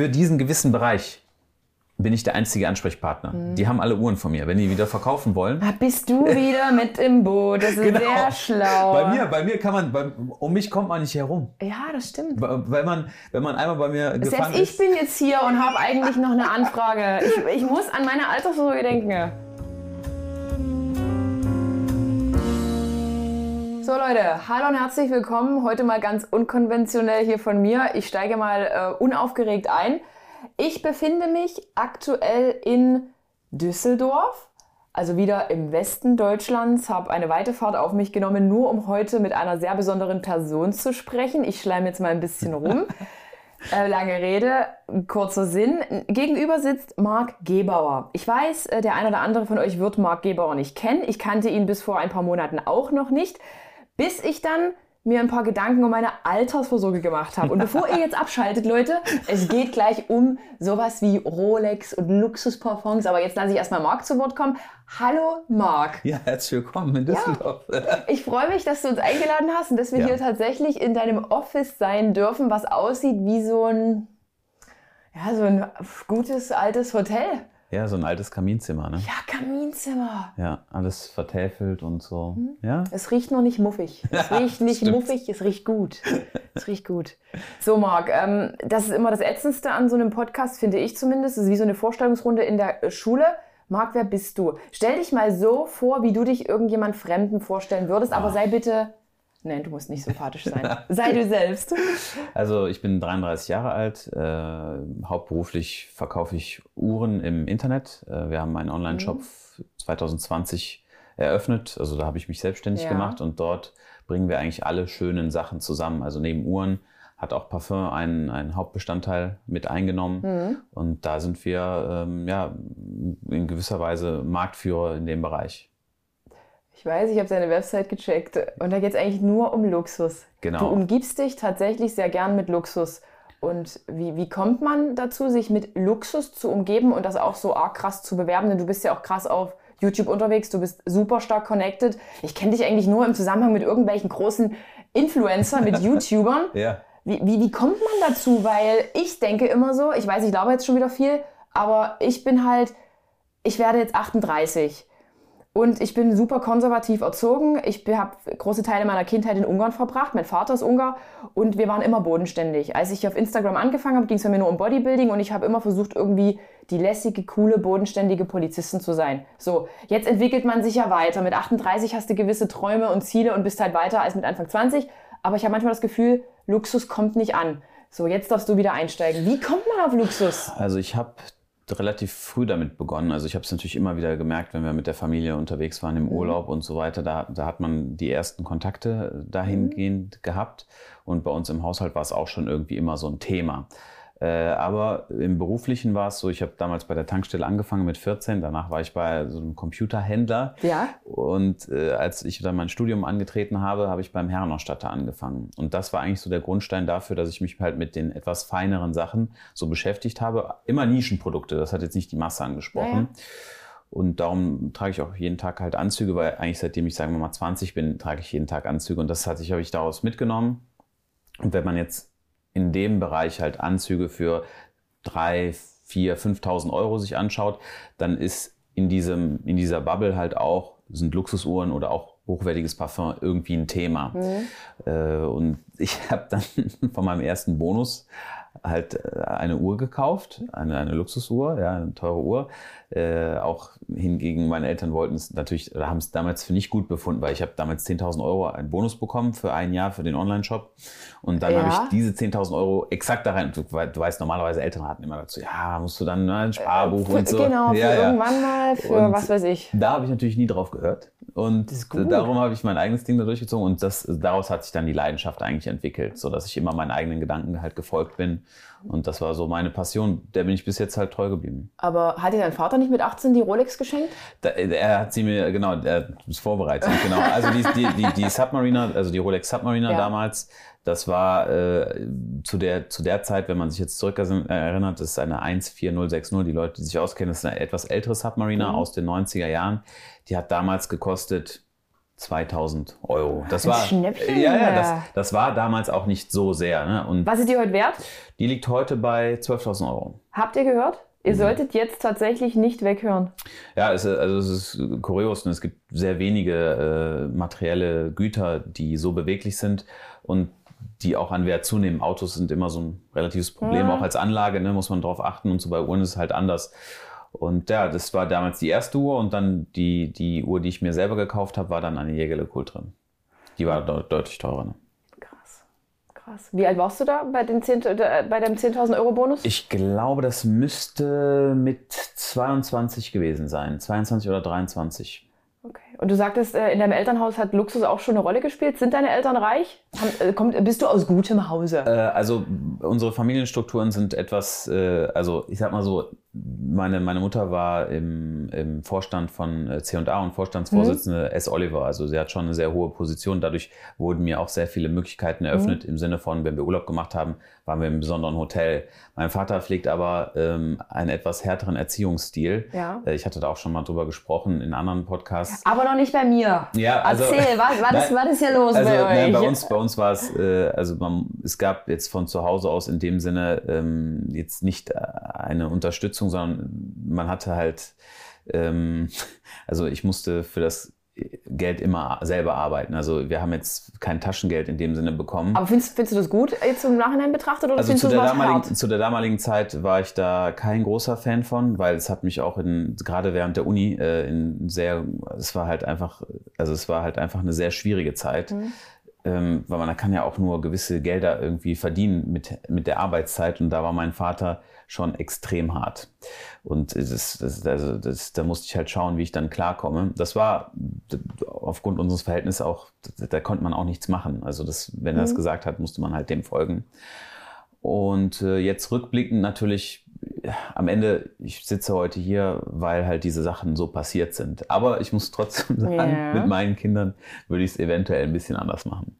für diesen gewissen Bereich bin ich der einzige Ansprechpartner. Mhm. Die haben alle Uhren von mir. Wenn die wieder verkaufen wollen, Da bist du wieder mit im Boot. Das ist Genau. sehr schlau. bei mir, bei mir kann man, bei, um mich kommt man nicht herum. Ja, das stimmt. Wenn man, wenn man einmal bei mir gefangen Selbst ich ist. bin jetzt hier und habe eigentlich noch eine Anfrage. Ich, ich muss an meine Altersvorsorge denken. So Leute, hallo und herzlich willkommen. Heute mal ganz unkonventionell hier von mir. Ich steige mal äh, unaufgeregt ein. Ich befinde mich aktuell in Düsseldorf, also wieder im Westen Deutschlands, habe eine weite Fahrt auf mich genommen, nur um heute mit einer sehr besonderen Person zu sprechen. Ich schleime jetzt mal ein bisschen rum. Äh, lange Rede, kurzer Sinn. Gegenüber sitzt Marc Gebauer. Ich weiß, äh, der eine oder andere von euch wird Marc Gebauer nicht kennen. Ich kannte ihn bis vor ein paar Monaten auch noch nicht, bis ich dann mir ein paar Gedanken um meine Altersvorsorge gemacht habe. Und bevor ihr jetzt abschaltet, Leute, es geht gleich um sowas wie Rolex und Luxusparfums. Aber jetzt lasse ich erstmal Marc zu Wort kommen. Hallo Marc. Ja, herzlich willkommen in Düsseldorf. Ich freue mich, dass du uns eingeladen hast und dass wir Ja. hier tatsächlich in deinem Office sein dürfen, was aussieht wie so ein, ja, so ein gutes altes Hotel. Ja, so ein altes Kaminzimmer, ne? Ja, Kaminzimmer. Ja, alles vertäfelt und so. Mhm. Ja, Es riecht noch nicht muffig. Es riecht nicht stimmt. muffig, es riecht gut. Es riecht gut. So, Marc, ähm, das ist immer das Ätzendste an so einem Podcast, finde ich zumindest. Es ist wie so eine Vorstellungsrunde in der äh, Schule. Marc, wer bist du? Stell dich mal so vor, wie du dich irgendjemand Fremden vorstellen würdest, aber sei bitte. Nein, du musst nicht sympathisch sein. Sei du selbst. Also ich bin 33 Jahre alt. Äh, hauptberuflich verkaufe ich Uhren im Internet. Äh, wir haben einen Online-Shop 2020 eröffnet. Also da habe ich mich selbstständig Ja. gemacht und dort bringen wir eigentlich alle schönen Sachen zusammen. Also neben Uhren hat auch Parfum einen, einen Hauptbestandteil mit eingenommen. Mhm. Und da sind wir ähm, ja, in gewisser Weise Marktführer in dem Bereich. Ich weiß, ich habe deine Website gecheckt und da geht es eigentlich nur um Luxus. Genau. Du umgibst dich tatsächlich sehr gern mit Luxus. Und wie, wie kommt man dazu, sich mit Luxus zu umgeben und das auch so arg krass zu bewerben? Denn du bist ja auch krass auf YouTube unterwegs, du bist super stark connected. Ich kenne dich eigentlich nur im Zusammenhang mit irgendwelchen großen Influencer, mit YouTubern. Ja. Wie, wie, wie kommt man dazu? Weil ich denke immer so, ich weiß, ich glaube jetzt schon wieder viel, aber ich bin halt, ich werde jetzt 38 und ich bin super konservativ erzogen. Ich habe große Teile meiner Kindheit in Ungarn verbracht. Mein Vater ist Ungar und wir waren immer bodenständig. Als ich auf Instagram angefangen habe, ging es mir nur um Bodybuilding und ich habe immer versucht, irgendwie die lässige, coole, bodenständige Polizistin zu sein. So, jetzt entwickelt man sich ja weiter. Mit 38 hast du gewisse Träume und Ziele und bist halt weiter als mit Anfang 20. Aber ich habe manchmal das Gefühl, Luxus kommt nicht an. So, jetzt darfst du wieder einsteigen. Wie kommt man auf Luxus? Also ich habe relativ früh damit begonnen. Also ich habe es natürlich immer wieder gemerkt, wenn wir mit der Familie unterwegs waren im Urlaub und so weiter. Da, da hat man die ersten Kontakte dahingehend gehabt. Und bei uns im Haushalt war es auch schon irgendwie immer so ein Thema. Äh, aber im Beruflichen war es so, ich habe damals bei der Tankstelle angefangen mit 14, danach war ich bei so einem Computerhändler. Ja. Und äh, als ich dann mein Studium angetreten habe, habe ich beim Herrenausstatter angefangen. Und das war eigentlich so der Grundstein dafür, dass ich mich halt mit den etwas feineren Sachen so beschäftigt habe. Immer Nischenprodukte, das hat jetzt nicht die Masse angesprochen. Ja, Und darum trage ich auch jeden Tag halt Anzüge, weil eigentlich seitdem ich, sagen wir mal, 20 bin, trage ich jeden Tag Anzüge. Und das hat sich, habe ich daraus mitgenommen. Und wenn man jetzt in dem Bereich halt Anzüge für drei, vier, 5.000 Euro sich anschaut, dann ist in diesem, in dieser Bubble halt auch, sind Luxusuhren oder auch hochwertiges Parfum irgendwie ein Thema. Äh, und ich habe dann von meinem ersten Bonus halt äh, eine Uhr gekauft, eine, eine Luxusuhr, ja, eine teure Uhr. Äh, auch hingegen meine Eltern wollten es natürlich, oder haben es damals für nicht gut befunden, weil ich habe damals 10.000 Euro einen Bonus bekommen für ein Jahr für den Online-Shop. Und dann Ja. habe ich diese 10.000 Euro exakt da rein, du, du weißt, normalerweise Eltern hatten immer dazu, ja, musst du dann ne, ein Sparbuch Für, und so. Genau, für ja, ja. irgendwann mal, für Und was weiß ich. Da habe ich natürlich nie drauf gehört. Und darum habe ich mein eigenes Ding da durchgezogen. Und das, daraus hat sich dann die Leidenschaft eigentlich entwickelt, so dass ich immer meinen eigenen Gedanken halt gefolgt bin. Und das war so meine Passion. Der bin ich bis jetzt halt treu geblieben. Aber hat dir dein Vater nicht mit 18 die Rolex geschenkt? Da, er hat sie mir, genau, er ist vorbereitet, genau. Also die, die, die, die Submariner, also die Rolex Submariner Ja. damals, das war äh, zu, der, zu der Zeit, wenn man sich jetzt zurück erinnert, das ist eine 14060. Die Leute, die sich auskennen, das ist eine etwas ältere Submariner Mhm. aus den 90er Jahren. Die hat damals gekostet 2000 Euro. Das Ein war Schnäppchen, ja, ja, das, das war damals auch nicht so sehr. Ne? Und Was ist die heute wert? die liegt heute bei 12.000 Euro. Habt ihr gehört? Mhm. Ihr solltet jetzt tatsächlich nicht weghören. Ja, es, ist- also es ist kurios und es gibt sehr wenige äh, materielle Güter, die so beweglich sind und die auch an Wert zunehmen. Autos sind immer so ein relatives Problem, Ja. auch als Anlage, ne, muss man drauf achten und so bei Uhren ist es halt anders. Und ja, das war damals die erste Uhr und dann die, die Uhr, die ich mir selber gekauft habe, war dann eine Jägerle Kultrin. Die war de deutlich teurer. Ne? Krass. Krass. Wie alt warst du da bei, den 10, äh, bei dem 10.000 Euro Bonus? Ich glaube, das müsste mit 22 gewesen sein. 22 oder 23. Okay. Und du sagtest, äh, in deinem Elternhaus hat Luxus auch schon eine Rolle gespielt. Sind deine Eltern reich? Äh, kommt, bist du aus gutem Hause? Äh, also unsere Familienstrukturen sind etwas, äh, also ich sag mal so, meine, meine Mutter war im, im Vorstand von äh, C&A und Vorstandsvorsitzende S. Oliver. Also sie hat schon eine sehr hohe Position. Dadurch wurden mir auch sehr viele Möglichkeiten eröffnet im Sinne von, wenn wir Urlaub gemacht haben, waren wir im besonderen Hotel. Mein Vater pflegt aber ähm, einen etwas härteren Erziehungsstil. Ja. Ich hatte da auch schon mal drüber gesprochen in anderen Podcasts. Aber noch nicht bei mir. Ja, also- Erzähl, was, was, ist, Nein, was ist hier los Also bei nein, euch? bei uns, bei uns war es, äh, also man, es gab jetzt von zu Hause aus in dem Sinne ähm, jetzt nicht äh, eine Unterstützung, sondern man hatte halt, ähm, also ich musste für das Geld immer selber arbeiten. Also wir haben jetzt kein Taschengeld in dem Sinne bekommen. Aber findest, findest du das gut, jetzt im Nachhinein betrachtet, oder Also findest zu der, damaligen, zu der damaligen Zeit war ich da kein großer Fan von, weil es hat mich auch in, gerade während der Uni äh, in sehr, es war halt einfach, also es war halt einfach eine sehr schwierige Zeit. Mhm. Ähm, weil man da kann ja auch nur gewisse Gelder irgendwie verdienen mit, mit der Arbeitszeit und da war mein Vater schon extrem hart. Und das, das, also das, da musste ich halt schauen, wie ich dann klarkomme. Das war aufgrund unseres Verhältnisses auch, da, da konnte man auch nichts machen. Also das, wenn er das gesagt hat, musste man halt dem folgen. Und äh, jetzt rückblickend natürlich, am Ende, ich sitze heute hier, weil halt diese Sachen so passiert sind. Aber ich muss trotzdem sagen, Ja. mit meinen Kindern würde ich es eventuell ein bisschen anders machen.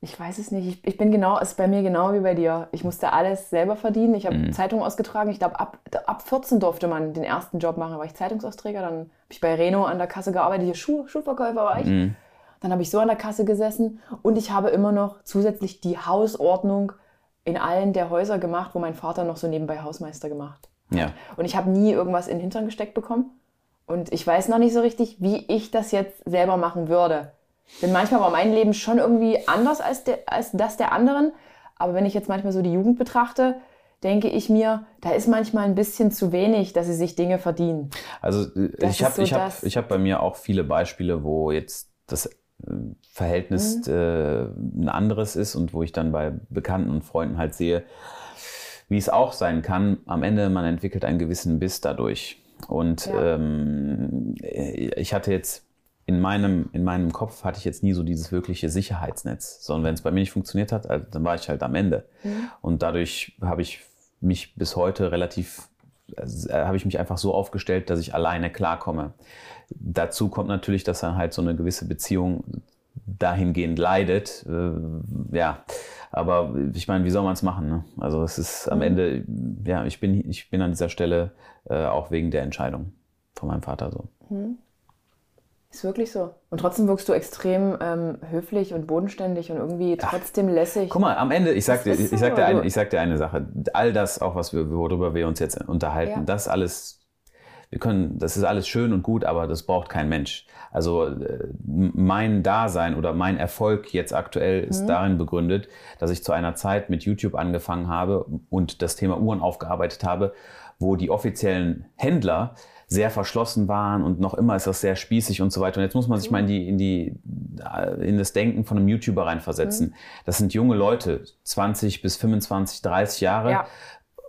Ich weiß es nicht. Ich, ich bin genau, es ist bei mir genau wie bei dir. Ich musste alles selber verdienen. Ich habe Mhm. Zeitung ausgetragen. Ich glaube, ab, ab 14 durfte man den ersten Job machen. Da war ich Zeitungsausträger. Dann habe ich bei Reno an der Kasse gearbeitet. Hier Schuh, Schuhverkäufer war ich. Mhm. Dann habe ich so an der Kasse gesessen. Und ich habe immer noch zusätzlich die Hausordnung in allen der Häuser gemacht, wo mein Vater noch so nebenbei Hausmeister gemacht Ja. Und ich habe nie irgendwas in den Hintern gesteckt bekommen. Und ich weiß noch nicht so richtig, wie ich das jetzt selber machen würde. Denn manchmal war mein Leben schon irgendwie anders als, der, als das der anderen. Aber wenn ich jetzt manchmal so die Jugend betrachte, denke ich mir, da ist manchmal ein bisschen zu wenig, dass sie sich Dinge verdienen. Also äh, Das ich habe so ich hab, ich hab bei mir auch viele Beispiele, wo jetzt das äh, Verhältnis Mhm. äh, ein anderes ist und wo ich dann bei Bekannten und Freunden halt sehe, wie es auch sein kann. Am Ende, man entwickelt einen gewissen Biss dadurch. Und Ja. ähm, ich hatte jetzt in meinem, in meinem Kopf hatte ich jetzt nie so dieses wirkliche Sicherheitsnetz, sondern wenn es bei mir nicht funktioniert hat, also dann war ich halt am Ende. Und dadurch habe ich mich bis heute relativ, also, äh, habe ich mich einfach so aufgestellt, dass ich alleine klarkomme. Dazu kommt natürlich, dass dann halt so eine gewisse Beziehung dahingehend leidet. Äh, ja, aber ich meine, wie soll man es machen? Ne? Also es ist am Ende, ja, ich bin, ich bin an dieser Stelle äh, auch wegen der Entscheidung von meinem Vater so. Ist wirklich so. Und trotzdem wirkst du extrem ähm, höflich und bodenständig und irgendwie trotzdem lässig. Guck mal, am Ende, ich sag, dir, ich, ich, sag dir eine, du- ich sag dir eine Sache. All das, auch was wir, worüber wir uns jetzt unterhalten, Ja. das alles, wir können, das ist alles schön und gut, aber das braucht kein Mensch. Also äh, mein Dasein oder mein Erfolg jetzt aktuell ist Mhm. darin begründet, dass ich zu einer Zeit mit YouTube angefangen habe und das Thema Uhren aufgearbeitet habe, wo die offiziellen Händler sehr verschlossen waren und noch immer ist das sehr spießig und so weiter. Und jetzt muss man sich mal in die, in die, in das Denken von einem YouTuber reinversetzen. Das sind junge Leute, 20 bis 25, 30 Jahre. Ja.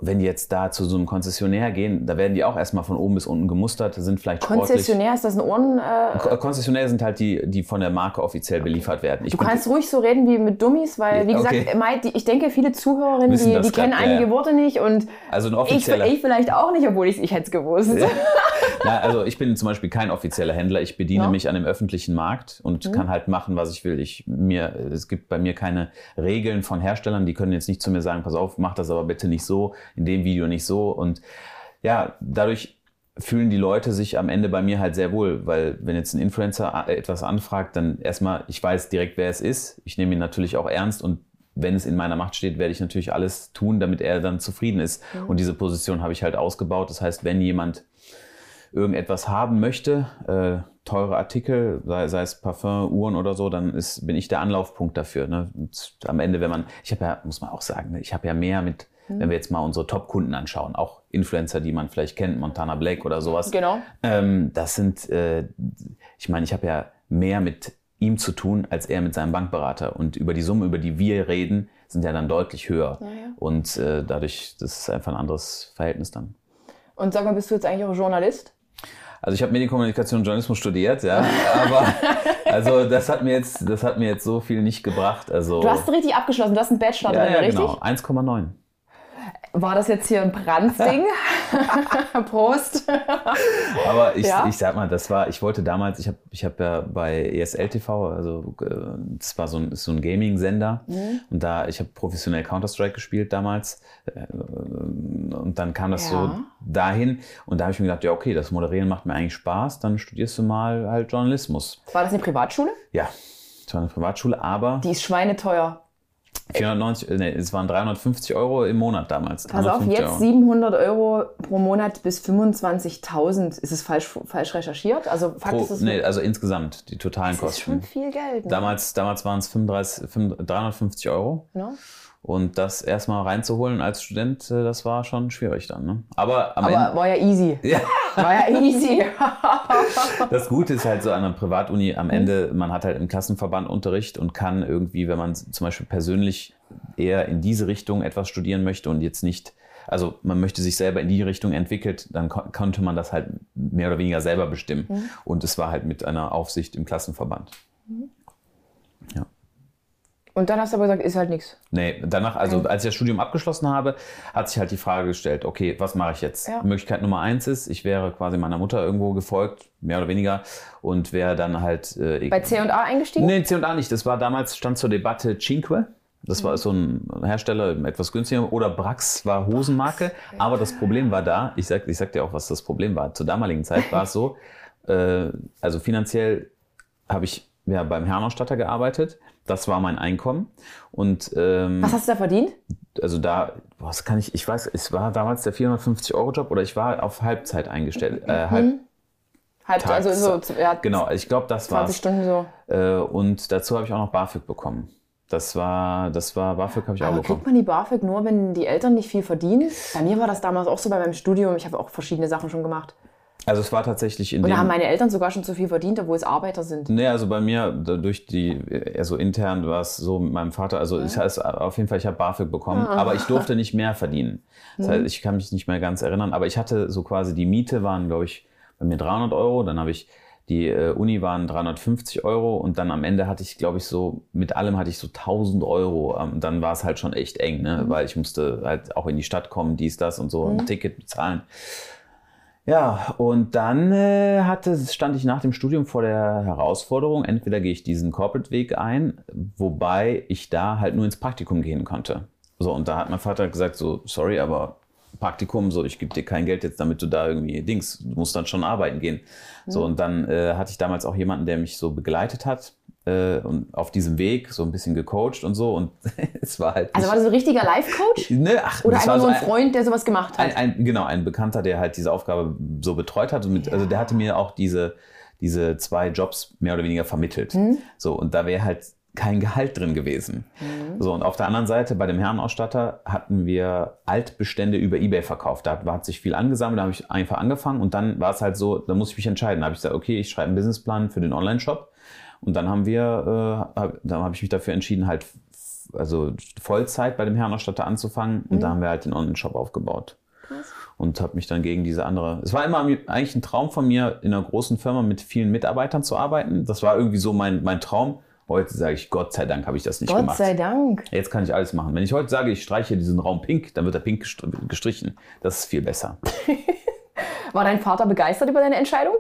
Wenn die jetzt da zu so einem Konzessionär gehen, da werden die auch erstmal von oben bis unten gemustert, sind vielleicht sportlich. Konzessionär, ist das ein Ohren... Äh, Ko- Konzessionäre sind halt die, die von der Marke offiziell beliefert werden. Ich Du kannst ruhig so reden wie mit Dummies, weil, wie gesagt, Okay. Die, ich denke, viele Zuhörerinnen, Wissen die, die kennen grad, ja, einige ja. Worte nicht und also ein ich, offizieller. ich vielleicht auch nicht, obwohl ich, ich hätte es gewusst. Na, also ich bin zum Beispiel kein offizieller Händler. Ich bediene Ja. Mhm. mich an dem öffentlichen Markt und kann halt machen, was ich will. Ich, mir, es gibt bei mir keine Regeln von Herstellern. Die können jetzt nicht zu mir sagen, pass auf, mach das aber bitte nicht so, in dem Video nicht so. Und ja, dadurch fühlen die Leute sich am Ende bei mir halt sehr wohl, weil wenn jetzt ein Influencer äh, etwas anfragt, dann erstmal, ich weiß direkt, wer es ist. Ich nehme ihn natürlich auch ernst und wenn es in meiner Macht steht, werde ich natürlich alles tun, damit er dann zufrieden ist. Mhm. Und diese Position habe ich halt ausgebaut. Das heißt, wenn jemand irgendetwas haben möchte, äh, teure Artikel, sei, sei, es Parfum, Uhren oder so, dann ist, bin ich der Anlaufpunkt dafür. Ne? Am Ende, wenn man, ich habe ja, muss man auch sagen, ne, ich habe ja mehr mit, mhm. wenn wir jetzt mal unsere Top-Kunden anschauen, auch Influencer, die man vielleicht kennt, Montana Black oder sowas. Genau. Ähm, das sind, äh, ich meine, ich habe ja mehr mit ihm zu tun, als er mit seinem Bankberater. Und über die Summe, über die wir reden, sind ja dann deutlich höher. Ja, ja. Und äh, dadurch, das ist einfach ein anderes Verhältnis dann. Und sag mal, bist du jetzt eigentlich auch Journalist? Also ich habe Medienkommunikation und Journalismus studiert, ja, aber also das hat mir jetzt, das hat mir jetzt so viel nicht gebracht. Also du hast richtig abgeschlossen, du hast einen Bachelor ja, drin, ja, richtig? Genau, 1,9. War das jetzt hier ein Brandsding? Prost. Aber ich, ja? ich sag mal, das war, ich wollte damals, ich habe ich hab ja bei ESL TV, also äh, das war so ein, so ein Gaming-Sender mhm. und da, ich habe professionell Counter-Strike gespielt damals äh, und dann kam das ja. so dahin und da habe ich mir gedacht, ja okay, das Moderieren macht mir eigentlich Spaß, dann studierst du mal halt Journalismus. War das eine Privatschule? Ja, es war eine Privatschule, aber... Die ist schweineteuer. 490, nee, es waren 350 Euro im Monat damals. Pass auf, jetzt Euro. 700 Euro pro Monat bis 25.000. Ist es falsch, falsch recherchiert? Also, Fakt pro, ist es nee, also insgesamt die totalen das Kosten. Das ist schon viel Geld. Ne? Damals, damals waren es 35, 350 Euro. Genau. Und das erstmal reinzuholen als Student, äh, das war schon schwierig dann. Ne? Aber am Aber Ende, war ja easy. Ja. War ja easy. das Gute ist halt so an einer Privatuni am Ende, man hat halt im Klassenverband Unterricht und kann irgendwie, wenn man zum Beispiel persönlich eher in diese Richtung etwas studieren möchte und jetzt nicht, also man möchte sich selber in die Richtung entwickelt, dann ko konnte man das halt mehr oder weniger selber bestimmen. Mhm. Und es war halt mit einer Aufsicht im Klassenverband. Mhm. Ja. Und dann hast du aber gesagt, ist halt nichts. Nee, danach, also als ich das Studium abgeschlossen habe, hat sich halt die Frage gestellt, okay, was mache ich jetzt? Ja. Möglichkeit Nummer eins ist, ich wäre quasi meiner Mutter irgendwo gefolgt, mehr oder weniger, und wäre dann halt... Äh, Bei C&A eingestiegen? Nee, C&A nicht. Das war damals, stand zur Debatte Cinque. Das war mhm. so ein Hersteller, etwas günstiger. Oder Brax war Hosenmarke. Aber das Problem war da, ich sag, ich sag dir auch, was das Problem war. Zur damaligen Zeit war es so, äh, also finanziell habe ich ja beim Herrenausstatter gearbeitet das war mein Einkommen. Und, ähm, Was hast du da verdient? Also da, was kann ich, ich weiß, es war damals der 450-Euro-Job oder ich war auf Halbzeit eingestellt. Äh, halb, mhm. Halb, also so, ja, genau, ich glaube, das war 20 Stunden so. Äh, und dazu habe ich auch noch BAföG bekommen. Das war, das war, BAföG habe ich Aber auch bekommen. kriegt man die BAföG nur, wenn die Eltern nicht viel verdienen? Bei mir war das damals auch so bei meinem Studium. Ich habe auch verschiedene Sachen schon gemacht. Also es war tatsächlich in Und da haben meine Eltern sogar schon zu viel verdient, obwohl es Arbeiter sind. Nee, also bei mir, durch die, also intern war es so mit meinem Vater, also es heißt auf jeden Fall, ich habe BAföG bekommen, ah. aber ich durfte nicht mehr verdienen. Das mhm. heißt, ich kann mich nicht mehr ganz erinnern, aber ich hatte so quasi, die Miete waren, glaube ich, bei mir 300 Euro, dann habe ich, die äh, Uni waren 350 Euro und dann am Ende hatte ich, glaube ich, so, mit allem hatte ich so 1000 Euro. Ähm, dann war es halt schon echt eng, ne? Mhm. weil ich musste halt auch in die Stadt kommen, dies, das und so, mhm. ein Ticket bezahlen. Ja, und dann äh, hatte, stand ich nach dem Studium vor der Herausforderung, entweder gehe ich diesen Corporate-Weg ein, wobei ich da halt nur ins Praktikum gehen konnte. So, und da hat mein Vater gesagt, so, sorry, aber Praktikum, so, ich gebe dir kein Geld jetzt, damit du da irgendwie Dings, du musst dann schon arbeiten gehen. Mhm. So, und dann äh, hatte ich damals auch jemanden, der mich so begleitet hat äh, und auf diesem Weg so ein bisschen gecoacht und so. Und es war halt. Also war das so ein richtiger Life-Coach? Ne, ach, Oder einfach nur ein, Freund, der sowas gemacht hat? Ein, ein, genau, ein Bekannter, der halt diese Aufgabe so betreut hat. Und mit, ja. Also der hatte mir auch diese, diese zwei Jobs mehr oder weniger vermittelt. Hm. So, und da wäre halt kein Gehalt drin gewesen. Mhm. So, und auf der anderen Seite, bei dem Herrenausstatter, hatten wir Altbestände über Ebay verkauft. Da hat sich viel angesammelt, da habe ich einfach angefangen und dann war es halt so, da musste ich mich entscheiden. Da habe ich gesagt, okay, ich schreibe einen Businessplan für den Online-Shop und dann haben wir, äh, dann habe ich mich dafür entschieden, halt also Vollzeit bei dem Herrenausstatter anzufangen. Und mhm. da haben wir halt den Online-Shop aufgebaut. Krass. Und habe mich dann gegen diese andere. Es war immer eigentlich ein Traum von mir, in einer großen Firma mit vielen Mitarbeitern zu arbeiten. Das war irgendwie so mein, mein Traum. Heute sage ich, Gott sei Dank habe ich das nicht Gott gemacht. Gott sei Dank. Jetzt kann ich alles machen. Wenn ich heute sage, ich streiche diesen Raum pink, dann wird er pink gestrichen. Das ist viel besser. War dein Vater begeistert über deine Entscheidung?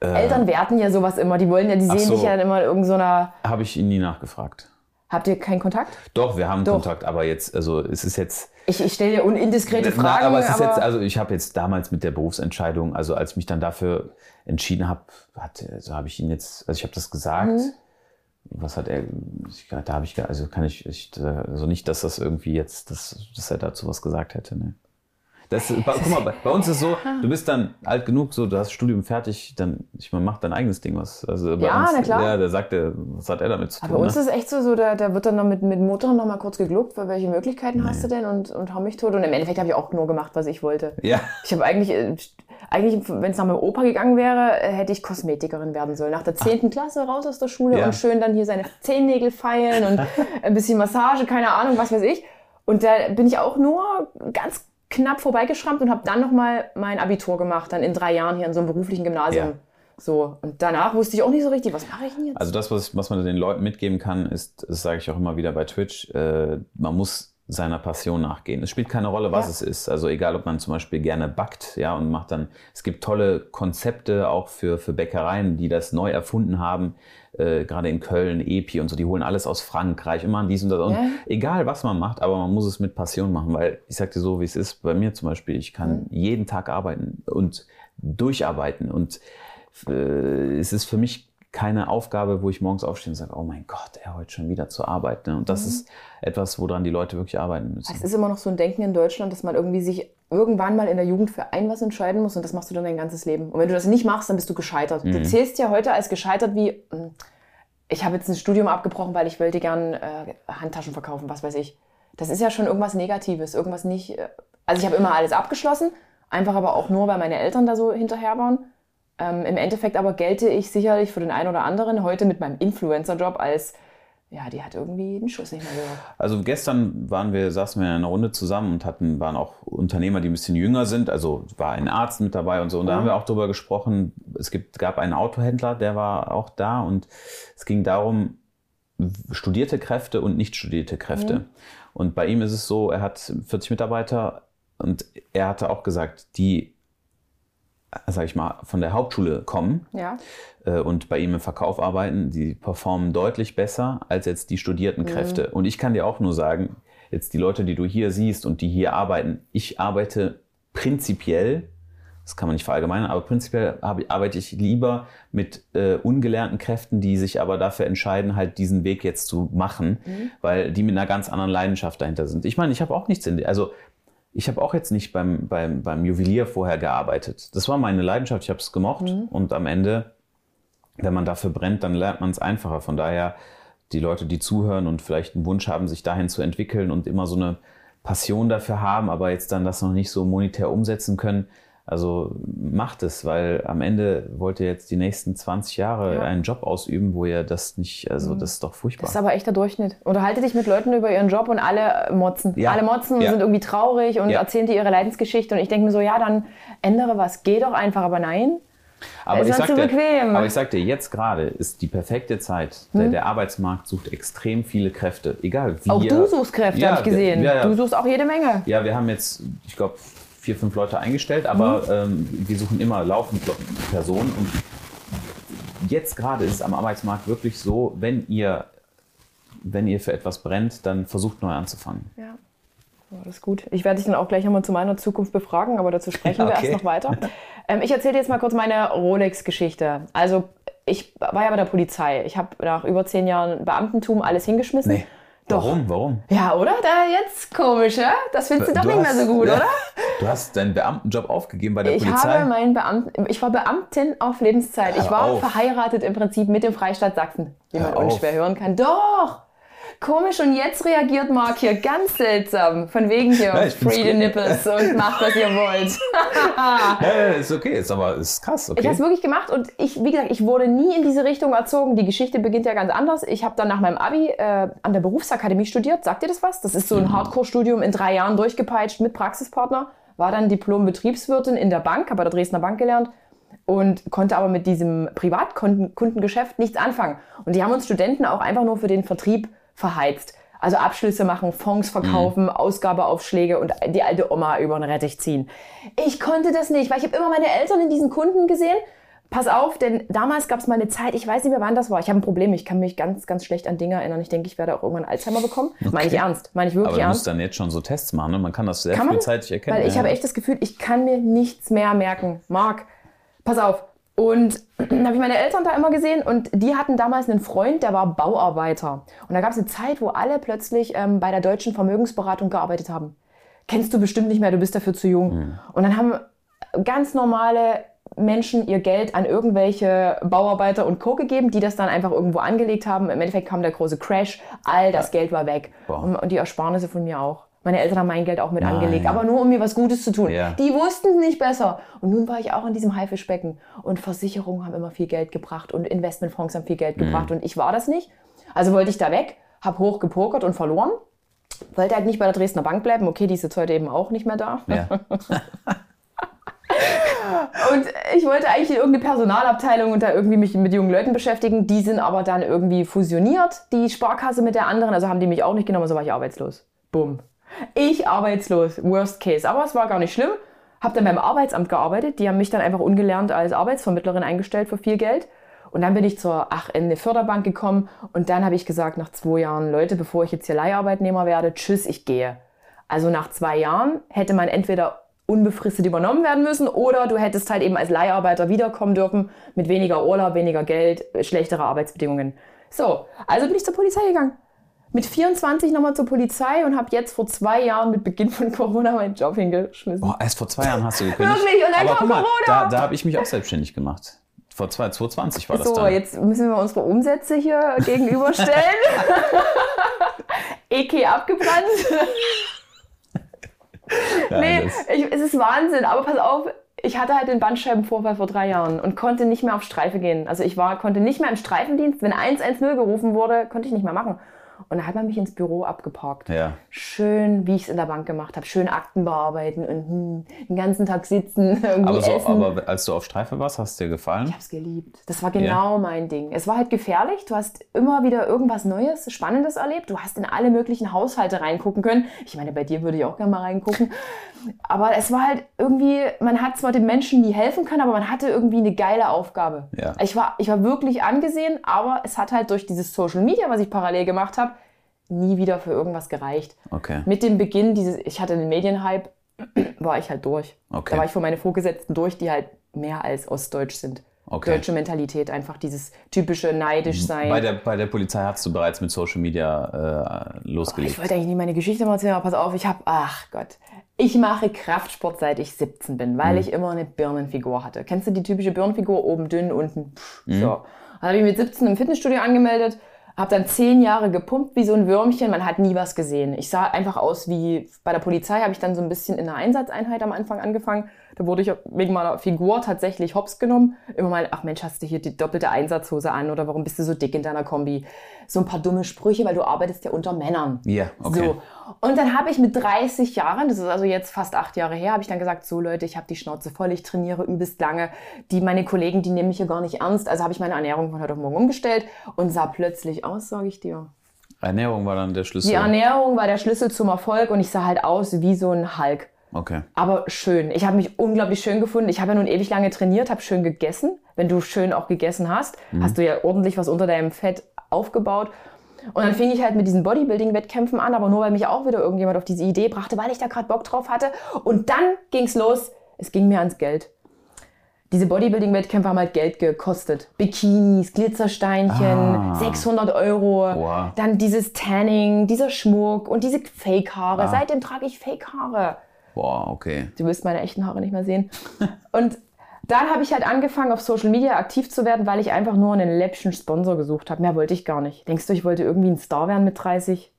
Äh, Eltern werten ja sowas immer. Die wollen ja, die sehen so, dich ja immer in irgendeiner. So Habe ich ihn nie nachgefragt. Habt ihr keinen Kontakt? Doch, wir haben Doch. Kontakt, aber jetzt, also es ist jetzt. Ich, ich stelle dir unindiskrete Na, Fragen. aber es ist jetzt, also ich habe jetzt damals mit der Berufsentscheidung, also als ich mich dann dafür entschieden habe, hat, also habe ich ihn jetzt, also ich habe das gesagt. Mhm. Was hat er? Da habe ich, also kann ich, ich, also nicht, dass das irgendwie jetzt, dass, dass er dazu was gesagt hätte. Ne. Das, bei, guck mal, bei, bei uns ist so, du bist dann alt genug, so, du hast Studium fertig, dann, ich meine, mach dein eigenes Ding was. Also bei Ja, uns, na klar. Ja, der sagt, der, was hat er damit zu tun? Aber bei uns ne? ist es echt so, so da, da wird dann noch mit, mit Mutter noch mal kurz gegluckt, weil welche Möglichkeiten hast du denn und, und hau mich tot. Und im Endeffekt habe ich auch nur gemacht, was ich wollte. Ja. Ich habe eigentlich, äh, eigentlich wenn es nach meinem Opa gegangen wäre, äh, hätte ich Kosmetikerin werden sollen. Nach der 10. Klasse raus aus der Schule Ja. und schön dann hier seine Zehennägel feilen und ein bisschen Massage, keine Ahnung, was weiß ich. Und da bin ich auch nur ganz knapp vorbeigeschrammt und habe dann noch mal mein Abitur gemacht, dann in drei Jahren hier in so einem beruflichen Gymnasium. Ja. So, und danach wusste ich auch nicht so richtig, was mache ich denn jetzt? Also das, was, was man den Leuten mitgeben kann, ist, das sage ich auch immer wieder bei Twitch, äh, man muss seiner Passion nachgehen. Es spielt keine Rolle, was Ja. es ist. Also egal, ob man zum Beispiel gerne backt, ja, und macht dann, es gibt tolle Konzepte auch für, für Bäckereien, die das neu erfunden haben, äh, gerade in Köln, Epi und so, die holen alles aus Frankreich, immer an dies und das. Und Ja. egal, was man macht, aber man muss es mit Passion machen, weil ich sag dir so, wie es ist, bei mir zum Beispiel, ich kann jeden Tag arbeiten und durcharbeiten und äh, es ist für mich keine Aufgabe, wo ich morgens aufstehe und sage, oh mein Gott, er heute schon wieder zur Arbeit. Ne? Und das ist etwas, woran die Leute wirklich arbeiten müssen. Es ist immer noch so ein Denken in Deutschland, dass man irgendwie sich irgendwann mal in der Jugend für ein was entscheiden muss und das machst du dann dein ganzes Leben. Und wenn du das nicht machst, dann bist du gescheitert. Mhm. Du zählst ja heute als gescheitert wie, hm, ich habe jetzt ein Studium abgebrochen, weil ich wollte gern äh, Handtaschen verkaufen, was weiß ich. Das ist ja schon irgendwas Negatives, irgendwas nicht. Äh, also ich habe immer alles abgeschlossen, einfach aber auch nur, weil meine Eltern da so hinterher waren. Ähm, Im Endeffekt aber gelte ich sicherlich für den einen oder anderen heute mit meinem Influencer-Job als, ja, die hat irgendwie den Schuss nicht mehr gehört. Also gestern waren wir, saßen wir in einer Runde zusammen und hatten, waren auch Unternehmer, die ein bisschen jünger sind. Also war ein Arzt mit dabei und so. Und da haben wir auch drüber gesprochen. Es gibt, gab einen Autohändler, der war auch da und es ging darum, studierte Kräfte und nicht studierte Kräfte. Und bei ihm ist es so, er hat 40 Mitarbeiter und er hatte auch gesagt, die, sag ich mal, von der Hauptschule kommen, Ja. äh, und bei ihm im Verkauf arbeiten, die performen deutlich besser als jetzt die studierten Kräfte. Und ich kann dir auch nur sagen, jetzt die Leute, die du hier siehst und die hier arbeiten, ich arbeite prinzipiell, das kann man nicht verallgemeinern, aber prinzipiell arbeite ich lieber mit äh, ungelernten Kräften, die sich aber dafür entscheiden, halt diesen Weg jetzt zu machen, weil die mit einer ganz anderen Leidenschaft dahinter sind. Ich meine, ich habe auch nichts in, also ich habe auch jetzt nicht beim, beim, beim Juwelier vorher gearbeitet. Das war meine Leidenschaft, ich habe es gemocht und am Ende, wenn man dafür brennt, dann lernt man es einfacher. Von daher, die Leute, die zuhören und vielleicht einen Wunsch haben, sich dahin zu entwickeln und immer so eine Passion dafür haben, aber jetzt dann das noch nicht so monetär umsetzen können, also macht es, weil am Ende wollt ihr jetzt die nächsten 20 Jahre Ja. einen Job ausüben, wo ihr das nicht, also das ist doch furchtbar. Das ist aber echt der Durchschnitt. Unterhalte dich mit Leuten über ihren Job und alle motzen. Ja. Alle motzen und Ja. sind irgendwie traurig und erzählen dir ihre Leidensgeschichte. Und ich denke mir so, ja, dann ändere was. Geh doch einfach. Aber nein. Aber Ist ich, sag zu dir, bequem. aber ich sag dir, jetzt gerade ist die perfekte Zeit. Der, der Arbeitsmarkt sucht extrem viele Kräfte. Egal wie. Auch du suchst Kräfte, Ja, habe ich gesehen. Ja, ja. Du suchst auch jede Menge. ja, wir haben jetzt, ich glaube, vier, fünf Leute eingestellt, aber ähm, wir suchen immer laufend Personen. Und jetzt gerade ist es am Arbeitsmarkt wirklich so, wenn ihr, wenn ihr für etwas brennt, dann versucht neu anzufangen. Ja. Das ist gut. Ich werde dich dann auch gleich nochmal zu meiner Zukunft befragen, aber dazu sprechen wir Okay. erst noch weiter. Ähm, ich erzähle dir jetzt mal kurz meine Rolex-Geschichte. Also, ich war ja bei der Polizei. Ich habe nach über zehn Jahren Beamtentum alles hingeschmissen. Doch. Warum? Warum? Ja, oder? Da jetzt komisch, ja? Das findest du doch Du nicht mehr so gut, ja, oder? Du hast deinen Beamtenjob aufgegeben bei der Ich Polizei. habe meinen Beamten, ich war Beamtin auf Lebenszeit. Ich Hör war auf. verheiratet im Prinzip mit dem Freistaat Sachsen, wie man Hör auf. unschwer hören kann. Doch! Komisch, und jetzt reagiert Marc hier ganz seltsam. Von wegen hier, Ja, free the nipples und macht, was ihr wollt. Ja, ist okay, ist aber ist krass, okay. Ich habe es wirklich gemacht und ich, wie gesagt, ich wurde nie in diese Richtung erzogen. Die Geschichte beginnt ja ganz anders. Ich habe dann nach meinem Abi äh, an der Berufsakademie studiert. Sagt ihr das was? Das ist so ein Hardcore-Studium in drei Jahren durchgepeitscht mit Praxispartner. War dann Diplom-Betriebswirtin in der Bank, habe bei der Dresdner Bank gelernt und konnte aber mit diesem Privatkundengeschäft nichts anfangen. Und die haben uns Studenten auch einfach nur für den Vertrieb verheizt. Also Abschlüsse machen, Fonds verkaufen, Ausgabeaufschläge und die alte Oma über den Rettich ziehen. Ich konnte das nicht, weil ich habe immer meine Eltern in diesen Kunden gesehen. Pass auf, denn damals gab es mal eine Zeit, ich weiß nicht mehr, wann das war. Ich habe ein Problem, ich kann mich ganz, ganz schlecht an Dinge erinnern. Ich denke, ich werde auch irgendwann Alzheimer bekommen. Okay. Meine ich ernst, meine ich wirklich Aber du ernst. musst dann jetzt schon so Tests machen, ne? Man kann das sehr kann frühzeitig erkennen. Weil ich ja. habe echt das Gefühl, ich kann mir nichts mehr merken. Marc, pass auf. Und dann habe ich meine Eltern da immer gesehen und die hatten damals einen Freund, der war Bauarbeiter. Und da gab es eine Zeit, wo alle plötzlich ähm, bei der deutschen Vermögensberatung gearbeitet haben. Kennst du bestimmt nicht mehr, du bist dafür zu jung. Mhm. Und dann haben ganz normale Menschen ihr Geld an irgendwelche Bauarbeiter und Co. gegeben, die das dann einfach irgendwo angelegt haben. Im Endeffekt kam der große Crash, all das ja. Geld war weg. Und, und die Ersparnisse von mir auch. Meine Eltern haben mein Geld auch mit Nein. angelegt, aber nur um mir was Gutes zu tun. Ja. Die wussten es nicht besser. Und nun war ich auch in diesem Haifischbecken. Und Versicherungen haben immer viel Geld gebracht und Investmentfonds haben viel Geld mhm. gebracht. Und ich war das nicht. Also wollte ich da weg, habe hoch gepokert und verloren. Wollte halt nicht bei der Dresdner Bank bleiben. Okay, die ist jetzt heute eben auch nicht mehr da. Ja. Und ich wollte eigentlich in irgendeine Personalabteilung und da irgendwie mich mit jungen Leuten beschäftigen. Die sind aber dann irgendwie fusioniert, die Sparkasse mit der anderen. Also haben die mich auch nicht genommen, also war ich arbeitslos. Bumm. Ich arbeitslos. Worst case. Aber es war gar nicht schlimm. Hab dann beim Arbeitsamt gearbeitet. Die haben mich dann einfach ungelernt als Arbeitsvermittlerin eingestellt für viel Geld. Und dann bin ich zur ach, in eine Förderbank gekommen und dann habe ich gesagt, nach zwei Jahren, Leute, bevor ich jetzt hier Leiharbeitnehmer werde, tschüss, ich gehe. Also nach zwei Jahren hätte man entweder unbefristet übernommen werden müssen oder du hättest halt eben als Leiharbeiter wiederkommen dürfen mit weniger Urlaub, weniger Geld, schlechtere Arbeitsbedingungen. So, also bin ich zur Polizei gegangen. Mit 24 nochmal zur Polizei und habe jetzt vor zwei Jahren mit Beginn von Corona meinen Job hingeschmissen. Boah, erst vor zwei Jahren hast du gekündigt. Wirklich, und dann Aber kam mal, Corona. Da, da habe ich mich auch selbstständig gemacht. Vor 2020 war das so, dann. So, jetzt müssen wir unsere Umsätze hier gegenüberstellen. EK abgebrannt nee, ich, es ist Wahnsinn. Aber pass auf, ich hatte halt den Bandscheibenvorfall vor drei Jahren und konnte nicht mehr auf Streife gehen. Also ich war, konnte nicht mehr im Streifendienst. Wenn 110 gerufen wurde, konnte ich nicht mehr machen. Und da hat man mich ins Büro abgeparkt. Ja. Schön, wie ich es in der Bank gemacht habe. Schön Akten bearbeiten und hm, den ganzen Tag sitzen. Aber, so, essen. aber als du auf Streife warst, hast es dir gefallen? Ich habe es geliebt. Das war genau ja. mein Ding. Es war halt gefährlich. Du hast immer wieder irgendwas Neues, Spannendes erlebt. Du hast in alle möglichen Haushalte reingucken können. Ich meine, bei dir würde ich auch gerne mal reingucken. Aber es war halt irgendwie, man hat zwar den Menschen nie helfen können, aber man hatte irgendwie eine geile Aufgabe. Ja. Ich, war, ich war wirklich angesehen, aber es hat halt durch dieses Social Media, was ich parallel gemacht habe, nie wieder für irgendwas gereicht. Okay. Mit dem Beginn dieses, ich hatte den Medienhype, war ich halt durch. Okay. Da war ich vor meine Vorgesetzten durch, die halt mehr als ostdeutsch sind. Okay. Deutsche Mentalität, einfach dieses typische neidisch sein. Bei der, bei der Polizei hast du bereits mit Social Media äh, losgelegt. Oh, ich wollte eigentlich nie meine Geschichte mal erzählen, aber pass auf, ich habe, ach Gott, ich mache Kraftsport seit ich 17 bin, weil mhm. ich immer eine Birnenfigur hatte. Kennst du die typische Birnenfigur? Oben dünn, unten pff, mhm. so. Dann habe ich mit 17 im Fitnessstudio angemeldet, habe dann zehn Jahre gepumpt wie so ein Würmchen. Man hat nie was gesehen. Ich sah einfach aus wie bei der Polizei. Habe ich dann so ein bisschen in einer Einsatzeinheit am Anfang angefangen. Da wurde ich wegen meiner Figur tatsächlich hops genommen. Immer mal, ach Mensch, hast du hier die doppelte Einsatzhose an oder warum bist du so dick in deiner Kombi? So ein paar dumme Sprüche, weil du arbeitest ja unter Männern. Ja, okay. So. Und dann habe ich mit 30 Jahren, das ist also jetzt fast acht Jahre her, habe ich dann gesagt, so Leute, ich habe die Schnauze voll, ich trainiere übelst lange. Die, meine Kollegen, die nehmen mich hier gar nicht ernst. Also habe ich meine Ernährung von heute auf morgen umgestellt und sah plötzlich aus, sage ich dir. Ernährung war dann der Schlüssel. Die Ernährung war der Schlüssel zum Erfolg und ich sah halt aus wie so ein Hulk. Okay. Aber schön. Ich habe mich unglaublich schön gefunden. Ich habe ja nun ewig lange trainiert, habe schön gegessen. Wenn du schön auch gegessen hast, mhm. hast du ja ordentlich was unter deinem Fett aufgebaut. Und dann fing ich halt mit diesen Bodybuilding-Wettkämpfen an, aber nur weil mich auch wieder irgendjemand auf diese Idee brachte, weil ich da gerade Bock drauf hatte. Und dann ging's los. Es ging mir ans Geld. Diese Bodybuilding-Wettkämpfe haben halt Geld gekostet. Bikinis, Glitzersteinchen, Ah. 600 Euro. Wow. Dann dieses Tanning, dieser Schmuck und diese Fake-Haare. Ah. Seitdem trage ich Fake-Haare. Boah, okay. Du wirst meine echten Haare nicht mehr sehen. Und dann habe ich halt angefangen, auf Social Media aktiv zu werden, weil ich einfach nur einen läppischen Sponsor gesucht habe. Mehr wollte ich gar nicht. Denkst du, ich wollte irgendwie ein Star werden mit 30?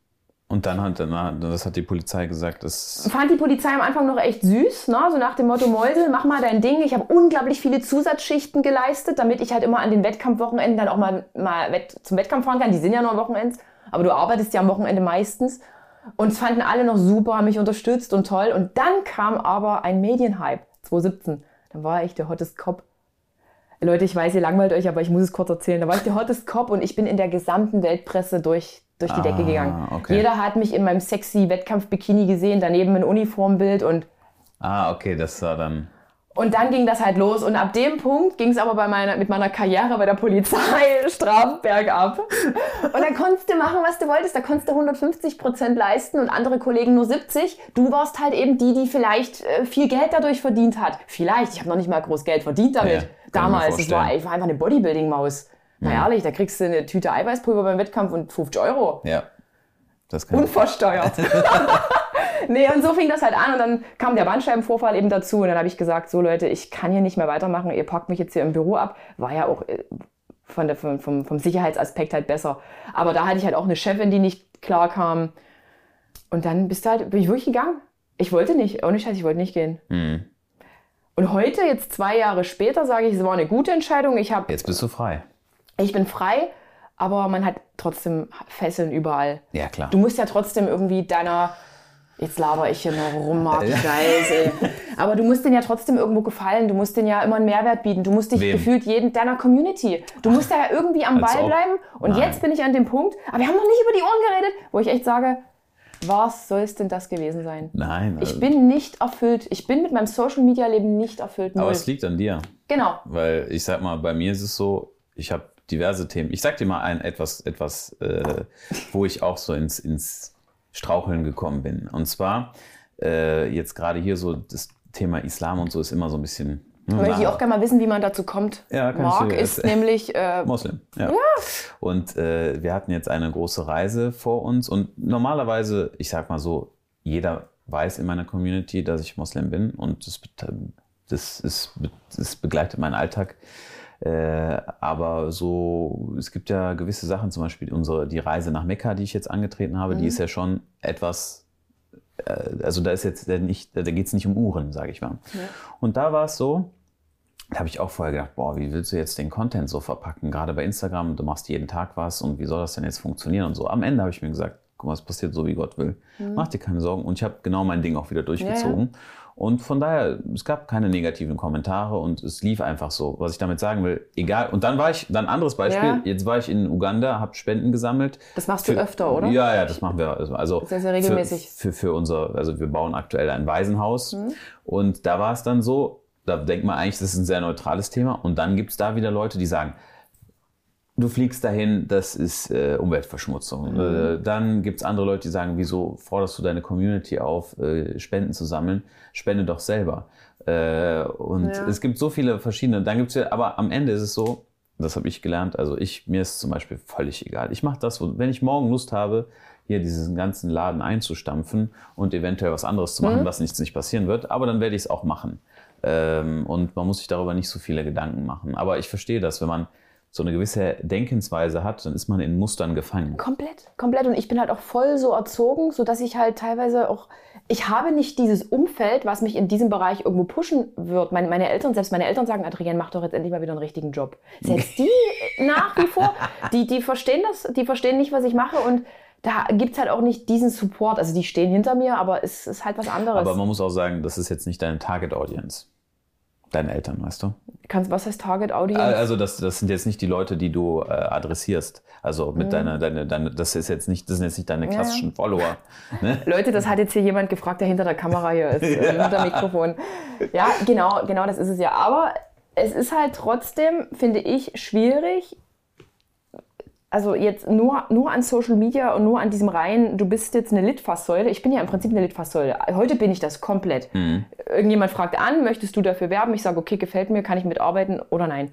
Und dann hat, na, das hat die Polizei gesagt, das. Fand die Polizei am Anfang noch echt süß, ne? so nach dem Motto, Mäusel, mach mal dein Ding. Ich habe unglaublich viele Zusatzschichten geleistet, damit ich halt immer an den Wettkampfwochenenden dann auch mal, mal zum Wettkampf fahren kann. Die sind ja nur am Wochenends, aber du arbeitest ja am Wochenende meistens. Und es fanden alle noch super, haben mich unterstützt und toll. Und dann kam aber ein Medienhype, 2017. Dann war ich der hottest Cop. Leute, ich weiß, ihr langweilt euch, aber ich muss es kurz erzählen. Da war ich der hottest Cop und ich bin in der gesamten Weltpresse durch, durch die Ah, Decke gegangen. okay. Jeder hat mich in meinem sexy Wettkampf-Bikini gesehen, daneben ein Uniformbild und Ah, okay, das war dann. Und dann ging das halt los. Und ab dem Punkt ging es aber bei meiner, mit meiner Karriere bei der Polizei straff bergab. Und dann konntest du machen, was du wolltest. Da konntest du 150 Prozent leisten und andere Kollegen nur 70. Du warst halt eben die, die vielleicht äh, viel Geld dadurch verdient hat. Vielleicht. Ich habe noch nicht mal groß Geld verdient damit. Ja, ich Damals. Das war, ich war einfach eine Bodybuilding-Maus. Na ehrlich, da kriegst du eine Tüte Eiweißpulver beim Wettkampf und 50 Euro. Ja. Das kann Unversteuert. nee, und so fing das halt an und dann kam der Bandscheibenvorfall eben dazu und dann habe ich gesagt, so Leute, ich kann hier nicht mehr weitermachen, ihr packt mich jetzt hier im Büro ab. War ja auch äh, von der, vom, vom, vom Sicherheitsaspekt halt besser. Aber da hatte ich halt auch eine Chefin, die nicht klar kam. Und dann bist du halt, bin ich wirklich gegangen. Ich wollte nicht, ohne Scheiß, ich wollte nicht gehen. Mhm. Und heute, jetzt zwei Jahre später, sage ich, es war eine gute Entscheidung. Ich, hab, Jetzt bist du frei. ich bin frei, aber man hat trotzdem Fesseln überall. Ja, klar. Du musst ja trotzdem irgendwie deiner. Jetzt laber ich hier noch rum, Marc, weiß, ey. Aber du musst denen ja trotzdem irgendwo gefallen. Du musst denen ja immer einen Mehrwert bieten. Du musst dich Wem? gefühlt jeden deiner Community. Du musst da ja irgendwie am Als Ball ob. bleiben. Und Nein. jetzt bin ich an dem Punkt. Aber wir haben noch nicht über die Ohren geredet, wo ich echt sage, was soll es denn das gewesen sein? Nein. Ich also- bin nicht erfüllt. Ich bin mit meinem Social Media Leben nicht erfüllt. aber Null. es liegt an dir. Genau. Weil ich sag mal, bei mir ist es so, ich habe diverse Themen. Ich sag dir mal ein etwas, etwas, äh, wo ich auch so ins, ins Straucheln gekommen bin. Und zwar äh, jetzt gerade hier so das Thema Islam und so ist immer so ein bisschen. hm, Möchte ich auch gerne mal wissen, wie man dazu kommt. Ja, kann ich Marc dir ist erzählen. nämlich äh, Moslem. Ja. Und äh, wir hatten jetzt eine große Reise vor uns und normalerweise, ich sag mal so, jeder weiß in meiner Community, dass ich Moslem bin und das, das, ist, das begleitet meinen Alltag. Äh, aber so, es gibt ja gewisse Sachen, zum Beispiel unsere, die Reise nach Mekka, die ich jetzt angetreten habe, die ist ja schon etwas, äh, also da ist jetzt nicht, da geht es nicht um Uhren, sage ich mal. Und da war es so, da habe ich auch vorher gedacht, boah, wie willst du jetzt den Content so verpacken? Gerade bei Instagram, du machst jeden Tag was und wie soll das denn jetzt funktionieren und so. Am Ende habe ich mir gesagt, guck mal, es passiert so, wie Gott will. Mach dir keine Sorgen. Und ich habe genau mein Ding auch wieder durchgezogen. Und von daher, es gab keine negativen Kommentare und es lief einfach so. Was ich damit sagen will, egal. Und dann war ich, dann anderes Beispiel, Ja. jetzt war ich in Uganda, habe Spenden gesammelt. Das machst du Für- öfter, oder? Ja, ja, das machen wir. Also, also Sehr, sehr regelmäßig. Für, für, für unser, also wir bauen aktuell ein Waisenhaus. Mhm. Und da war es dann so, da denkt man eigentlich, das ist ein sehr neutrales Thema. Und dann gibt es da wieder Leute, die sagen, du fliegst dahin, das ist äh, Umweltverschmutzung. Mhm. Äh, dann gibt es andere Leute, die sagen, wieso forderst du deine Community auf, äh, Spenden zu sammeln? Spende doch selber. Äh, und Ja. es gibt so viele verschiedene. Dann gibt's ja, aber am Ende ist es so, das habe ich gelernt, also ich, mir ist zum Beispiel völlig egal. Ich mache das, wenn ich morgen Lust habe, hier diesen ganzen Laden einzustampfen und eventuell was anderes zu machen, was nichts nicht passieren wird, aber dann werde ich es auch machen. Ähm, und man muss sich darüber nicht so viele Gedanken machen. Aber ich verstehe das, wenn man so eine gewisse Denkensweise hat, dann ist man in Mustern gefangen. Komplett, komplett. Und ich bin halt auch voll so erzogen, sodass ich halt teilweise auch, ich habe nicht dieses Umfeld, was mich in diesem Bereich irgendwo pushen wird. Meine, meine Eltern, selbst meine Eltern sagen, Adrienne, mach doch jetzt endlich mal wieder einen richtigen Job. Selbst die nach wie vor, die, die verstehen das, die verstehen nicht, was ich mache und da gibt es halt auch nicht diesen Support. Also die stehen hinter mir, aber es ist halt was anderes. Aber man muss auch sagen, das ist jetzt nicht deine Target Audience. Deine Eltern, weißt du? Kannst, was heißt Target Audience? Also das, das sind jetzt nicht die Leute, die du äh, adressierst. Also mit deiner, deine, deine, das ist jetzt nicht, das sind jetzt nicht deine klassischen Follower. Ne? Leute, das hat jetzt hier jemand gefragt, der hinter der Kamera hier ist, äh, hinter dem Mikrofon. Ja, genau, genau, das ist es ja. Aber es ist halt trotzdem, finde ich, schwierig. Also jetzt nur, nur an Social Media und nur an diesem rein, du bist jetzt eine Litfaßsäule. Ich bin ja im Prinzip eine Litfaßsäule. Heute bin ich das komplett. Irgendjemand fragt an, möchtest du dafür werben? Ich sage, okay, gefällt mir, kann ich mitarbeiten oder nein.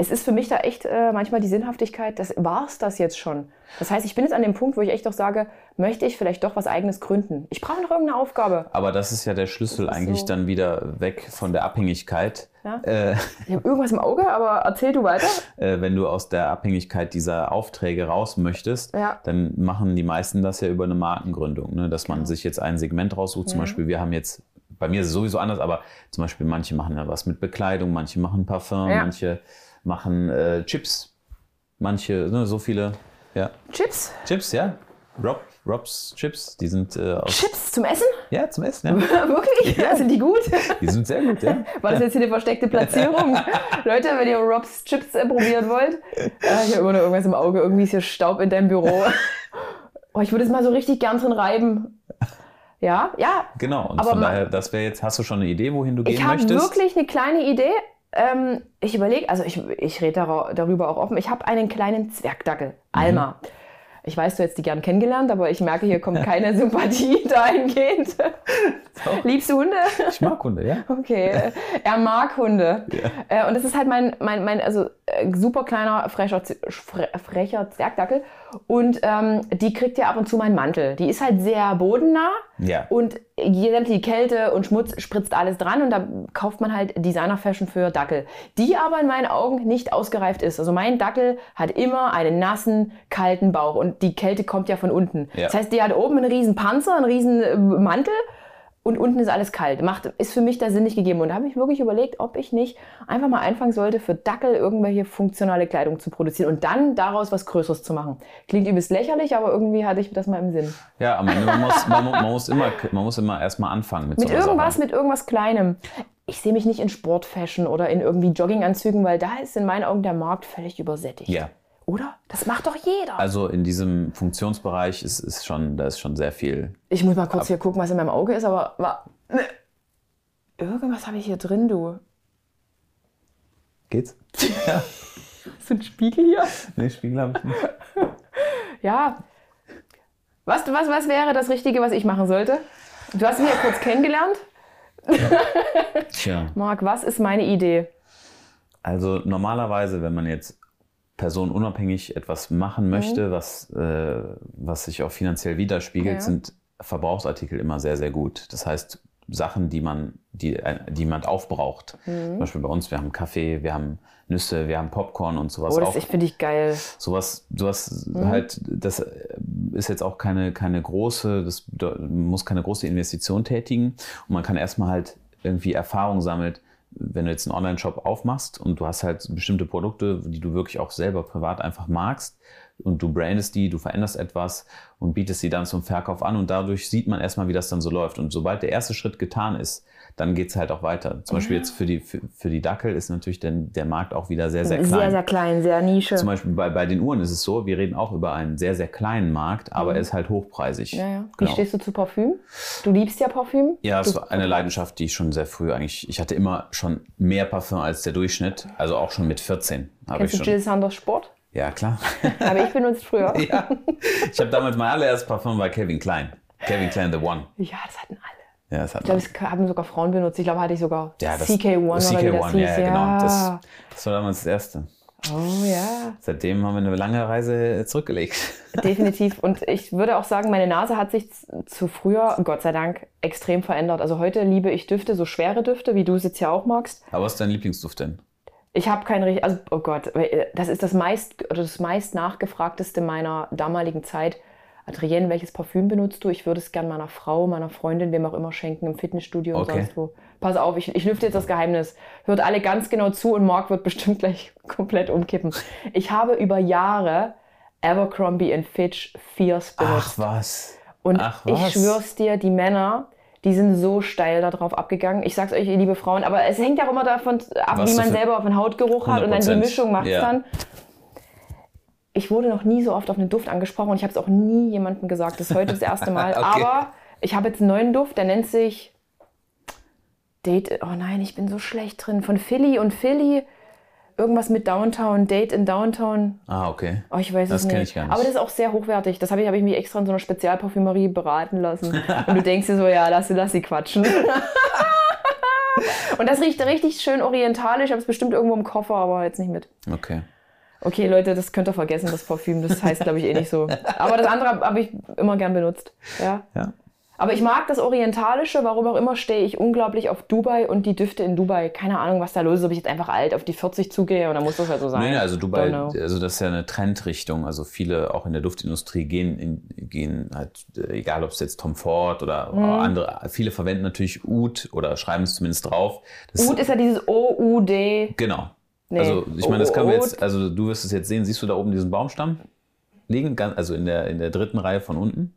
Es ist für mich da echt äh, manchmal die Sinnhaftigkeit, das war's das jetzt schon. Das heißt, ich bin jetzt an dem Punkt, wo ich echt doch sage, möchte ich vielleicht doch was eigenes gründen. Ich brauche noch irgendeine Aufgabe. Aber das ist ja der Schlüssel eigentlich so. dann wieder weg von der Abhängigkeit. Ja. Äh, Ich habe irgendwas im Auge, aber erzähl du weiter. äh, wenn du aus der Abhängigkeit dieser Aufträge raus möchtest, Ja. dann machen die meisten das ja über eine Markengründung, ne? dass man sich jetzt ein Segment raussucht. Zum Beispiel, wir haben jetzt, bei mir ist es sowieso anders, aber zum Beispiel manche machen ja was mit Bekleidung, manche machen Parfum, Ja. manche machen äh, Chips, manche, ne, so viele, ja. Chips? Chips, ja. Rob, Robs Chips, die sind äh, aus, Chips zum Essen? ja, zum Essen, ja. Wirklich? Sind die gut? Die sind sehr gut, ja. War das jetzt hier eine versteckte Platzierung? Leute, wenn ihr Robs Chips äh, probieren wollt. Ah, ich habe immer noch irgendwas im Auge. Irgendwie ist hier Staub in deinem Büro. Oh, ich würde es mal so richtig gern drin reiben. Ja, ja. Genau. Und Aber von daher, das wäre jetzt, hast du schon eine Idee, wohin du gehen Ich habe möchtest? wirklich eine kleine Idee. Ähm, ich überlege, also ich, ich rede darüber auch offen. Ich habe einen kleinen Zwergdackel, Alma. Ich weiß, du hättest die gern kennengelernt, aber ich merke, hier kommt keine Sympathie dahingehend. Liebst du Hunde? Ich mag Hunde, ja. Okay, er mag Hunde. Äh, und das ist halt mein, mein, mein also äh, super kleiner, frecher, fre- frecher Zwergdackel. Und ähm, die kriegt ja ab und zu meinen Mantel. Die ist halt sehr bodennah. Ja. Und sämtliche Kälte und Schmutz spritzt alles dran und da kauft man halt Designer-Fashion für Dackel, die aber in meinen Augen nicht ausgereift ist. Also mein Dackel hat immer einen nassen, kalten Bauch und die Kälte kommt ja von unten. Ja. Das heißt, die hat oben einen riesen Panzer, einen riesen äh, Mantel und unten ist alles kalt. Macht, ist für mich der Sinn nicht gegeben. Und da habe ich wirklich überlegt, ob ich nicht einfach mal anfangen sollte, für Dackel irgendwelche funktionale Kleidung zu produzieren und dann daraus was Größeres zu machen. Klingt übelst lächerlich, aber irgendwie hatte ich das mal im Sinn. Ja, am Ende, man muss, man, man muss immer, man muss immer erstmal anfangen mit, Mit so irgendwas, Sache. mit irgendwas Kleinem. Ich sehe mich nicht in Sportfashion oder in irgendwie Jogginganzügen, weil da ist in meinen Augen der Markt völlig übersättigt. Ja. Oder? Das macht doch jeder. Also in diesem Funktionsbereich ist, ist schon, da ist schon sehr viel. ich muss mal kurz hier gucken, was in meinem Auge ist, aber wa- ne. irgendwas habe ich hier drin, du. Geht's? ja. So ein Spiegel hier? Nee, Spiegel habe ich nicht. Ja. Was, was, was wäre das Richtige, was ich machen sollte? Du hast mich ja kurz kennengelernt. Tja. Marc, was ist meine Idee? Also normalerweise, wenn man jetzt personenunabhängig etwas machen möchte, was, äh, was sich auch finanziell widerspiegelt, Ja. sind Verbrauchsartikel immer sehr, sehr gut. Das heißt, Sachen, die man, die, ein- die jemand aufbraucht. Zum Beispiel bei uns, wir haben Kaffee, wir haben Nüsse, wir haben Popcorn und sowas Oh, das auch. ich finde ich geil. sowas, sowas Mhm. halt, das ist jetzt auch keine, keine große, das man muss keine große Investition tätigen und man kann erstmal halt irgendwie Erfahrung sammelt, wenn du jetzt einen Online-Shop aufmachst und du hast halt bestimmte Produkte, die du wirklich auch selber privat einfach magst und du brandest die, du veränderst etwas und bietest sie dann zum Verkauf an und dadurch sieht man erstmal, wie das dann so läuft. Und sobald der erste Schritt getan ist, dann geht's halt auch weiter. Zum Beispiel jetzt für die, für, für die Dackel ist natürlich der, der Markt auch wieder sehr, sehr klein. Sehr, sehr klein, sehr Nische. Zum Beispiel bei, bei den Uhren ist es so, wir reden auch über einen sehr, sehr kleinen Markt, aber er ist halt hochpreisig. Mhm. Ja, ja. Wie Genau. stehst du zu Parfüm? Du liebst ja Parfüm. Ja, es du, war eine Leidenschaft, die ich schon sehr früh eigentlich, ich hatte immer schon mehr Parfum als der Durchschnitt, also auch schon mit 14 habe ich Kennst du. Jill Sanders Sport? Ja, klar. Aber ich benutzt früher. ja. Ich habe damals mein allererstes Parfum bei Calvin Klein. Calvin Klein The One. Ja, das hatten alle. Ja, das hat Ich glaube, es haben sogar Frauen benutzt. Ich glaube, hatte ich sogar ja, das, CK1 oder wie das CK1, hieß. ja, ja, genau. Das, das war damals das erste. oh ja, Seitdem haben wir eine lange Reise zurückgelegt. definitiv. Und ich würde auch sagen, meine Nase hat sich zu früher, Gott sei Dank, extrem verändert. Also heute liebe ich Düfte, so schwere Düfte, wie du es jetzt ja auch magst. Aber was ist dein Lieblingsduft denn? Ich habe kein richtig, also oh Gott, das ist das meist oder das meist nachgefragteste meiner damaligen Zeit. Adrienne, welches Parfüm benutzt du? Ich würde es gern meiner Frau, meiner Freundin, wem auch immer schenken, im Fitnessstudio und Okay. sonst wo. Pass auf, ich, ich lüfte jetzt das Geheimnis. Hört alle ganz genau zu und Mark wird bestimmt gleich komplett umkippen. Ich habe über Jahre Abercrombie Fitch Fierce benutzt. Ach was. Und Ach, ich was? schwör's dir, die Männer, die sind so steil darauf abgegangen. Ich sag's euch, ihr liebe Frauen, aber es hängt ja auch immer davon ab, Was wie man selber auf den Hautgeruch hat und dann die 100%, Mischung macht's ja. dann. Ich wurde noch nie so oft auf einen Duft angesprochen und ich habe es auch nie jemandem gesagt. Das ist heute das erste Mal. Okay. Aber ich habe jetzt einen neuen Duft, der nennt sich Date. Oh nein, ich bin so schlecht drin. Von Philly und Philly. Irgendwas mit Downtown, Date in Downtown. Ah, okay. Oh, ich weiß Das es nicht. ich gar nicht. Aber das ist auch sehr hochwertig. Das habe ich, hab ich mich extra in so einer Spezialparfümerie beraten lassen. Und du denkst dir so, ja, lass, sie- lass sie quatschen. Und das riecht richtig schön orientalisch. Ich habe es bestimmt irgendwo im Koffer, aber jetzt nicht mit. Okay. Okay, Leute, das könnt ihr vergessen, das Parfüm. Das heißt, glaube ich, eh nicht so. Aber das andere habe hab ich immer gern benutzt. Ja. Ja. Aber ich mag das Orientalische, warum auch immer stehe ich unglaublich auf Dubai und die Düfte in Dubai. Keine Ahnung, was da los ist, ob ich jetzt einfach alt auf die 40 zugehe und dann muss das halt so sein. Nee, also Dubai, also das ist ja eine Trendrichtung. Also viele auch in der Duftindustrie gehen, in, gehen halt, äh, egal ob es jetzt Tom Ford oder Mhm. andere, viele verwenden natürlich Oud oder schreiben es zumindest drauf. Das, Ut ist ja dieses O-U-D. Genau. Nee. Also ich meine, das können wir Oud. jetzt, also du wirst es jetzt sehen, siehst du da oben diesen Baumstamm liegen, also in der, in der dritten Reihe von unten?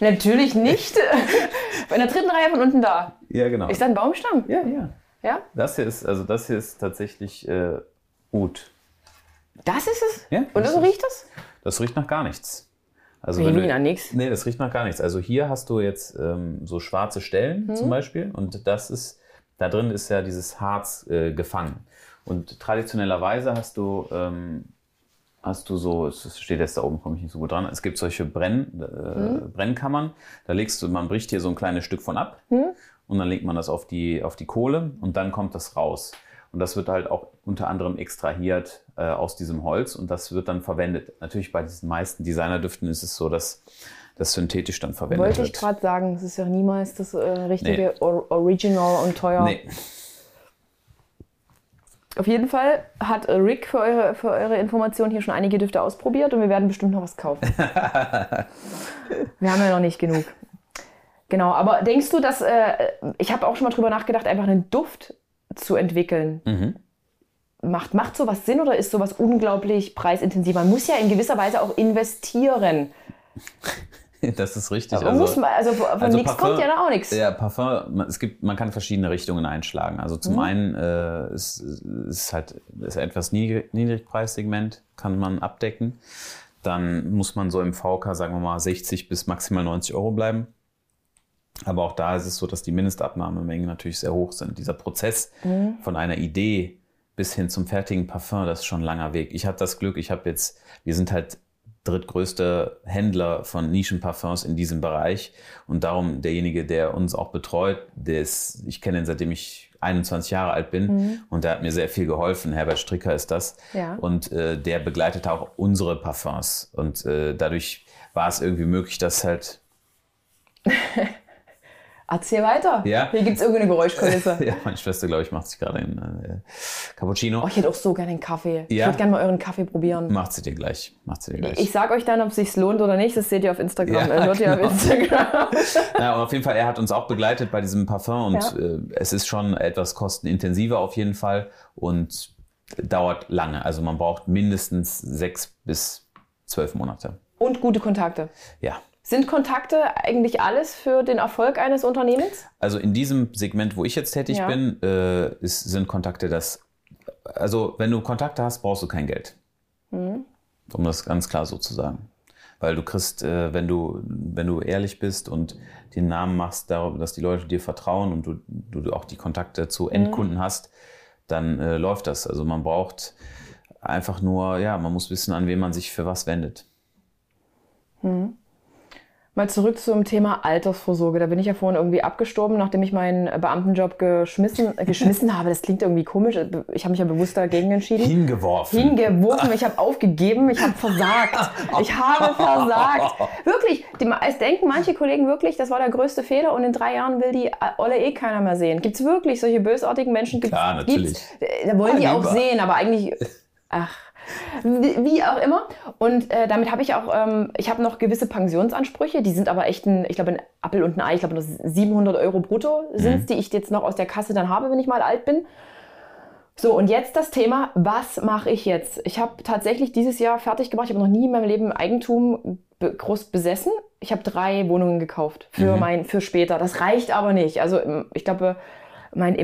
Natürlich nicht. In der dritten Reihe von unten da. Ja, genau. Ist da ein Baumstamm? ja, ja. Ja? Das hier ist, also das hier ist tatsächlich äh, Oud. Das ist es? Ja, Und so riecht das? Das riecht nach gar nichts. Also wenn du, nichts. Nee, das riecht nach gar nichts. Also hier hast du jetzt ähm, so schwarze Stellen Mhm. zum Beispiel und das ist, da drin ist ja dieses Harz äh, gefangen. Und traditionellerweise hast du, ähm, hast du so, es steht jetzt da oben, komme ich nicht so gut dran, es gibt solche Brenn, äh, Mhm. Brennkammern, da legst du, man bricht hier so ein kleines Stück von ab Mhm. und dann legt man das auf die, auf die Kohle und dann kommt das raus. Und das wird halt auch unter anderem extrahiert äh, aus diesem Holz und das wird dann verwendet. Natürlich bei diesen meisten Designerdüften ist es so, dass das synthetisch dann verwendet Wollte ich wird. gerade sagen, es ist ja niemals das äh, richtige Or Original und teuer. Nee, Auf jeden Fall hat äh, Rick für eure, für eure Information hier schon einige Düfte ausprobiert und wir werden bestimmt noch was kaufen. wir haben ja noch nicht genug. Genau, aber denkst du, dass, äh, ich habe auch schon mal drüber nachgedacht, einfach einen Duft zu entwickeln. Mhm. Macht, macht sowas Sinn oder ist sowas unglaublich preisintensiv? Man muss ja in gewisser Weise auch investieren. das ist richtig. Aber muss man, also von also nichts kommt ja da auch nichts. Ja, Parfum, man- es gibt, man kann verschiedene Richtungen einschlagen. Also Mhm. zum einen äh, ist, ist halt ist etwas niedrig, Niedrigpreissegment, kann man abdecken. Dann muss man so im VK, sagen wir mal, 60 bis maximal 90 Euro bleiben. Aber auch da ist es so, dass die Mindestabnahmemengen natürlich sehr hoch sind. Dieser Prozess Mhm. von einer Idee bis hin zum fertigen Parfum, das ist schon ein langer Weg. Ich hatte das Glück, ich habe jetzt, wir sind halt drittgrößte Händler von Nischenparfums in diesem Bereich. Und darum derjenige, der uns auch betreut, der ist, ich kenne ihn seitdem ich 21 Jahre alt bin. Und der hat mir sehr viel geholfen. Herbert Stricker ist das. Ja. und äh, der begleitet auch unsere Parfums. Und äh, dadurch war es irgendwie möglich, dass halt Erzähl weiter. Ja. Hier gibt es irgendeine Geräuschkulisse. ja, meine Schwester, glaube ich, macht sich gerade einen äh, Cappuccino. Oh, ich hätte auch so gerne einen Kaffee. Ich Ja. würde gerne mal euren Kaffee probieren. Macht sie dir gleich. Macht sie dir gleich. Ich sag euch dann, ob es sich lohnt oder nicht. Das seht ihr auf Instagram. Ja, äh, hört ihr genau. auf Instagram. Ja, und auf jeden Fall, er hat uns auch begleitet bei diesem Parfum und Ja. äh, es ist schon etwas kostenintensiver auf jeden Fall und dauert lange. Also man braucht mindestens sechs bis zwölf Monate. Und gute Kontakte. Ja. Sind Kontakte eigentlich alles für den Erfolg eines Unternehmens? Also in diesem Segment, wo ich jetzt tätig Ja. bin, äh, ist, sind Kontakte das. Also wenn du Kontakte hast, brauchst du kein Geld. Mhm. Um das ganz klar so zu sagen. Weil du kriegst, äh, wenn du, wenn du ehrlich bist und den Namen machst, darüber, dass die Leute dir vertrauen und du, du, auch die Kontakte zu Endkunden hast, dann äh, läuft das. Also man braucht einfach nur, ja, man muss wissen, an wen man sich für was wendet. Mal zurück zum Thema Altersvorsorge. Da bin ich ja vorhin irgendwie abgestorben, nachdem ich meinen Beamtenjob geschmissen, äh, geschmissen habe. Das klingt irgendwie komisch. Ich habe mich ja bewusst dagegen entschieden. Hingeworfen. Hingeworfen, ich habe aufgegeben, ich habe versagt. Ich habe versagt. Wirklich, die, es denken manche Kollegen wirklich, das war der größte Fehler und in drei Jahren will die Olle eh keiner mehr sehen. Gibt es wirklich solche bösartigen Menschen? Gibt's, Klar, natürlich. Gibt's, da wollen die auch sehen, aber eigentlich, ach, wie auch immer. Und äh, damit habe ich auch, ähm, ich habe noch gewisse Pensionsansprüche, die sind aber echt ein, ich glaube, ein Appel und ein Ei. Ich glaube, nur 700 Euro brutto sind die ich jetzt noch aus der Kasse dann habe, wenn ich mal alt bin. So, und jetzt das Thema, was mache ich jetzt? Ich habe tatsächlich dieses Jahr fertig gemacht, ich habe noch nie in meinem Leben Eigentum be groß besessen. Ich habe drei Wohnungen gekauft für, mein, für später. Das reicht aber nicht. Also ähm, ich glaube, mein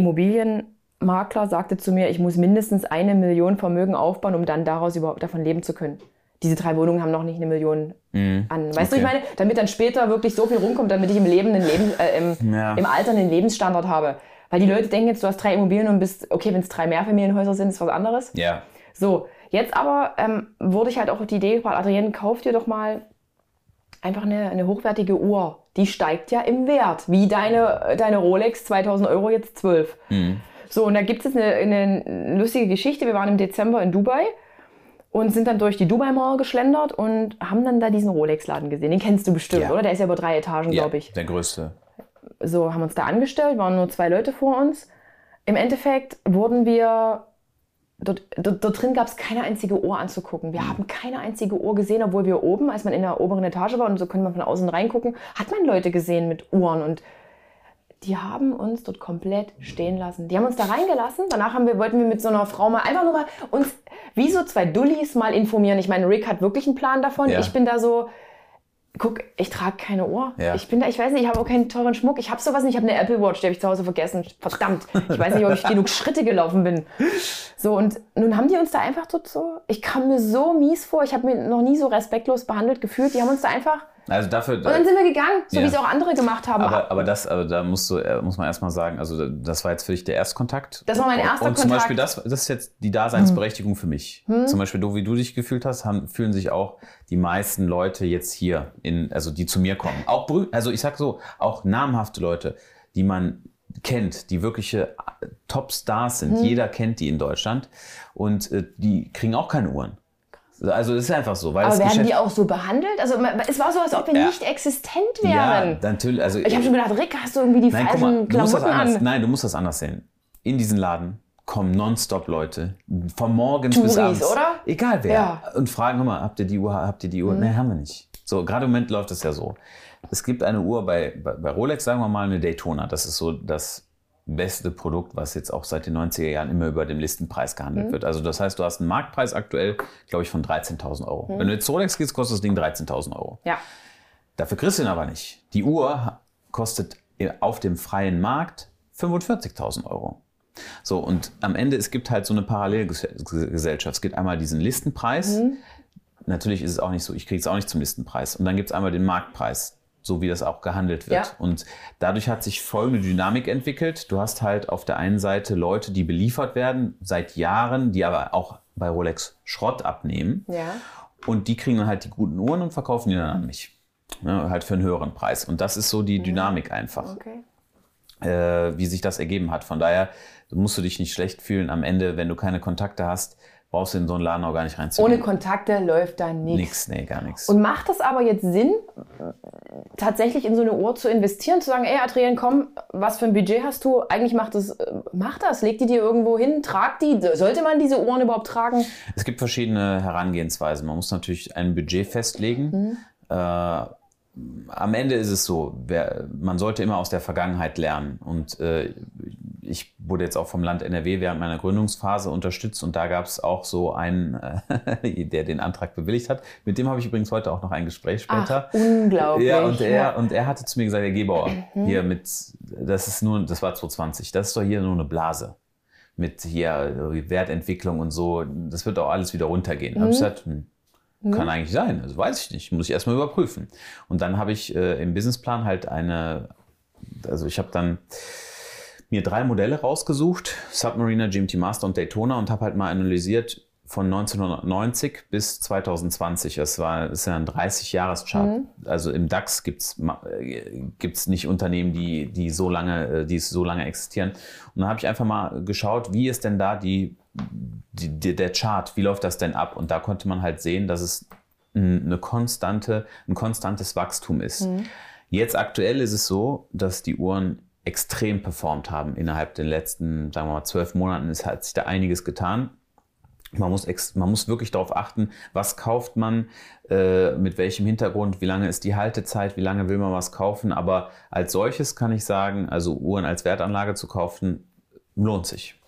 Immobilienmakler sagte zu mir, ich muss mindestens eine Million Vermögen aufbauen, um dann daraus überhaupt davon leben zu können. Diese drei Wohnungen haben noch nicht eine Million an. Weißt du, Okay. ich meine, damit dann später wirklich so viel rumkommt, damit ich im Leben einen Leben, äh, im, Ja. im Alter einen Lebensstandard habe. Weil die Leute denken jetzt, du hast drei Immobilien und bist, okay, wenn es drei Mehrfamilienhäuser sind, ist was anderes. Ja. So, jetzt aber ähm, wurde ich halt auch auf die Idee gebracht, Adrienne, kauf dir doch mal einfach eine, eine hochwertige Uhr. Die steigt ja im Wert, wie deine, deine Rolex 2000 Euro jetzt 12. So, und da gibt es eine, eine lustige Geschichte. Wir waren im Dezember in Dubai und sind dann durch die Dubai Mall geschlendert und haben dann da diesen Rolex-Laden gesehen. Den kennst du bestimmt, Ja. oder? Der ist ja über drei Etagen, ja. glaube ich Der größte. so haben uns da angestellt, waren nur zwei Leute vor uns. Im Endeffekt wurden wir, dort, dort, dort drin gab es keine einzige Uhr anzugucken. Wir haben keine einzige Uhr gesehen, obwohl wir oben, als man in der oberen Etage war und so konnte man von außen reingucken, hat man Leute gesehen mit Uhren und die haben uns dort komplett stehen lassen. Die haben uns da reingelassen. Danach haben wir, wollten wir mit so einer Frau mal einfach nur mal uns, wie so zwei Dullis, mal informieren. Ich meine, Rick hat wirklich einen Plan davon. Ja. Ich bin da so, guck, ich trage keine Uhr. Ja. Ich bin da, ich weiß nicht, ich habe auch keinen teuren Schmuck. Ich habe sowas nicht, ich habe eine Apple Watch, die habe ich zu Hause vergessen. Verdammt. Ich weiß nicht, ob ich genug Schritte gelaufen bin. So, und nun haben die uns da einfach so, ich kam mir so mies vor, ich habe mir noch nie so respektlos behandelt gefühlt. Die haben uns da einfach Also dafür. und dann sind wir gegangen, so Ja. wie es auch andere gemacht haben. aber, aber das, aber da musst du, äh, muss man erstmal sagen, also das war jetzt für dich der Erstkontakt. Das war mein Und- erster Und zum Kontakt. Hm. Beispiel das, das ist jetzt die Daseinsberechtigung für mich. Zum Beispiel, du, wie du dich gefühlt hast, haben, fühlen sich auch die meisten Leute jetzt hier, in, also die zu mir kommen. Auch, also ich sag so, auch namhafte Leute, die man kennt, die wirkliche äh, Top-Stars Hm. sind. Jeder kennt die in Deutschland und äh, die kriegen auch keine Uhren. Also es ist einfach so, weil aber werden Geschäft die auch so behandelt? Also es war so, als ob wir Ja. nicht existent ja, wären. natürlich. Also ich habe schon gedacht, Rick, hast du irgendwie die Nein, falschen mal, Klamotten an? nein, du musst das anders sehen. In diesen Laden kommen nonstop Leute, von morgens Touris, bis abends. oder? Egal wer. Ja. Und fragen, mal, habt ihr die Uhr, habt ihr die Uhr? Nee, haben wir nicht. So, gerade im Moment läuft es ja so. Es gibt eine Uhr bei, bei, bei Rolex, sagen wir mal, eine Daytona. Das ist so das beste Produkt, was jetzt auch seit den 90er Jahren immer über dem Listenpreis gehandelt wird. Also das heißt, du hast einen Marktpreis aktuell, glaube ich, von 13.000 Euro. Wenn du jetzt Rolex gehst, kostet das Ding 13.000 Euro. Ja. Dafür kriegst du ihn aber nicht. Die Uhr kostet auf dem freien Markt 45.000 Euro. So, und am Ende, es gibt halt so eine Parallelgesellschaft. Es gibt einmal diesen Listenpreis. Natürlich ist es auch nicht so, ich kriege es auch nicht zum Listenpreis. Und dann gibt es einmal den Marktpreis, so wie das auch gehandelt wird. Ja. Und dadurch hat sich folgende Dynamik entwickelt. Du hast halt auf der einen Seite Leute, die beliefert werden seit Jahren, die aber auch bei Rolex Schrott abnehmen. Ja. Und die kriegen dann halt die guten Uhren und verkaufen die dann an mich. Ne, halt für einen höheren Preis. Und das ist so die Dynamik einfach, Okay. äh, wie sich das ergeben hat. Von daher musst du dich nicht schlecht fühlen. Am Ende, wenn du keine Kontakte hast, brauchst du in so einen Laden auch gar nicht Ohne reinzugehen. Kontakte läuft da nichts. Nix, nee, gar nichts. Und macht es aber jetzt Sinn, tatsächlich in so eine Uhr zu investieren, zu sagen, ey Adrian, komm, was für ein Budget hast du? Eigentlich macht das, äh, mach das, leg die dir irgendwo hin, trag die. Sollte man diese Uhren überhaupt tragen? Es gibt verschiedene Herangehensweisen. Man muss natürlich ein Budget festlegen. Äh, am Ende ist es so, wer, man sollte immer aus der Vergangenheit lernen. Und äh, ich wurde jetzt auch vom Land NRW während meiner Gründungsphase unterstützt und da gab es auch so einen, äh, der den Antrag bewilligt hat. Mit dem habe ich übrigens heute auch noch ein Gespräch später. Ach, unglaublich. Ja, und er, und er hatte zu mir gesagt, Herr Gebauer, hier mit, das ist nur, das war 2020, das ist doch hier nur eine Blase. Mit hier Wertentwicklung und so, das wird auch alles wieder runtergehen. Da habe ich gesagt, hm, kann eigentlich sein, also weiß ich nicht, muss ich erstmal überprüfen. Und dann habe ich äh, im Businessplan halt eine, also ich habe dann mir drei Modelle rausgesucht, Submariner, GMT Master und Daytona und habe halt mal analysiert von 1990 bis 2020. Das war das ist ja ein 30-Jahres-Chart. Also im DAX gibt's äh, gibt's nicht Unternehmen, die, die so lange, äh, die so lange existieren. Und dann habe ich einfach mal geschaut, wie ist denn da die, die, der Chart, wie läuft das denn ab? Und da konnte man halt sehen, dass es eine konstante, ein konstantes Wachstum ist. Jetzt aktuell ist es so, dass die Uhren extrem performt haben. Innerhalb der letzten, sagen wir mal, zwölf Monaten ist, hat sich da einiges getan. Man muss, man muss wirklich darauf achten, was kauft man, äh, mit welchem Hintergrund, wie lange ist die Haltezeit, wie lange will man was kaufen. Aber als solches kann ich sagen, also Uhren als Wertanlage zu kaufen, lohnt sich.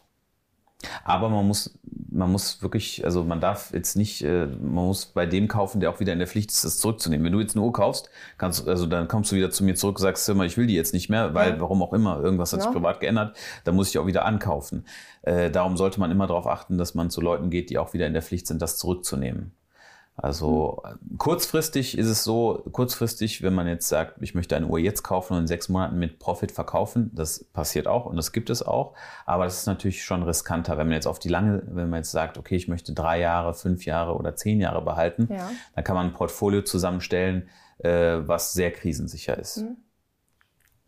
Aber man muss, man muss wirklich, also man darf jetzt nicht, äh, man muss bei dem kaufen, der auch wieder in der Pflicht ist, das zurückzunehmen. Wenn du jetzt eine Uhr kaufst, kannst, also dann kommst du wieder zu mir zurück und sagst, mal, ich will die jetzt nicht mehr, weil Ja. warum auch immer, irgendwas hat sich Ja. privat geändert, dann muss ich auch wieder ankaufen. Äh, darum sollte man immer darauf achten, dass man zu Leuten geht, die auch wieder in der Pflicht sind, das zurückzunehmen. Also äh, kurzfristig ist es so, kurzfristig, wenn man jetzt sagt, ich möchte eine Uhr jetzt kaufen und in sechs Monaten mit Profit verkaufen, das passiert auch und das gibt es auch. Aber das ist natürlich schon riskanter, wenn man jetzt auf die lange, wenn man jetzt sagt, okay, ich möchte drei Jahre, fünf Jahre oder zehn Jahre behalten, Ja. dann kann man ein Portfolio zusammenstellen, äh, was sehr krisensicher ist.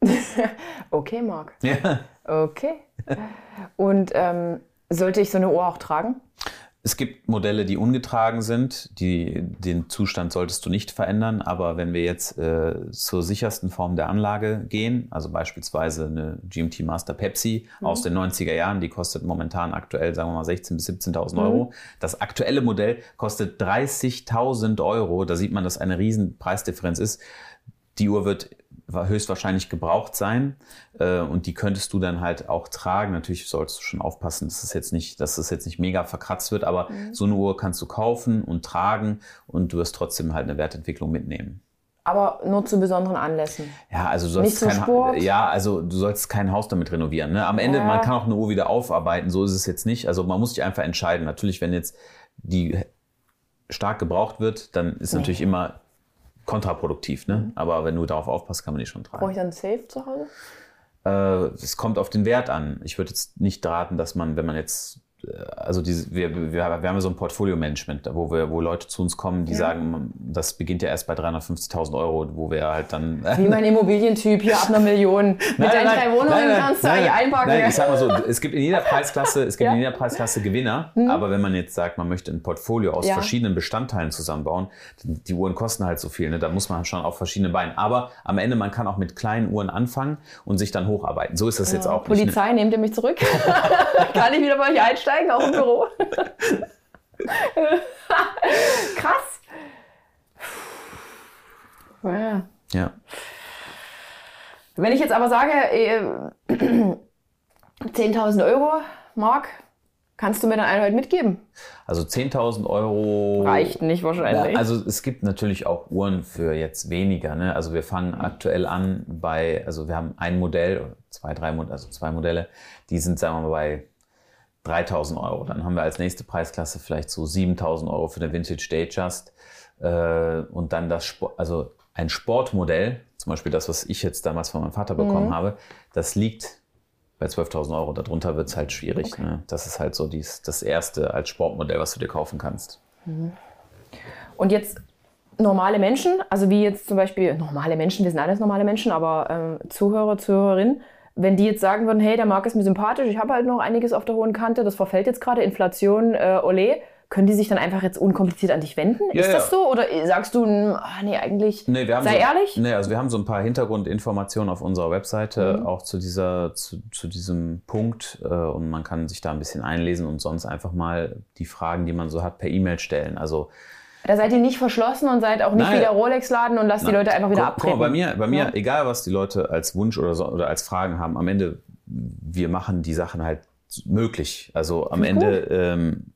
Okay, Marc. Ja. Okay. Und ähm, sollte ich so eine Uhr auch tragen? Es gibt Modelle, die ungetragen sind, die, den Zustand solltest du nicht verändern, aber wenn wir jetzt äh, zur sichersten Form der Anlage gehen, also beispielsweise eine GMT Master Pepsi aus den 90er Jahren, die kostet momentan aktuell, sagen wir mal, 16.000 bis 17.000 Euro. Das aktuelle Modell kostet 30.000 Euro. Da sieht man, dass eine riesen Preisdifferenz ist. Die Uhr wird höchstwahrscheinlich gebraucht sein äh, und die könntest du dann halt auch tragen. Natürlich solltest du schon aufpassen, dass es jetzt nicht, dass es jetzt nicht mega verkratzt wird, aber so eine Uhr kannst du kaufen und tragen und du wirst trotzdem halt eine Wertentwicklung mitnehmen. aber nur zu besonderen Anlässen. Ja, also du sollst kein, Sport? ja, also du sollst kein Haus damit renovieren. Ne? Am Ende, Ja. man kann auch eine Uhr wieder aufarbeiten, so ist es jetzt nicht. Also man muss sich einfach entscheiden. Natürlich, wenn jetzt die stark gebraucht wird, dann ist natürlich immer kontraproduktiv. Ne? Mhm. Aber wenn du darauf aufpasst, kann man die schon Brauche tragen. ich dann Safe zu Hause? Äh, Es kommt auf den Wert an. Ich würde jetzt nicht raten, dass man, wenn man jetzt also diese, wir, wir, wir haben ja so ein Portfolio-Management, wo wir, wo Leute zu uns kommen, die Ja. sagen, das beginnt ja erst bei 350.000 Euro, wo wir halt dann Wie mein Immobilientyp hier ab einer Million. Mit Nein, deinen nein, drei Wohnungen nein, kannst du eigentlich einpacken. Nein, ich sag mal so, es gibt in jeder Preisklasse, es gibt Ja. Mhm. in jeder Preisklasse Gewinner, aber wenn man jetzt sagt, man möchte ein Portfolio aus Ja. verschiedenen Bestandteilen zusammenbauen, die Uhren kosten halt so viel, ne? da muss man schon auf verschiedene Beinen. Aber am Ende, man kann auch mit kleinen Uhren anfangen und sich dann hocharbeiten. So ist das jetzt auch nicht. ne? Polizei, nehmt ihr mich zurück? Kann ich wieder bei euch einsteigen, auch im Büro? Krass. Ja. Ja. Wenn ich jetzt aber sage, äh, 10.000 Euro, Marc, kannst du mir dann eine heute mitgeben? Also 10.000 Euro. Reicht nicht wahrscheinlich. Ja, also es gibt natürlich auch Uhren für jetzt weniger. Ne? Also wir fangen aktuell an bei, also wir haben ein Modell, zwei, drei Modelle, also zwei Modelle, die sind, sagen wir mal, bei 3000 Euro. Dann haben wir als nächste Preisklasse vielleicht so 7000 Euro für eine Vintage Datejust. Äh, und dann das, Sport, also ein Sportmodell, zum Beispiel das, was ich jetzt damals von meinem Vater bekommen habe, das liegt bei 12.000 Euro. Darunter wird es halt schwierig. Okay. Ne? Das ist halt so dies, das erste als Sportmodell, was du dir kaufen kannst. Und jetzt normale Menschen, also wie jetzt zum Beispiel normale Menschen, wir sind alles normale Menschen, aber ähm, Zuhörer, Zuhörerinnen, wenn die jetzt sagen würden, hey, der Marc ist mir sympathisch, ich habe halt noch einiges auf der hohen Kante, das verfällt jetzt gerade, Inflation, äh, ole, können die sich dann einfach jetzt unkompliziert an dich wenden? Ja, ist das ja. so? Oder sagst du, ah, nee, eigentlich, Nee, wir haben sei so, ehrlich? Nee, also wir haben so ein paar Hintergrundinformationen auf unserer Webseite Mhm. auch zu dieser, zu, zu diesem Punkt äh, und man kann sich da ein bisschen einlesen und sonst einfach mal die Fragen, die man so hat, per E-Mail stellen. Also Da seid ihr nicht verschlossen und seid auch nicht Nein. wieder Rolex-Laden und lasst die Na, Leute einfach wieder abtreten. mal, bei mir, bei mir Ja. egal was die Leute als Wunsch oder, so, oder als Fragen haben, am Ende, wir machen die Sachen halt möglich. Also am Ende, ähm,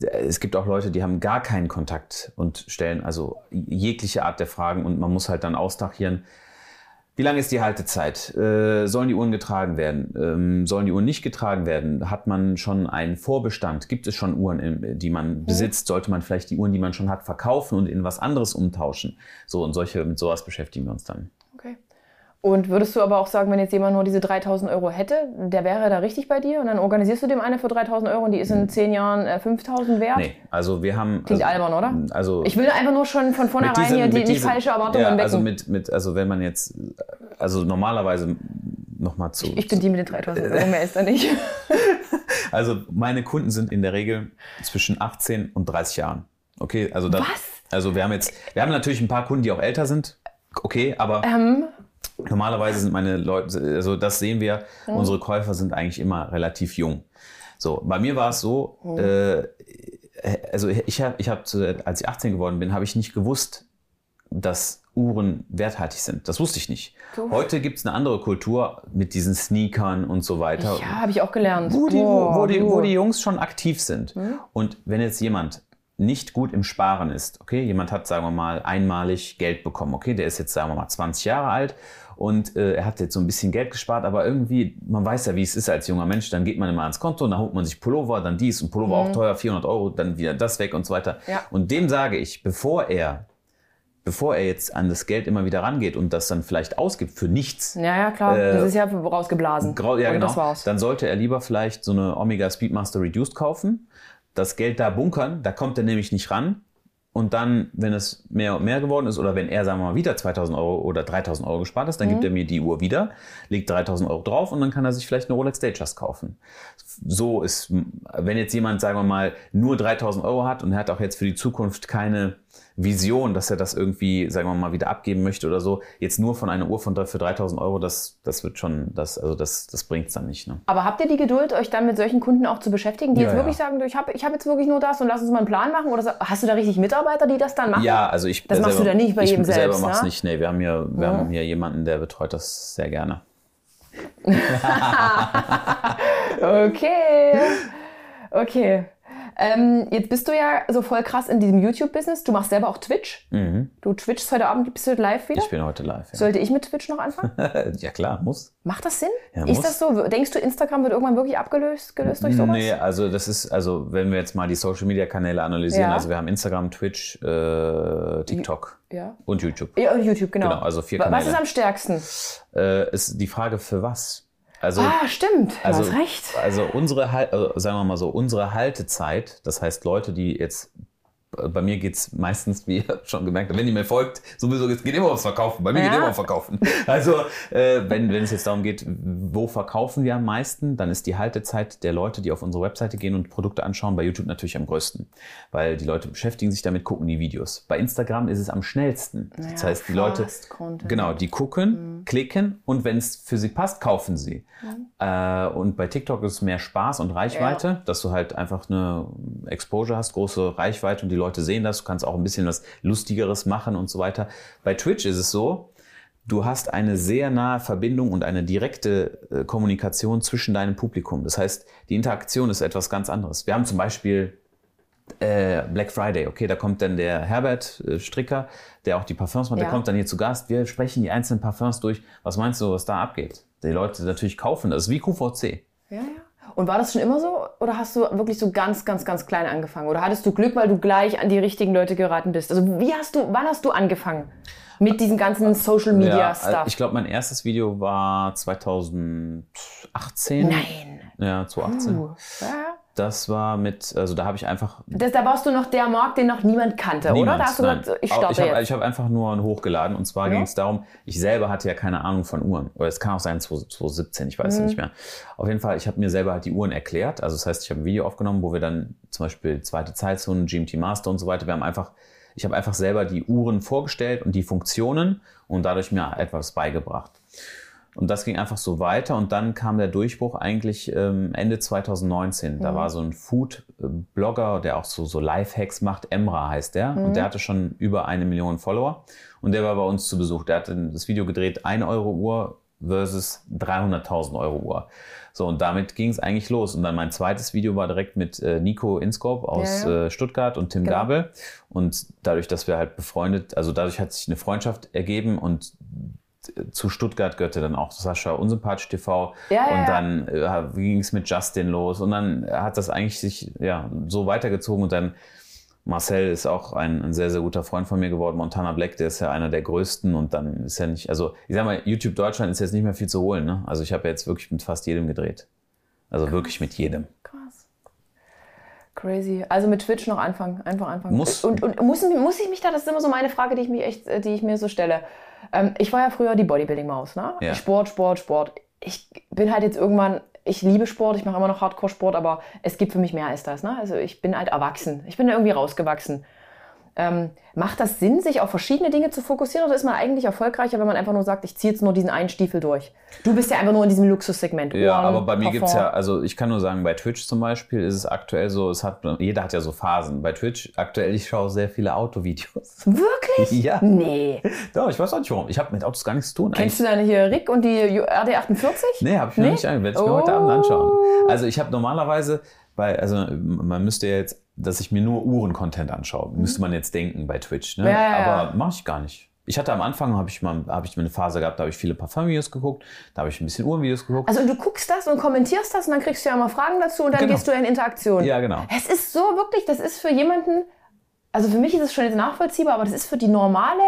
es gibt auch Leute, die haben gar keinen Kontakt und stellen also jegliche Art der Fragen und man muss halt dann austachieren, wie lange ist die Haltezeit? Äh, sollen die Uhren getragen werden? Ähm, sollen die Uhren nicht getragen werden? Hat man schon einen Vorbestand? Gibt es schon Uhren, die man besitzt? Sollte man vielleicht die Uhren, die man schon hat, verkaufen und in was anderes umtauschen? So und solche, mit sowas beschäftigen wir uns dann. Und würdest du aber auch sagen, wenn jetzt jemand nur diese 3000 Euro hätte, der wäre da richtig bei dir und dann organisierst du dem eine für 3000 Euro und die ist in 10 Jahren äh, 5000 wert? Nee, also wir haben. Klingt also, albern, oder? Also Ich will einfach nur schon von vornherein diesem- hier die nicht diesem- falsche Erwartungen ja, wecken. also mit, mit, also wenn man jetzt, also normalerweise nochmal zu. ich bin die mit den 3000 Euro, mehr ist da nicht. Also meine Kunden sind in der Regel zwischen 18 und 30 Jahren. Okay, also das, Was? Also wir haben jetzt, wir haben natürlich ein paar Kunden, die auch älter sind. Okay, aber ähm, normalerweise sind meine Leute, also das sehen wir, unsere Käufer sind eigentlich immer relativ jung. So, bei mir war es so, äh, also ich habe, ich hab, zu- als ich 18 geworden bin, habe ich nicht gewusst, dass Uhren werthaltig sind. Das wusste ich nicht. Du. Heute gibt es eine andere Kultur mit diesen Sneakern und so weiter. ja, habe ich auch gelernt. Wo die, wo, wo, die, wo die Jungs schon aktiv sind. Und wenn jetzt jemand nicht gut im Sparen ist, okay, jemand hat, sagen wir mal, einmalig Geld bekommen, okay, der ist jetzt, sagen wir mal, 20 Jahre alt und äh, er hat jetzt so ein bisschen Geld gespart, aber irgendwie, man weiß ja, wie es ist als junger Mensch, dann geht man immer ans Konto, dann holt man sich Pullover, dann dies und Pullover auch teuer, 400 Euro, dann wieder das weg und so weiter. Ja. Und dem sage ich, bevor er, bevor er jetzt an das Geld immer wieder rangeht und das dann vielleicht ausgibt für nichts, Ja, ja, klar. Äh, das ist ja rausgeblasen. Grau, ja, und genau. Dann sollte er lieber vielleicht so eine Omega Speedmaster Reduced kaufen, das Geld da bunkern, da kommt er nämlich nicht ran. Und dann, wenn es mehr und mehr geworden ist, oder wenn er, sagen wir mal, wieder 2000 Euro oder 3000 Euro gespart ist, dann Mhm. gibt er mir die Uhr wieder, legt 3000 Euro drauf und dann kann er sich vielleicht eine Rolex Datejust kaufen. So ist, wenn jetzt jemand, sagen wir mal, nur 3000 Euro hat und er hat auch jetzt für die Zukunft keine Vision, dass er das irgendwie, sagen wir mal, wieder abgeben möchte oder so, jetzt nur von einer Uhr von für 3000 Euro, das, das wird schon, das, also das, das bringt's dann nicht. Ne? Aber habt ihr die Geduld, euch dann mit solchen Kunden auch zu beschäftigen, die Ja, jetzt wirklich ja. sagen, ich habe ich hab jetzt wirklich nur das und lass uns mal einen Plan machen? Oder hast du da richtig Mitarbeiter, die das dann machen? Ja, also ich. Das äh, machst du selber- dann nicht bei ich jedem selber selbst, mach's ne? nicht. Nee, wir haben hier, wir haben hier jemanden, der betreut das sehr gerne. Okay. Okay. Ähm, jetzt bist du ja so voll krass in diesem YouTube-Business. Du machst selber auch Twitch. Mhm. Du twitchst heute Abend, bist du live wieder? Ich bin heute live. Ja, Sollte ich mit Twitch noch anfangen? ja klar, muss. Macht das Sinn? Ja, ist muss. das so? Denkst du, Instagram wird irgendwann wirklich abgelöst gelöst durch sowas? Nee, also das ist, also wenn wir jetzt mal die Social Media Kanäle analysieren, Ja. also wir haben Instagram, Twitch, äh, TikTok Ja. und YouTube. Ja, und YouTube, genau. Genau, also vier Wa- Was Kanäle. ist am stärksten? Äh, ist die Frage für was? Also, ah, stimmt. also, du hast recht. also unsere, also sagen wir mal so, unsere Haltezeit, das heißt Leute, die jetzt, bei mir geht's meistens, wie ihr schon gemerkt habt, wenn ihr mir folgt, sowieso, es geht immer ums Verkaufen, bei mir geht Ja. immer ums Verkaufen. Also äh, wenn, wenn es jetzt darum geht, wo verkaufen wir am meisten, dann ist die Haltezeit der Leute, die auf unsere Webseite gehen und Produkte anschauen, bei YouTube natürlich am größten. Weil die Leute beschäftigen sich damit, gucken die Videos. Bei Instagram ist es am schnellsten. das Ja, heißt, die Leute, Content. genau, die gucken, klicken und wenn es für sie passt, kaufen sie. Äh, und bei TikTok ist es mehr Spaß und Reichweite, dass du halt einfach eine Exposure hast, große Reichweite und die Leute sehen das. Du kannst auch ein bisschen was Lustigeres machen und so weiter. Bei Twitch ist es so, du hast eine sehr nahe Verbindung und eine direkte äh, Kommunikation zwischen deinem Publikum. Das heißt, die Interaktion ist etwas ganz anderes. Wir haben zum Beispiel äh, Black Friday, okay, da kommt dann der Herbert äh, Stricker, der auch die Parfums macht, Ja. der kommt dann hier zu Gast. Wir sprechen die einzelnen Parfums durch. Was meinst du, was da abgeht? Die Leute natürlich kaufen das, wie QVC. Ja, ja. Und war das schon immer so? Oder hast du wirklich so ganz, ganz, ganz klein angefangen? Oder hattest du Glück, weil du gleich an die richtigen Leute geraten bist? Also wie hast du, wann hast du angefangen? Mit diesem ganzen Social Media Ja, äh, Stuff? ich glaube, mein erstes Video war 2018. Nein. Ja, 2018. Uh, ja. Das war mit, also da habe ich einfach Das, da warst du noch der Markt, den noch niemand kannte, oder? Niemand, Da hast du nein. gesagt, ich starte ich habe jetzt. ich hab einfach nur hochgeladen und zwar Ja. ging es darum, ich selber hatte ja keine Ahnung von Uhren. Oder es kann auch sein 2017, ich weiß Mhm. ja nicht mehr. Auf jeden Fall, ich habe mir selber halt die Uhren erklärt. Also das heißt, ich habe ein Video aufgenommen, wo wir dann zum Beispiel zweite Zeitzone, GMT Master und so weiter, wir haben einfach, ich habe einfach selber die Uhren vorgestellt und die Funktionen und dadurch mir etwas beigebracht. Und das ging einfach so weiter und dann kam der Durchbruch eigentlich ähm, Ende 2019. Da war so ein Food-Blogger, der auch so, so Lifehacks macht, Emra heißt der. Und der hatte schon über eine Million Follower. Und der war bei uns zu Besuch. Der hat das Video gedreht, 1 Euro Uhr versus 300.000 Euro Uhr. So, und damit ging es eigentlich los. Und dann mein zweites Video war direkt mit äh, Nico Inskop aus Ja, ja. Äh, Stuttgart und Tim Genau. Gabel. Und dadurch, dass wir halt befreundet, also dadurch hat sich eine Freundschaft ergeben und zu Stuttgart gehörte dann auch Sascha Unsympathisch TV Ja, ja, und ja. dann äh, ging es mit Justin los und dann hat das eigentlich sich ja so weitergezogen und dann Marcel ist auch ein, ein sehr, sehr guter Freund von mir geworden. Montana Black, der ist ja einer der größten und dann ist ja nicht, also ich sag mal, YouTube Deutschland ist jetzt nicht mehr viel zu holen. Ne? Also ich habe jetzt wirklich mit fast jedem gedreht. Also wirklich mit jedem. Crazy. Also mit Twitch noch anfangen. Einfach anfangen. Muss. Und, und muss, muss ich mich da, das ist immer so meine Frage, die ich, mich echt, äh, die ich mir so stelle. Ähm, ich war ja früher die Bodybuilding-Maus, ne? Ja. Sport, Sport, Sport. Ich bin halt jetzt irgendwann, ich liebe Sport, ich mache immer noch Hardcore-Sport, aber es gibt für mich mehr als das, ne? Also ich bin halt erwachsen. Ich bin da irgendwie rausgewachsen. Ähm, macht das Sinn, sich auf verschiedene Dinge zu fokussieren oder ist man eigentlich erfolgreicher, wenn man einfach nur sagt, ich ziehe jetzt nur diesen einen Stiefel durch? Du bist ja einfach nur in diesem Luxussegment. Ja, Ohren, aber bei mir Parfum. gibt's ja, also ich kann nur sagen, bei Twitch zum Beispiel ist es aktuell so, es hat, jeder hat ja so Phasen. Bei Twitch aktuell, ich schaue sehr viele Autovideos. Wirklich? Ja. Nee. Doch, ich weiß auch nicht warum. Ich habe mit Autos gar nichts zu tun. Kennst du deine hier Rick und die RD48? Nee, habe ich mir Nee? noch nicht angeschaut. Werde ich mir heute Oh. Abend anschauen. Also ich habe normalerweise, bei, also man müsste ja jetzt, dass ich mir nur Uhren-Content anschaue, müsste man jetzt denken bei Twitch. Ne? Mhm. Ja. Aber mache ich gar nicht. Ich hatte am Anfang, habe ich mal, habe ich mal eine Phase gehabt, da habe ich viele Parfum-Videos geguckt, da habe ich ein bisschen Uhrenvideos geguckt. Also du guckst das und kommentierst das und dann kriegst du ja immer Fragen dazu und dann Genau. gehst du in Interaktion. ja, genau. Es ist so wirklich, das ist für jemanden, also für mich ist es schon jetzt nachvollziehbar, aber das ist für die normale,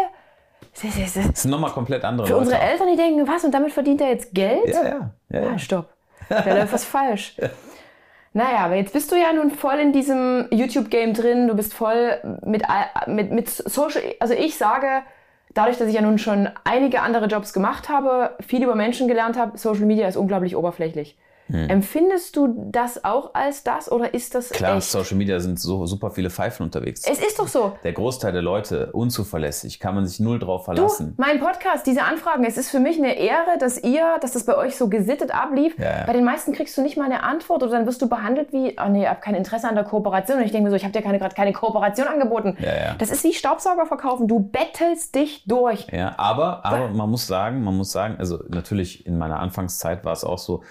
das ist- das ist- nochmal komplett andere für Leute. unsere Eltern, die denken, was und damit verdient er jetzt Geld? Ja, ja. ja, ja. Ah, stopp. Da läuft was falsch. Naja, aber jetzt bist du ja nun voll in diesem YouTube-Game drin. Du bist voll mit, mit, mit Social. Also ich sage, dadurch, dass ich ja nun schon einige andere Jobs gemacht habe, viel über Menschen gelernt habe, Social Media ist unglaublich oberflächlich. Empfindest du das auch als das oder ist das Hm. Klar, echt? Social Media sind so super viele Pfeifen unterwegs. Es ist doch so. Der Großteil der Leute unzuverlässig, kann man sich null drauf Du, verlassen. mein Podcast, diese Anfragen, es ist für mich eine Ehre, dass ihr, dass das bei euch so gesittet ablief. Ja, ja. Bei den meisten kriegst du nicht mal eine Antwort oder dann wirst du behandelt wie, oh nee, ich habe kein Interesse an der Kooperation. Und ich denke mir so, ich habe dir keine, gerade keine Kooperation angeboten. Ja. Das ist wie Staubsauger verkaufen. Du bettelst dich durch. Ja, aber, aber man muss sagen, man muss sagen, also natürlich in meiner Anfangszeit war es auch so,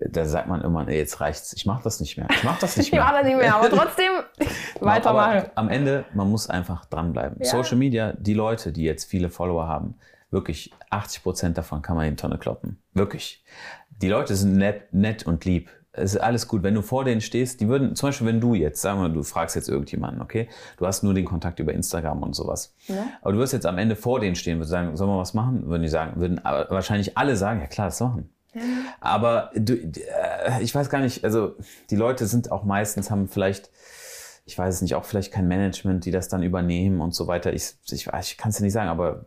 da sagt man immer, ey, jetzt reicht's, ich mach das nicht mehr. Ich mach das nicht Ich mehr. mache das nicht mehr, aber trotzdem weitermachen. Am Ende, man muss einfach dranbleiben. Ja. Social Media, die Leute, die jetzt viele Follower haben, wirklich 80 Prozent davon kann man in die Tonne kloppen. Wirklich. Die Leute sind nett, nett und lieb. Es ist alles gut. Wenn du vor denen stehst, die würden, zum Beispiel, wenn du jetzt, sagen wir, du fragst jetzt irgendjemanden, okay, du hast nur den Kontakt über Instagram und sowas. Ja. Aber du wirst jetzt am Ende vor denen stehen, würdest sagen, sollen wir was machen? Würden die sagen, würden wahrscheinlich alle sagen, ja klar, das machen. Aber du, äh, ich weiß gar nicht, also die Leute sind auch meistens, haben vielleicht, ich weiß es nicht, auch vielleicht kein Management, die das dann übernehmen und so weiter. Ich, ich, ich kann es dir nicht sagen, aber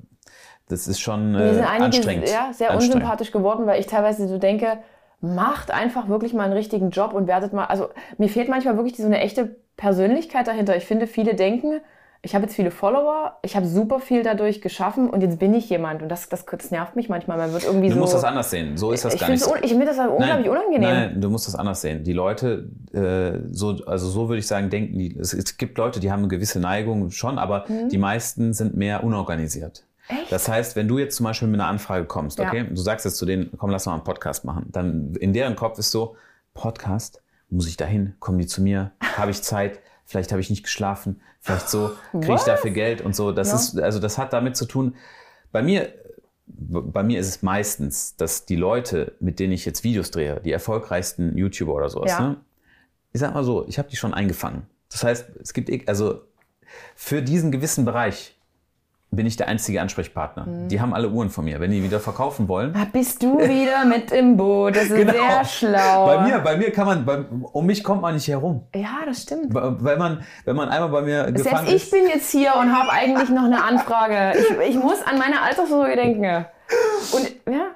das ist schon äh, sind einige anstrengend. ja, sehr Anstrengend. unsympathisch geworden, weil ich teilweise so denke, macht einfach wirklich mal einen richtigen Job und werdet mal, also mir fehlt manchmal wirklich so eine echte Persönlichkeit dahinter. Ich finde, viele denken, ich habe jetzt viele Follower, ich habe super viel dadurch geschaffen und jetzt bin ich jemand und das, das, das nervt mich manchmal. Man wird irgendwie Du so. musst das anders sehen. So ist das ich gar nicht. un- ich finde das unglaublich unangenehm. Nein, du musst das anders sehen. Die Leute, äh, so, also so würde ich sagen, denken die. Es, es gibt Leute, die haben eine gewisse Neigung schon, aber die meisten sind mehr unorganisiert. Mhm. Echt? Das heißt, wenn du jetzt zum Beispiel mit einer Anfrage kommst, Ja. okay, du sagst jetzt zu denen, komm, lass mal einen Podcast machen, dann in deren Kopf ist so, Podcast, muss ich dahin, kommen die zu mir, habe ich Zeit, vielleicht habe ich nicht geschlafen, vielleicht so, kriege ich dafür Geld und so. Das Ja. ist, also das hat damit zu tun, bei mir, bei mir ist es meistens, dass die Leute, mit denen ich jetzt Videos drehe, die erfolgreichsten YouTuber oder sowas, Ja. ne? ich sag mal so, ich habe die schon eingefangen. Das heißt, es gibt, eh- also für diesen gewissen Bereich bin ich der einzige Ansprechpartner. Mhm. Die haben alle Uhren von mir. Wenn die wieder verkaufen wollen, Ah, bist du wieder mit im Boot? Das ist Genau. sehr schlau. bei mir, bei mir kann man, bei, um mich kommt man nicht herum. Ja, das stimmt. Weil man, wenn man einmal bei mir gefangen Selbst ich ist, bin jetzt hier und habe eigentlich noch eine Anfrage. Ich, ich muss an meine Altersvorsorge denken. Und ja,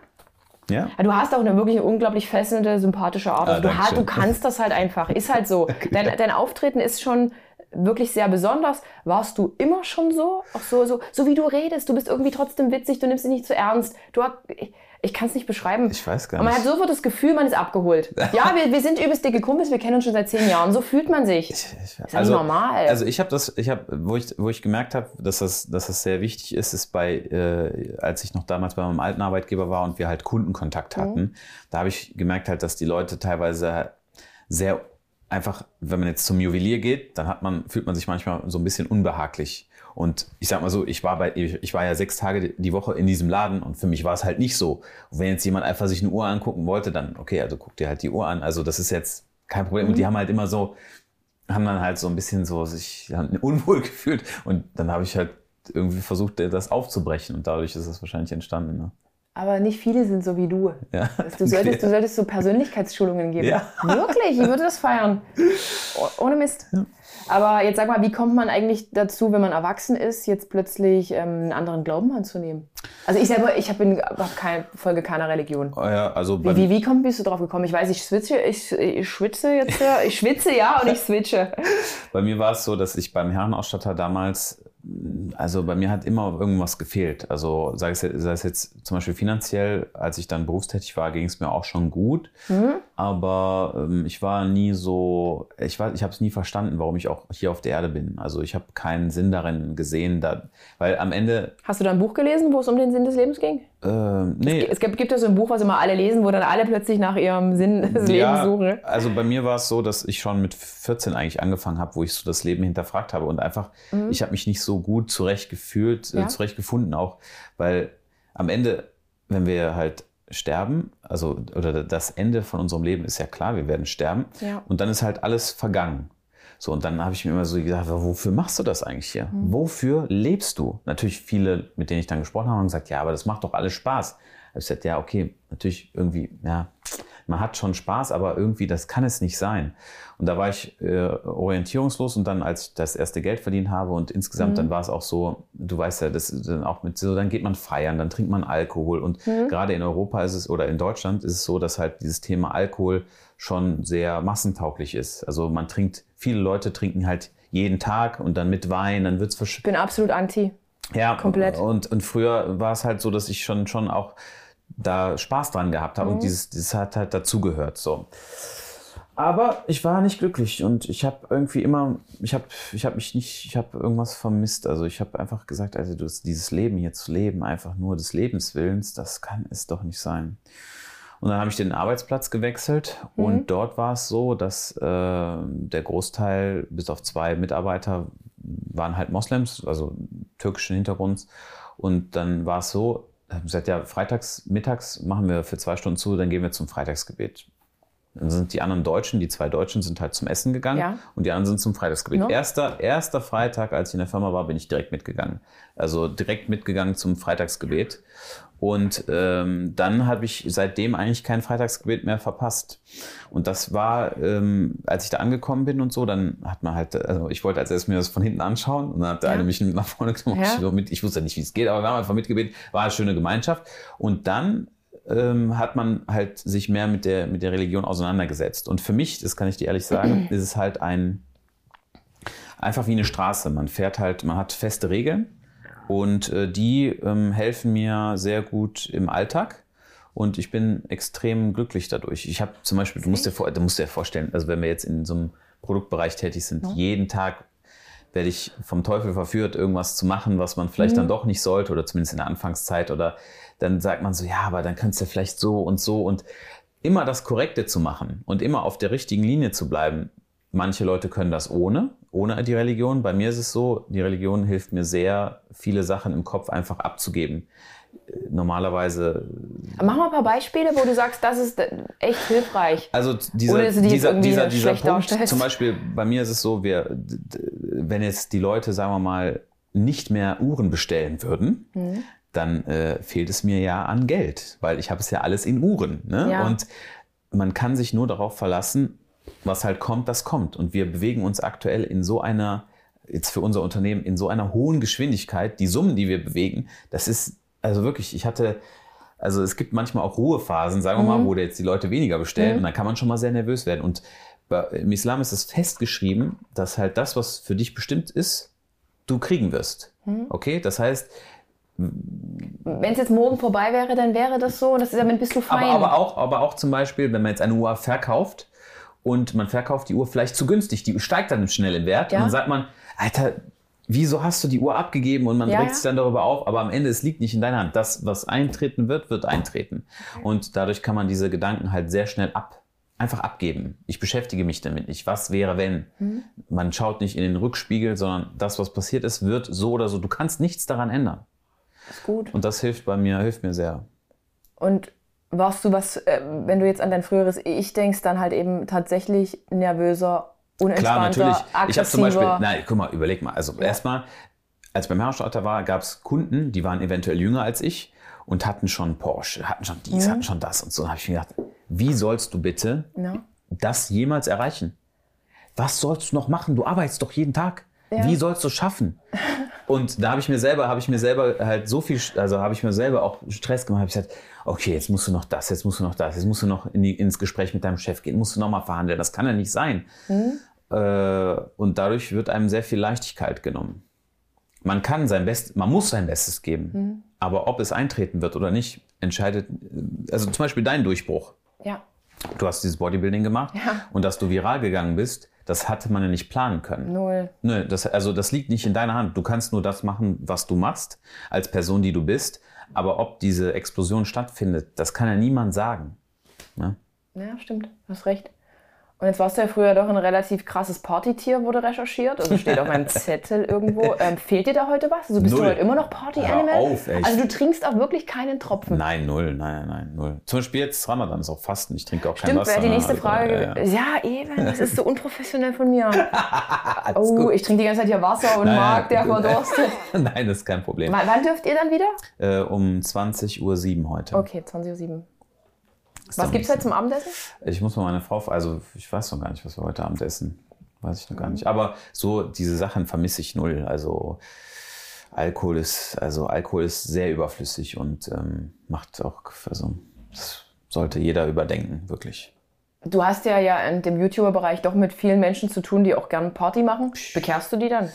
ja, Du hast auch eine wirklich unglaublich fesselnde, sympathische Art. Ah, Also du, hast, du kannst das halt einfach. Ist halt so. Dein, dein Auftreten ist schon wirklich sehr besonders. Warst du immer schon so? Auch so, so, so wie du redest. Du bist irgendwie trotzdem witzig. Du nimmst dich nicht zu ernst. Du hast, ich, ich kann es nicht beschreiben. ich weiß gar Und man hat nicht. sofort das Gefühl, man ist abgeholt. Ja, wir, wir sind übelst dicke Kumpels. Wir kennen uns schon seit zehn Jahren. So fühlt man sich. Ich- ist ja nicht normal. Also ich habe das, ich habe, wo ich, wo ich gemerkt habe, dass das, dass das sehr wichtig ist, ist bei, äh, als ich noch damals bei meinem alten Arbeitgeber war und wir halt Kundenkontakt Mhm. hatten, da habe ich gemerkt halt, dass die Leute teilweise sehr einfach, wenn man jetzt zum Juwelier geht, dann hat man, fühlt man sich manchmal so ein bisschen unbehaglich. Und ich sag mal so, ich war bei, ich, war ja sechs Tage die Woche in diesem Laden und für mich war es halt nicht so. Und wenn jetzt jemand einfach sich eine Uhr angucken wollte, dann, okay, also guck dir halt die Uhr an. Also das ist jetzt kein Problem. Und die haben halt immer so, haben dann halt so ein bisschen so sich haben unwohl gefühlt. Und dann habe ich halt irgendwie versucht, das aufzubrechen. Und dadurch ist es wahrscheinlich entstanden. Ne? Aber nicht viele sind so wie du. Ja. Du solltest, du solltest so Persönlichkeitsschulungen geben. Ja. Wirklich, ich würde das feiern. Oh- Ohne Mist. Aber jetzt sag mal, wie kommt man eigentlich dazu, wenn man erwachsen ist, jetzt plötzlich ähm, einen anderen Glauben anzunehmen? Also ich selber, ich habe hab kein, folge keiner Religion. Oh ja, also Wie, wie, wie komm, bist du drauf gekommen? Ich weiß, ich switche, ich, ich schwitze jetzt, ja. ich schwitze ja und ich switche. bei mir war es so, dass ich beim Herrenausstatter damals, also bei mir hat immer irgendwas gefehlt. Also sei es, sei es jetzt zum Beispiel finanziell, als ich dann berufstätig war, ging es mir auch schon gut. Mhm. Aber ähm, ich war nie so, ich weiß, ich habe es nie verstanden, warum ich auch hier auf der Erde bin. Also ich habe keinen Sinn darin gesehen, da, weil am Ende, Hast du da ein Buch gelesen, wo es um den Sinn des Lebens ging? ähm, nee, Es gibt, gibt ja so ein Buch, was immer alle lesen, wo dann alle plötzlich nach ihrem Sinn des Lebens suchen. Also bei mir war es so, dass ich schon mit 14 eigentlich angefangen habe, wo ich so das Leben hinterfragt habe und einfach, ich habe mich nicht so gut zurecht gefühlt, Mhm. Ja. äh, zurecht gefunden auch, weil am Ende, wenn wir halt sterben, also oder das Ende von unserem Leben ist ja klar, wir werden sterben Ja. und dann ist halt alles vergangen. So, und dann habe ich mir immer so gedacht, wofür machst du das eigentlich hier? Mhm. Wofür lebst du? Natürlich viele, mit denen ich dann gesprochen habe, haben gesagt, ja, aber das macht doch alles Spaß. Ich gesagt, ja, okay, natürlich irgendwie, ja, man hat schon Spaß, aber irgendwie, das kann es nicht sein. Und da war ich äh, orientierungslos und dann, als ich das erste Geld verdient habe und insgesamt, dann war es auch so, du weißt ja, das ist dann auch mit so, dann geht man feiern, dann trinkt man Alkohol und gerade in Europa ist es oder in Deutschland ist es so, dass halt dieses Thema Alkohol schon sehr massentauglich ist. Also man trinkt, viele Leute trinken halt jeden Tag und dann mit Wein, dann wird's versch Ich bin absolut anti. ja, Komplett. Und, und früher war es halt so, dass ich schon, schon auch da Spaß dran gehabt habe Mhm. und dieses, dieses hat halt dazugehört. So. Aber ich war nicht glücklich und ich habe irgendwie immer, ich habe ich hab mich nicht, ich habe irgendwas vermisst. Also ich habe einfach gesagt, also du, dieses Leben hier zu leben, einfach nur des Lebenswillens, das kann es doch nicht sein. Und dann habe ich den Arbeitsplatz gewechselt Mhm. und dort war es so, dass äh, der Großteil, bis auf zwei Mitarbeiter, waren halt Moslems, also türkischen Hintergrunds. Und dann war es so, ich hab gesagt, ja, freitags, mittags machen wir für zwei Stunden zu, dann gehen wir zum Freitagsgebet. Dann sind die anderen Deutschen, die zwei Deutschen sind halt zum Essen gegangen Ja. und die anderen sind zum Freitagsgebet. No. Erster, erster Freitag, als ich in der Firma war, bin ich direkt mitgegangen. Also direkt mitgegangen zum Freitagsgebet. Und ähm, dann habe ich seitdem eigentlich kein Freitagsgebet mehr verpasst. Und das war, ähm, als ich da angekommen bin und so, dann hat man halt, also ich wollte als erstes mir das von hinten anschauen und dann hat der Ja. eine mich nach vorne genommen. Ja. Ich, mit, ich wusste nicht, wie es geht, aber wir haben einfach mitgebetet, war eine schöne Gemeinschaft. Und dann ähm, hat man halt sich mehr mit der, mit der Religion auseinandergesetzt. Und für mich, das kann ich dir ehrlich sagen, ist es halt ein, einfach wie eine Straße. Man fährt halt, man hat feste Regeln und äh, die ähm, helfen mir sehr gut im Alltag. Und ich bin extrem glücklich dadurch. Ich habe zum Beispiel, du musst, dir vor, du musst dir vorstellen, also wenn wir jetzt in so einem Produktbereich tätig sind, jeden Tag werde ich vom Teufel verführt, irgendwas zu machen, was man vielleicht dann doch nicht sollte oder zumindest in der Anfangszeit oder dann sagt man so, ja, aber dann kannst du vielleicht so und so und immer das Korrekte zu machen und immer auf der richtigen Linie zu bleiben. Manche Leute können das ohne, ohne die Religion. Bei mir ist es so, die Religion hilft mir sehr, viele Sachen im Kopf einfach abzugeben. Äh, Normalerweise Mach mal ein paar Beispiele, wo du sagst, das ist echt hilfreich. Also dieser, Ohne, die dieser, dieser, dieser Punkt, darstellst. zum Beispiel bei mir ist es so, wir, wenn jetzt die Leute, sagen wir mal, nicht mehr Uhren bestellen würden, Mhm. Dann äh, fehlt es mir ja an Geld, weil ich habe es ja alles in Uhren. Ne? Ja. Und man kann sich nur darauf verlassen, was halt kommt, das kommt. Und wir bewegen uns aktuell in so einer, jetzt für unser Unternehmen, in so einer hohen Geschwindigkeit. Die Summen, die wir bewegen, das ist, also wirklich, ich hatte, also es gibt manchmal auch Ruhephasen, sagen wir Mhm. mal, wo jetzt die Leute weniger bestellen und dann kann man schon mal sehr nervös werden. Und im Islam ist es festgeschrieben, dass halt das, was für dich bestimmt ist, du kriegen wirst. Mhm. Okay? Das heißt, Wenn es jetzt morgen vorbei wäre, dann wäre das so das ist, damit bist du fein. Aber, aber, auch, aber auch zum Beispiel, wenn man jetzt eine Uhr verkauft und man verkauft die Uhr vielleicht zu günstig, die steigt dann schnell im Wert Ja. und dann sagt man, Alter, wieso hast du die Uhr abgegeben und man Ja, regt sich dann darüber auf, aber am Ende, es liegt nicht in deiner Hand. Das, was eintreten wird, wird eintreten. Und dadurch kann man diese Gedanken halt sehr schnell ab, einfach abgeben. Ich beschäftige mich damit nicht. Was wäre, wenn? Mhm. Man schaut nicht in den Rückspiegel, sondern das, was passiert ist, wird so oder so. Du kannst nichts daran ändern. Ist gut. Und das hilft bei mir, hilft mir sehr. Und warst du was, äh, wenn du jetzt an dein früheres Ich denkst, dann halt eben tatsächlich nervöser, unentspannter, Klar, natürlich. Ich habe zum Beispiel, aggressiver? nein, guck mal, überleg mal. Also erstmal, als ich beim Herrenstadter war, gab es Kunden, die waren eventuell jünger als ich und hatten schon Porsche, hatten schon dies, Mhm. hatten schon das und so. Da habe ich mir gedacht, wie sollst du bitte Ja. das jemals erreichen? Was sollst du noch machen? Du arbeitest doch jeden Tag. Ja. Wie sollst du es schaffen? Und da habe ich mir selber, habe ich mir selber halt so viel, also habe ich mir selber auch Stress gemacht. Habe ich gesagt, okay, jetzt musst du noch das, jetzt musst du noch das, jetzt musst du noch in die, ins Gespräch mit deinem Chef gehen, musst du noch mal verhandeln. Das kann ja nicht sein. Äh, und dadurch wird einem sehr viel Leichtigkeit genommen. Man kann sein Bestes, man muss sein Bestes geben. Aber ob es eintreten wird oder nicht, entscheidet, also zum Beispiel dein Durchbruch. ja. Du hast dieses Bodybuilding gemacht Ja. und dass du viral gegangen bist, das hatte man ja nicht planen können. Null. Nö, das, also das liegt nicht in deiner Hand. Du kannst nur das machen, was du machst, als Person, die du bist. Aber ob diese Explosion stattfindet, das kann ja niemand sagen. Ne? Ja, stimmt. Du hast recht. Und jetzt warst du ja früher doch ein relativ krasses Partytier, wurde recherchiert. Also steht auf meinem Zettel irgendwo. Ähm, fehlt dir da heute was? Also bist Null. du heute immer noch Party-Animal? Auf, echt. Also du trinkst auch wirklich keinen Tropfen. Nein, null, nein, nein, null. Zum Beispiel jetzt Ramadan ist auch Fasten. Ich trinke auch kein Stimmt, Wasser. wäre die ne? nächste Also, Frage. ja, ja. Ja, eben, das ist so unprofessionell von mir. Oh, gut. ich trinke die ganze Zeit hier Wasser und Marc, der verdurstet. Nein, das ist kein Problem. Wann wann dürft ihr dann wieder? Äh, um 20.07 Uhr heute. Okay, 20.07 Uhr. Was gibt's nicht heute zum Abendessen? Ich muss mal meine Frau, also ich weiß noch gar nicht, was wir heute Abend essen. Weiß ich noch gar nicht. Aber so diese Sachen vermisse ich null. Also Alkohol ist, also Alkohol ist sehr überflüssig und ähm, macht auch, also das sollte jeder überdenken, wirklich. Du hast ja ja in dem YouTuber-Bereich doch mit vielen Menschen zu tun, die auch gerne Party machen. Bekehrst du die dann?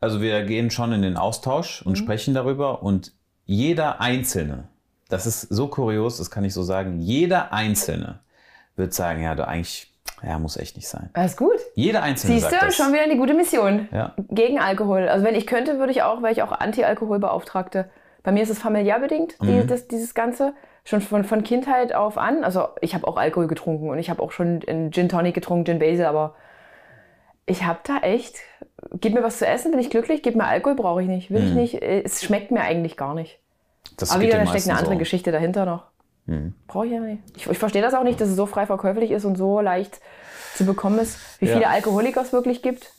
Also wir gehen schon in den Austausch und sprechen darüber und jeder Einzelne, das ist so kurios, das kann ich so sagen, jeder Einzelne wird sagen, ja, du eigentlich, ja, muss echt nicht sein. Alles gut. Jeder Einzelne Siehst sagt du, das. schon wieder eine gute Mission. Ja. Gegen Alkohol. Also wenn ich könnte, würde ich auch, wäre ich auch Anti-Alkoholbeauftragte. Bei mir ist es familiär bedingt, die, Mhm. das, dieses Ganze. Schon von, von Kindheit auf an. Also ich habe auch Alkohol getrunken und ich habe auch schon Gin Tonic getrunken, Gin Basil, aber ich habe da echt, gib mir was zu essen, bin ich glücklich, gib mir Alkohol, brauche ich nicht, will Mhm. ich nicht. Äh, Es schmeckt mir eigentlich gar nicht. Das Aber wieder, da steckt eine andere so. Geschichte dahinter noch. Mhm. Brauche ich ja nicht. Ich, ich verstehe das auch nicht, dass es so frei verkäuflich ist und so leicht zu bekommen ist, wie Ja. viele Alkoholiker es wirklich gibt.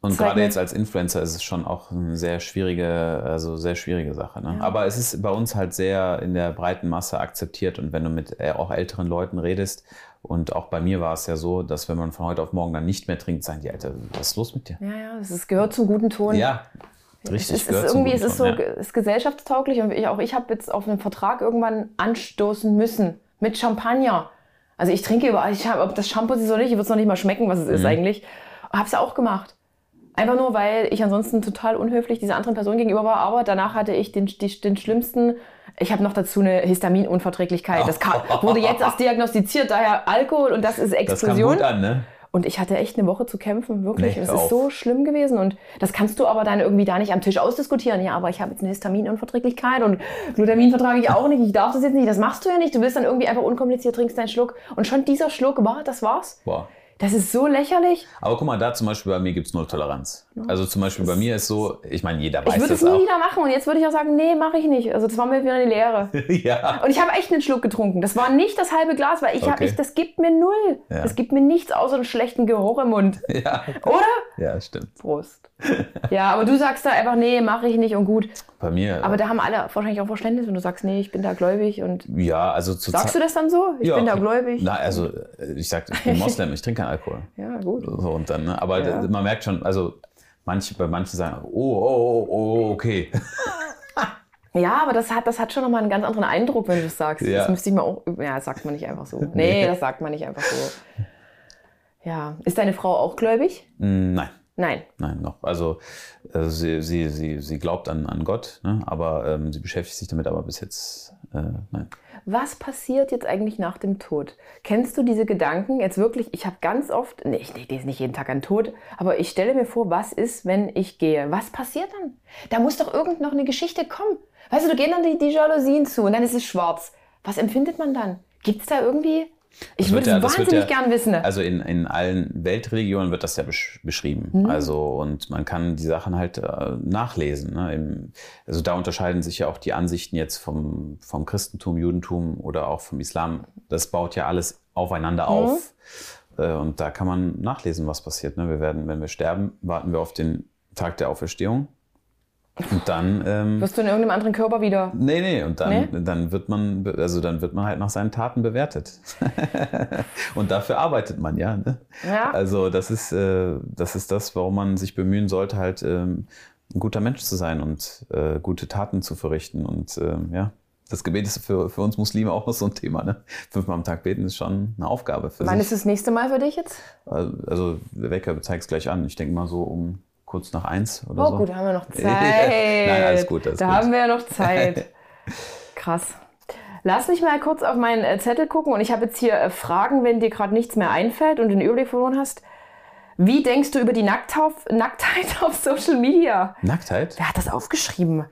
Und gerade jetzt als Influencer ist es schon auch eine sehr schwierige, also sehr schwierige Sache. Ne? Aber es ist bei uns halt sehr in der breiten Masse akzeptiert und wenn du mit äh, auch älteren Leuten redest und auch bei mir war es ja so, dass wenn man von heute auf morgen dann nicht mehr trinkt, sagen die Alter, was ist los mit dir? Ja, ja, es gehört zum guten Ton. Ja, richtig. ist, es ist zum irgendwie, es ist so, es ist gesellschaftstauglich und ich, auch ich habe jetzt auf einen Vertrag irgendwann anstoßen müssen mit Champagner. Also ich trinke überall, ich hab, ob das Shampoo ist oder nicht, ich würde es noch nicht mal schmecken, was es Mhm. ist eigentlich. Habe es auch gemacht. Einfach nur, weil ich ansonsten total unhöflich dieser anderen Person gegenüber war. Aber danach hatte ich den, die, den schlimmsten. Ich habe noch dazu eine Histaminunverträglichkeit. Das kam, wurde jetzt erst diagnostiziert, daher Alkohol und das ist Das kam Explosion. gut an, ne? Und ich hatte echt eine Woche zu kämpfen, wirklich. Nee, es ist so schlimm gewesen. Und das kannst du aber dann irgendwie da nicht am Tisch ausdiskutieren. Ja, aber ich habe jetzt eine Histaminunverträglichkeit und Glutamin vertrage ich auch nicht. Ich darf das jetzt nicht. Das machst du ja nicht. Du bist dann irgendwie einfach unkompliziert, trinkst deinen Schluck. Und schon dieser Schluck war, das war's. Boah. Das ist so lächerlich. Aber guck mal, da zum Beispiel bei mir gibt es null Toleranz. Also zum Beispiel bei mir ist so, ich meine, jeder Ich weiß würde es das nie wieder machen. Und jetzt würde ich auch sagen, nee, mache ich nicht. Also das war mir wieder eine Lehre. ja. Und ich habe echt einen Schluck getrunken. Das war nicht das halbe Glas, weil ich habe, Okay. ich, das gibt mir null. Ja. Das gibt mir nichts außer einen schlechten Geruch im Mund. ja. Oder? Ja, stimmt. Prost. Ja, aber du sagst da einfach, nee, mache ich nicht und gut. Bei mir. Aber da haben alle wahrscheinlich auch Verständnis, wenn du sagst, nee, ich bin da gläubig und ja, also zu sagst du das dann so? Ich Ja, bin da gläubig. Na, also äh, ich sag, ich bin Moslem, ich trinke keinen Alkohol. Ja, gut. So und dann, ne? Aber Ja. man merkt schon, also manche, bei manchen sagen, oh, oh, oh, oh, okay. Ja, aber das hat, das hat schon nochmal einen ganz anderen Eindruck, wenn du das sagst. Ja. Das müsste ich mal auch, ja, das sagt man nicht einfach so. Nee, das sagt man nicht einfach so. Ja. Ist deine Frau auch gläubig? Mm, Nein. Nein. Nein, noch. Also äh, sie, sie, sie, sie glaubt an, an Gott, ne? aber ähm, sie beschäftigt sich damit, aber bis jetzt äh, nein. Was passiert jetzt eigentlich nach dem Tod? Kennst du diese Gedanken? Jetzt wirklich, ich habe ganz oft, nee, ich lese nicht jeden Tag an Tod, aber ich stelle mir vor, was ist, wenn ich gehe? Was passiert dann? Da muss doch irgend noch eine Geschichte kommen. Weißt du, du gehen dann die, die Jalousien zu und dann ist es schwarz. Was empfindet man dann? Gibt es da irgendwie? Ich würde ja- es wird wahnsinnig ja- gern wissen. Also in, in allen Weltreligionen wird das ja besch beschrieben. Mhm. Also und man kann die Sachen halt äh, nachlesen. Ne? Im, also da unterscheiden sich ja auch die Ansichten jetzt vom, vom Christentum, Judentum oder auch vom Islam. Das baut ja alles aufeinander Mhm. auf. Äh, und da kann man nachlesen, was passiert. Ne? Wir werden, wenn wir sterben, warten wir auf den Tag der Auferstehung. Und dann ähm, Wirst du in irgendeinem anderen Körper wieder? Nee, nee, und dann, Nee? dann wird man, also dann wird man halt nach seinen Taten bewertet. und dafür arbeitet man ja. Ne? Ja. Also das ist, äh, das ist das, warum man sich bemühen sollte, halt ähm, ein guter Mensch zu sein und äh, gute Taten zu verrichten. Und ähm, ja, das Gebet ist für, für uns Muslime auch noch so ein Thema. Ne? Fünfmal am Tag beten ist schon eine Aufgabe für Wann sich. ist das nächste Mal für dich jetzt? Also der Wecker zeigt es gleich an. Ich denke mal so um kurz nach eins oder Oh so. gut, da haben wir noch Zeit. Nein, alles gut, alles da gut. haben wir ja noch Zeit. Krass. Lass mich mal kurz auf meinen äh, Zettel gucken und ich habe jetzt hier äh, Fragen, wenn dir gerade nichts mehr einfällt und den Überblick verloren hast. Wie denkst du über die Nacktauf Nacktheit auf Social Media? Nacktheit? Wer hat das aufgeschrieben?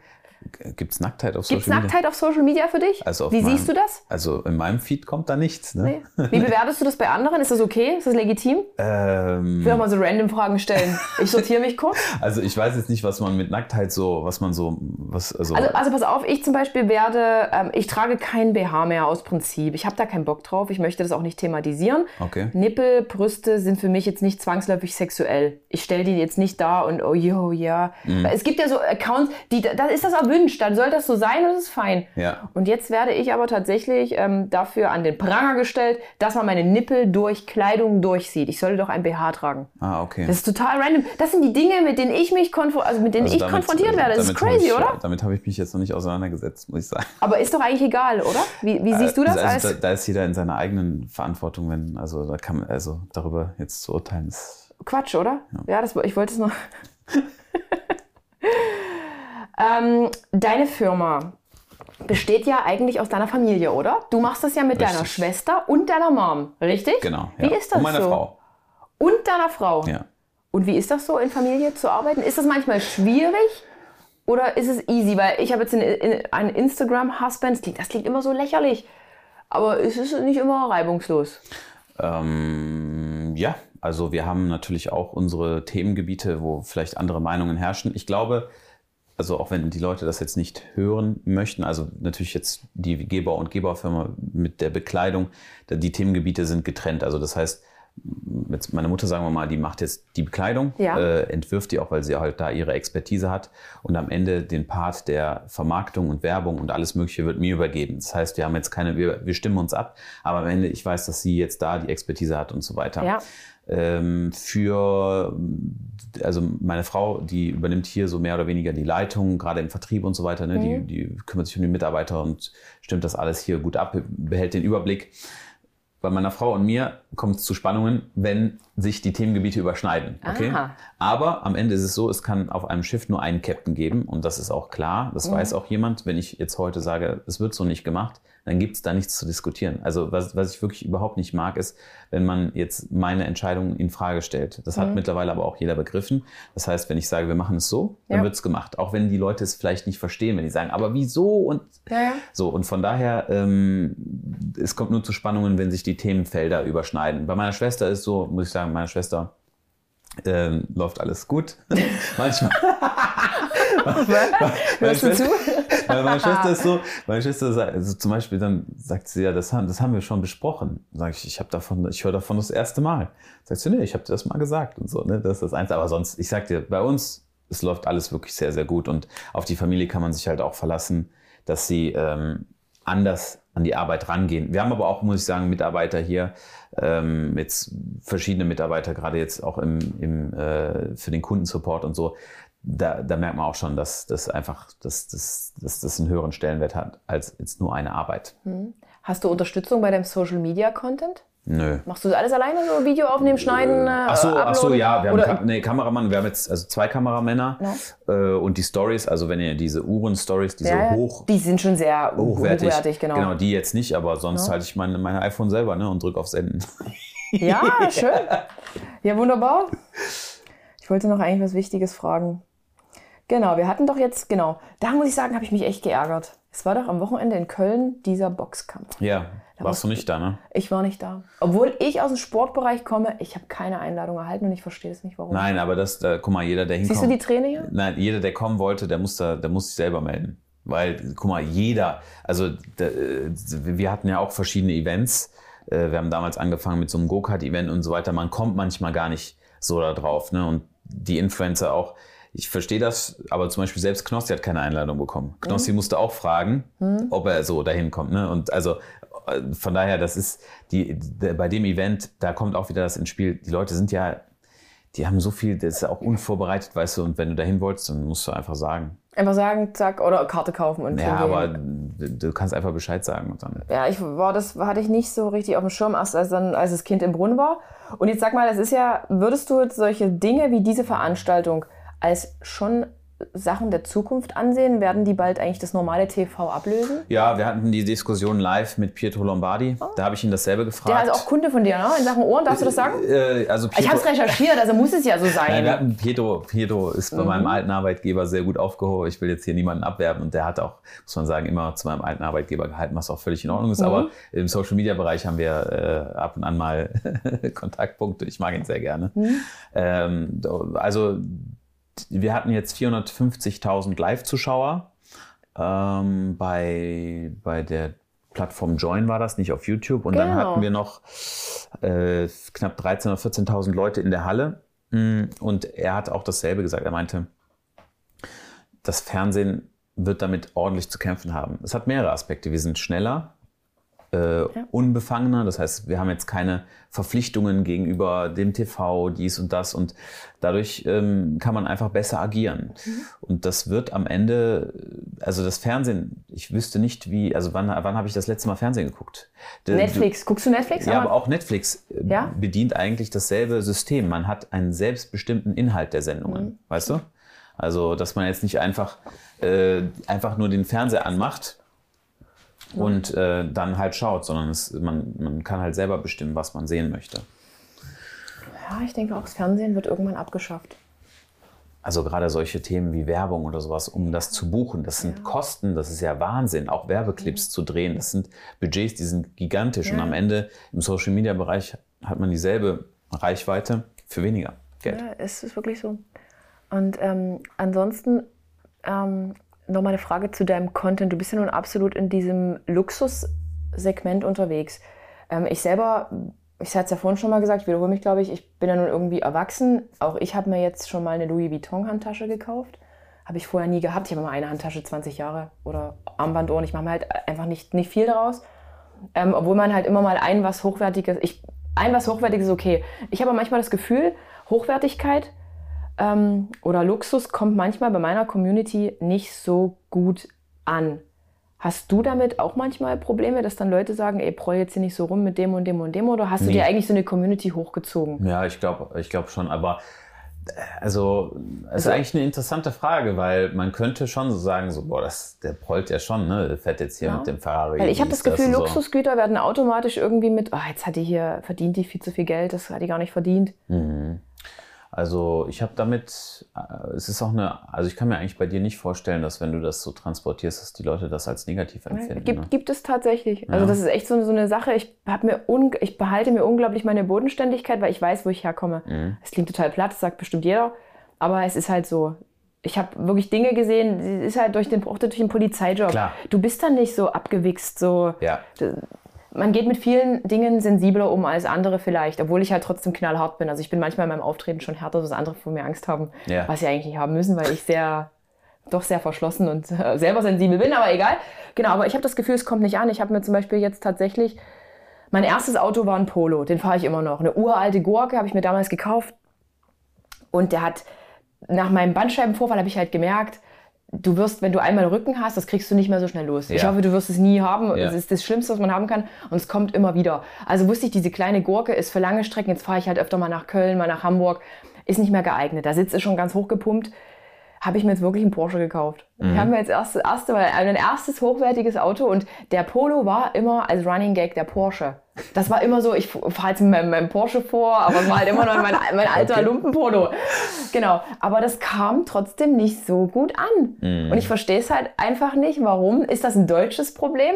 Gibt es Nacktheit auf Gibt es Social Media? Nacktheit auf Social Media für dich? Also Wie meinem- siehst du das? Also in meinem Feed kommt da nichts. Ne? Nee. Wie bewertest du das bei anderen? Ist das okay? Ist das legitim? Ähm, Ich will auch mal so random Fragen stellen. Ich sortiere mich kurz. also ich weiß jetzt nicht, was man mit Nacktheit so, was man so, was, also, Also, also pass auf, ich zum Beispiel werde, ähm, ich trage kein BH mehr aus Prinzip. Ich habe da keinen Bock drauf. Ich möchte das auch nicht thematisieren. okay. Nippel, Brüste sind für mich jetzt nicht zwangsläufig sexuell. Ich stelle die jetzt nicht da und oh yo, ja. Mhm. Weil Es gibt ja so Accounts, die, da ist das erwünscht, dann soll das so sein und das ist fein. Ja. Und jetzt werde ich aber tatsächlich ähm, dafür an den Pranger gestellt, dass man meine Nippel durch Kleidung durchsieht. Ich sollte doch ein BH tragen. Ah, okay. Das ist total random. Das sind die Dinge, mit denen ich mich konfro also mit denen Also ich damit- konfrontiert werde. Das ist crazy, ich, oder? Damit habe ich mich jetzt noch nicht auseinandergesetzt, muss ich sagen. Aber ist doch eigentlich egal, oder? Wie, wie siehst du das? also, als also da, da ist jeder in seiner eigenen Verantwortung, wenn, also da kann man, also darüber jetzt zu urteilen, ist, Quatsch, oder? Ja, das, ich wollte es noch. ähm, deine Firma besteht ja eigentlich aus deiner Familie, oder? Du machst das ja mit deiner Richtig. Schwester und deiner Mom, richtig? genau. Wie ja. ist das Und meine so? Frau. Und deiner Frau. Ja. Und wie ist das so, in Familie zu arbeiten? Ist das manchmal schwierig? Oder ist es easy? Weil ich habe jetzt einen Instagram-Husband, das klingt, das klingt immer so lächerlich. Aber es ist nicht immer reibungslos. Ähm, ja, also wir haben natürlich auch unsere Themengebiete, wo vielleicht andere Meinungen herrschen. Ich glaube, also auch wenn die Leute das jetzt nicht hören möchten, also natürlich jetzt die Geber- und Geberfirma mit der Bekleidung, die Themengebiete sind getrennt. Also das heißt, jetzt meine Mutter, sagen wir mal, die macht jetzt die Bekleidung, ja. äh, entwirft die auch, weil sie halt da ihre Expertise hat und am Ende den Part der Vermarktung und Werbung und alles Mögliche wird mir übergeben. Das heißt, wir haben jetzt keine, wir, wir stimmen uns ab, aber am Ende, ich weiß, dass sie jetzt da die Expertise hat und so weiter. Ja. Ähm, für, also meine Frau, die übernimmt hier so mehr oder weniger die Leitung, gerade im Vertrieb und so weiter, ne? Mhm. die, die kümmert sich um die Mitarbeiter und stimmt das alles hier gut ab, behält den Überblick bei meiner Frau und mir kommt es zu Spannungen, wenn sich die Themengebiete überschneiden. Okay? Aber am Ende ist es so, es kann auf einem Schiff nur einen Captain geben und das ist auch klar. Das mhm. weiß auch jemand. Wenn ich jetzt heute sage, es wird so nicht gemacht, dann gibt es da nichts zu diskutieren. Also was, was ich wirklich überhaupt nicht mag, ist, wenn man jetzt meine Entscheidungen in Frage stellt. Das mhm. hat mittlerweile aber auch jeder begriffen. Das heißt, wenn ich sage, wir machen es so, dann ja. wird es gemacht. Auch wenn die Leute es vielleicht nicht verstehen, wenn die sagen, aber wieso und ja, ja. so. Und von daher, ähm, es kommt nur zu Spannungen, wenn sich die Themenfelder überschneiden. Bei meiner Schwester ist so, muss ich sagen, meine Schwester ähm, läuft alles gut. Manchmal. Hörst du zu? Weil meine Schwester ist so, meine Schwester sagt, also zum Beispiel dann sagt sie ja, das haben, das haben wir schon besprochen. Sag ich, ich habe davon, ich höre davon das erste Mal. Sagt sie, nee, ich habe dir das mal gesagt und so, ne, das ist das Einzige. Aber sonst, ich sag dir, bei uns, es läuft alles wirklich sehr, sehr gut und auf die Familie kann man sich halt auch verlassen, dass sie ähm, anders an die Arbeit rangehen. Wir haben aber auch, muss ich sagen, Mitarbeiter hier, ähm, jetzt verschiedene Mitarbeiter, gerade jetzt auch im, im, äh, für den Kundensupport und so. Da, da merkt man auch schon, dass das einfach, dass, dass, dass das einen höheren Stellenwert hat als jetzt nur eine Arbeit. Hm. Hast du Unterstützung bei deinem Social Media Content? Nö. Machst du alles alleine, so Video aufnehmen, schneiden? Äh, ach, so, ach so, ja, wir haben Ka nee, Kameramann, wir haben jetzt also zwei Kameramänner äh, und die Stories, also wenn ihr diese Uhren-Stories, diese ja, hoch... Die sind schon sehr hochwertig, hochwertig genau. Genau, die jetzt nicht, aber sonst no. halte ich mein, mein iPhone selber ne, und drücke auf Senden. Ja, schön. Ja, wunderbar. Ich wollte noch eigentlich was Wichtiges fragen. Genau, wir hatten doch jetzt, genau, da muss ich sagen, habe ich mich echt geärgert. Es war doch am Wochenende in Köln dieser Boxkampf. Ja, da warst du nicht da, ne? Ich war nicht da. Obwohl ich aus dem Sportbereich komme, ich habe keine Einladung erhalten und ich verstehe es nicht, warum. Nein, aber das, da, guck mal, jeder, der hinkommt. Siehst du die Träne hier? Nein, jeder, der kommen wollte, der muss, da, der muss sich selber melden. Weil, guck mal, jeder, also da, wir hatten ja auch verschiedene Events. Äh, wir haben damals angefangen mit so einem Go-Kart-Event und so weiter. Man kommt manchmal gar nicht so da drauf. Ne? Und die Influencer auch, ich verstehe das, aber zum Beispiel selbst Knossi hat keine Einladung bekommen. Knossi mhm. musste auch fragen, mhm. ob er so dahin kommt. Ne? Und also äh, von daher, das ist die, der, bei dem Event, da kommt auch wieder das ins Spiel. Die Leute sind ja, die haben so viel, das ist auch unvorbereitet, weißt du, und wenn du dahin wolltest, dann musst du einfach sagen. Einfach sagen, zack, oder Karte kaufen und Ja, aber du kannst einfach Bescheid sagen und dann. Ja, ich war, das hatte ich nicht so richtig auf dem Schirm, als, als, dann, als das Kind im Brunnen war. Und jetzt sag mal, das ist ja, würdest du jetzt solche Dinge wie diese Veranstaltung als schon Sachen der Zukunft ansehen? Werden die bald eigentlich das normale TV ablösen? Ja, wir hatten die Diskussion live mit Pietro Lombardi. Oh. Da habe ich ihn dasselbe gefragt. Der ist auch Kunde von dir, ne? In Sachen Ohren, darfst du das sagen? Äh, also Pietro, ich habe es recherchiert, also muss es ja so sein. Nein, wir hatten Pietro, Pietro ist bei mhm. meinem alten Arbeitgeber sehr gut aufgehoben. Ich will jetzt hier niemanden abwerben und der hat auch, muss man sagen, immer zu meinem alten Arbeitgeber gehalten, was auch völlig in Ordnung ist. Mhm. Aber im Social Media Bereich haben wir äh, ab und an mal Kontaktpunkte. Ich mag ihn sehr gerne. Mhm. Ähm, also wir hatten jetzt 450.000 Live-Zuschauer. Ähm, bei, bei der Plattform Join war das, nicht auf YouTube. Und genau. dann hatten wir noch äh, knapp 13.000 oder 14.000 Leute in der Halle. Mm, und er hat auch dasselbe gesagt. Er meinte, das Fernsehen wird damit ordentlich zu kämpfen haben. Es hat mehrere Aspekte. Wir sind schneller, äh, ja. unbefangener. Das heißt, wir haben jetzt keine Verpflichtungen gegenüber dem TV, dies und das. Und dadurch ähm, kann man einfach besser agieren. Mhm. Und das wird am Ende, also das Fernsehen, ich wüsste nicht, wie, also wann, wann habe ich das letzte Mal Fernsehen geguckt? Netflix. Du, Guckst du Netflix? Ja, aber auch Netflix äh, ja? bedient eigentlich dasselbe System. Man hat einen selbstbestimmten Inhalt der Sendungen. Mhm. Weißt du? Also, dass man jetzt nicht einfach, äh, einfach nur den Fernseher anmacht und äh, dann halt schaut, sondern es, man, man kann halt selber bestimmen, was man sehen möchte. Ja, ich denke auch, das Fernsehen wird irgendwann abgeschafft. also gerade solche Themen wie Werbung oder sowas, um das zu buchen, das sind ja. Kosten, das ist ja Wahnsinn, auch Werbeclips ja. zu drehen, das sind Budgets, die sind gigantisch ja. und am Ende im Social Media Bereich hat man dieselbe Reichweite für weniger Geld. Ja, es ist wirklich so. Und ähm, ansonsten ähm, nochmal eine Frage zu deinem Content. Du bist ja nun absolut in diesem Luxussegment unterwegs. Ähm, ich selber ich hatte es ja vorhin schon mal gesagt, ich wiederhole mich, glaube ich, ich bin ja nun irgendwie erwachsen. Auch ich habe mir jetzt schon mal eine Louis Vuitton-Handtasche gekauft. Habe ich vorher nie gehabt. Ich habe immer eine Handtasche 20 Jahre oder Armbanduhren. Ich mache mir halt einfach nicht, nicht viel daraus. Ähm, obwohl man halt immer mal ein was Hochwertiges, ich, ein was Hochwertiges ist okay. Ich habe manchmal das Gefühl, Hochwertigkeit ähm, oder Luxus kommt manchmal bei meiner Community nicht so gut an. Hast du damit auch manchmal Probleme, dass dann Leute sagen, ey, preu jetzt hier nicht so rum mit dem und dem und dem? Oder hast nee. du dir eigentlich so eine Community hochgezogen? Ja, ich glaube ich glaub schon. Aber äh, also, es also, ist eigentlich eine interessante Frage, weil man könnte schon so sagen, so, boah, das, der prollt ja schon, ne? Der fährt jetzt hier ja. mit dem Ferrari. Weil ich habe das Gefühl, das Luxusgüter so. werden automatisch irgendwie mit, oh, jetzt hat die hier, verdient die viel zu viel Geld, das hat die gar nicht verdient. Mhm. Also ich habe damit, äh, es ist auch eine, also ich kann mir eigentlich bei dir nicht vorstellen, dass wenn du das so transportierst, dass die Leute das als negativ empfinden. Gibt, ne? gibt es tatsächlich. Also ja. das ist echt so, so eine Sache. Ich, hab mir un, ich behalte mir unglaublich meine Bodenständigkeit, weil ich weiß, wo ich herkomme. Mhm. Es klingt total platt, das sagt bestimmt jeder. Aber es ist halt so. Ich habe wirklich Dinge gesehen, es ist halt durch den, auch durch den Polizeijob. Klar. Du bist dann nicht so abgewichst, so. Ja man geht mit vielen Dingen sensibler um als andere vielleicht, obwohl ich halt trotzdem knallhart bin. Also ich bin manchmal in meinem Auftreten schon härter, dass andere vor mir Angst haben, ja. was sie eigentlich nicht haben müssen, weil ich sehr, doch sehr verschlossen und äh, selber sensibel bin, aber egal. Genau, aber ich habe das Gefühl, es kommt nicht an. Ich habe mir zum Beispiel jetzt tatsächlich, mein erstes Auto war ein Polo, den fahre ich immer noch. Eine uralte Gurke habe ich mir damals gekauft und der hat, nach meinem Bandscheibenvorfall habe ich halt gemerkt, du wirst, wenn du einmal Rücken hast, das kriegst du nicht mehr so schnell los. Ja. Ich hoffe, du wirst es nie haben. Ja. Es ist das Schlimmste, was man haben kann. Und es kommt immer wieder. Also wusste ich, diese kleine Gurke ist für lange Strecken. Jetzt fahre ich halt öfter mal nach Köln, mal nach Hamburg. Ist nicht mehr geeignet. Der Sitz ist schon ganz hochgepumpt habe ich mir jetzt wirklich einen Porsche gekauft. Mhm. Ich habe mir jetzt erst erste, ein erstes hochwertiges Auto und der Polo war immer als Running Gag der Porsche. Das war immer so, ich fahre jetzt mit meinem, Porsche vor, aber war halt immer noch mein, mein alter okay. Lumpenpolo. Genau. Aber das kam trotzdem nicht so gut an. Mhm. Und ich verstehe es halt einfach nicht, warum. Ist das ein deutsches Problem?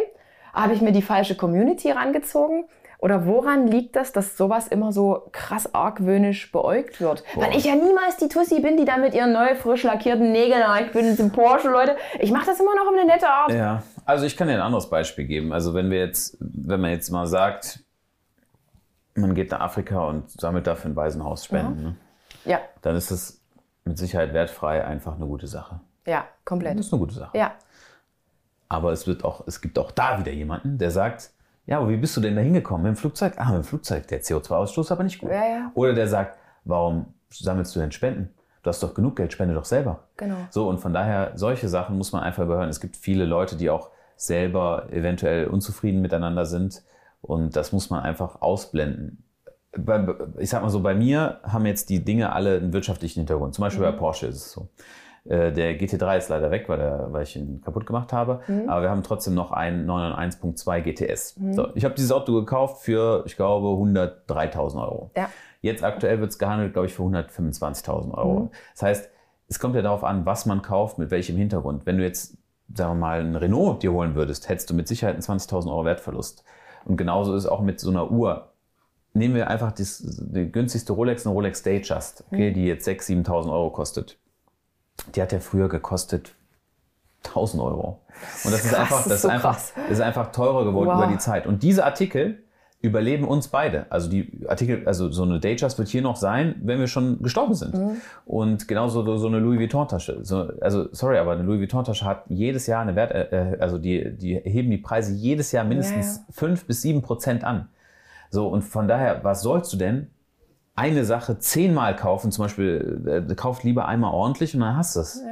Habe ich mir die falsche Community rangezogen? Oder woran liegt das, dass sowas immer so krass argwöhnisch beäugt wird? Boah. Weil ich ja niemals die Tussi bin, die da mit ihren neu frisch lackierten Nägeln, ich bin in Porsche, Leute. Ich mache das immer noch um eine nette Art. Ja, also ich kann dir ein anderes Beispiel geben. Also wenn wir jetzt, wenn man jetzt mal sagt, man geht nach Afrika und sammelt dafür ein Waisenhaus Spenden, ja. Ne? ja. dann ist das mit Sicherheit wertfrei einfach eine gute Sache. Ja, komplett. Das ist eine gute Sache. Ja. Aber es wird auch, es gibt auch da wieder jemanden, der sagt, ja, aber wie bist du denn da hingekommen? Mit dem Flugzeug? Ah, mit dem Flugzeug, der CO2-Ausstoß aber nicht gut. Ja, ja. Oder der sagt, warum sammelst du denn Spenden? Du hast doch genug Geld, spende doch selber. Genau. So, und von daher, solche Sachen muss man einfach überhören. Es gibt viele Leute, die auch selber eventuell unzufrieden miteinander sind. Und das muss man einfach ausblenden. Ich sag mal so, bei mir haben jetzt die Dinge alle einen wirtschaftlichen Hintergrund. Zum Beispiel mhm. bei Porsche ist es so. Äh, der GT3 ist leider weg, weil, der, weil ich ihn kaputt gemacht habe. Mhm. Aber wir haben trotzdem noch einen 991.2 GTS. Mhm. So, ich habe dieses Auto gekauft für, ich glaube, 103.000 Euro. Ja. Jetzt aktuell wird es gehandelt, glaube ich, für 125.000 Euro. Mhm. Das heißt, es kommt ja darauf an, was man kauft, mit welchem Hintergrund. Wenn du jetzt, sagen wir mal, einen Renault dir holen würdest, hättest du mit Sicherheit einen 20.000 Euro Wertverlust. Und genauso ist es auch mit so einer Uhr. Nehmen wir einfach das, die günstigste Rolex, eine Rolex Datejust, okay, mhm. die jetzt 6.000, 7.000 Euro kostet die hat ja früher gekostet 1000 Euro. Und das ist krass, einfach, das ist, so einfach, das ist einfach teurer geworden wow. über die Zeit. Und diese Artikel überleben uns beide. Also die Artikel, also so eine Dayjust wird hier noch sein, wenn wir schon gestorben sind. Mhm. Und genauso so eine Louis Vuitton Tasche. So, also sorry, aber eine Louis Vuitton Tasche hat jedes Jahr eine Wert, äh, also die, die heben die Preise jedes Jahr mindestens fünf ja. bis sieben Prozent an. So und von daher, was sollst du denn eine Sache zehnmal kaufen, zum Beispiel, äh, kauft lieber einmal ordentlich und dann hast du es.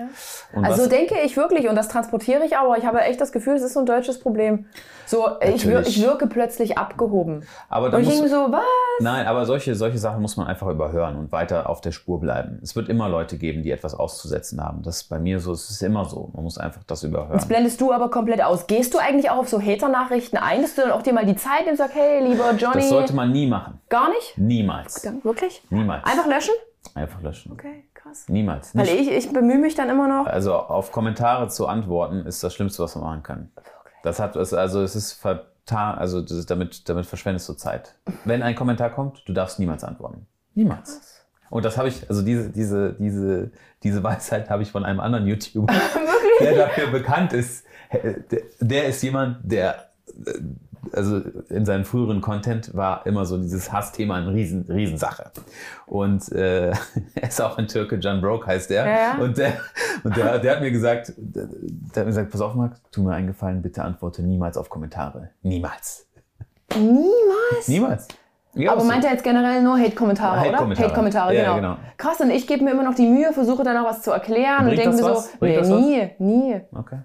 Ja. Also denke ich wirklich, und das transportiere ich aber, ich habe echt das Gefühl, es ist so ein deutsches Problem. So, ich, wir, ich, wirke plötzlich abgehoben. Aber und ich denke so, was? Nein, aber solche, solche Sachen muss man einfach überhören und weiter auf der Spur bleiben. Es wird immer Leute geben, die etwas auszusetzen haben. Das ist bei mir so, es ist immer so. Man muss einfach das überhören. Jetzt blendest du aber komplett aus. Gehst du eigentlich auch auf so Hater-Nachrichten ein, dass du dann auch dir mal die Zeit nimmst und sagst, hey, lieber Johnny. Das sollte man nie machen. Gar nicht? Niemals. Dann Wirklich? Niemals. Einfach löschen? Einfach löschen. Okay, krass. Niemals. Weil Nicht, ich, ich bemühe mich dann immer noch. also auf Kommentare zu antworten ist das Schlimmste, was man machen kann. Das hat es- also es ist vertan, also das ist, damit damit verschwendest du Zeit. Wenn ein Kommentar kommt, du darfst niemals antworten. Niemals. Und das habe ich, also diese, diese, diese, diese Weisheit habe ich von einem anderen YouTuber, der dafür bekannt ist. Der, der ist jemand, der äh, also in seinem früheren Content war immer so dieses Hassthema eine riesen, Riesensache. Und äh, er ist auch ein Türke, John Broke heißt der. Ja. Und, der, und der, der hat mir gesagt, der, der hat mir gesagt, pass auf, Marc, tu mir einen Gefallen, bitte antworte niemals auf Kommentare. Niemals. Niemals. Niemals. Ja, Aber meint er jetzt generell nur Hate-Kommentare, oder? Hate-Kommentare. Ja, genau. genau. Krass, und ich gebe mir immer noch die Mühe, versuche dann auch was zu erklären Bringt und denke mir was? so, Bringt nee, was? nie, nie. Okay.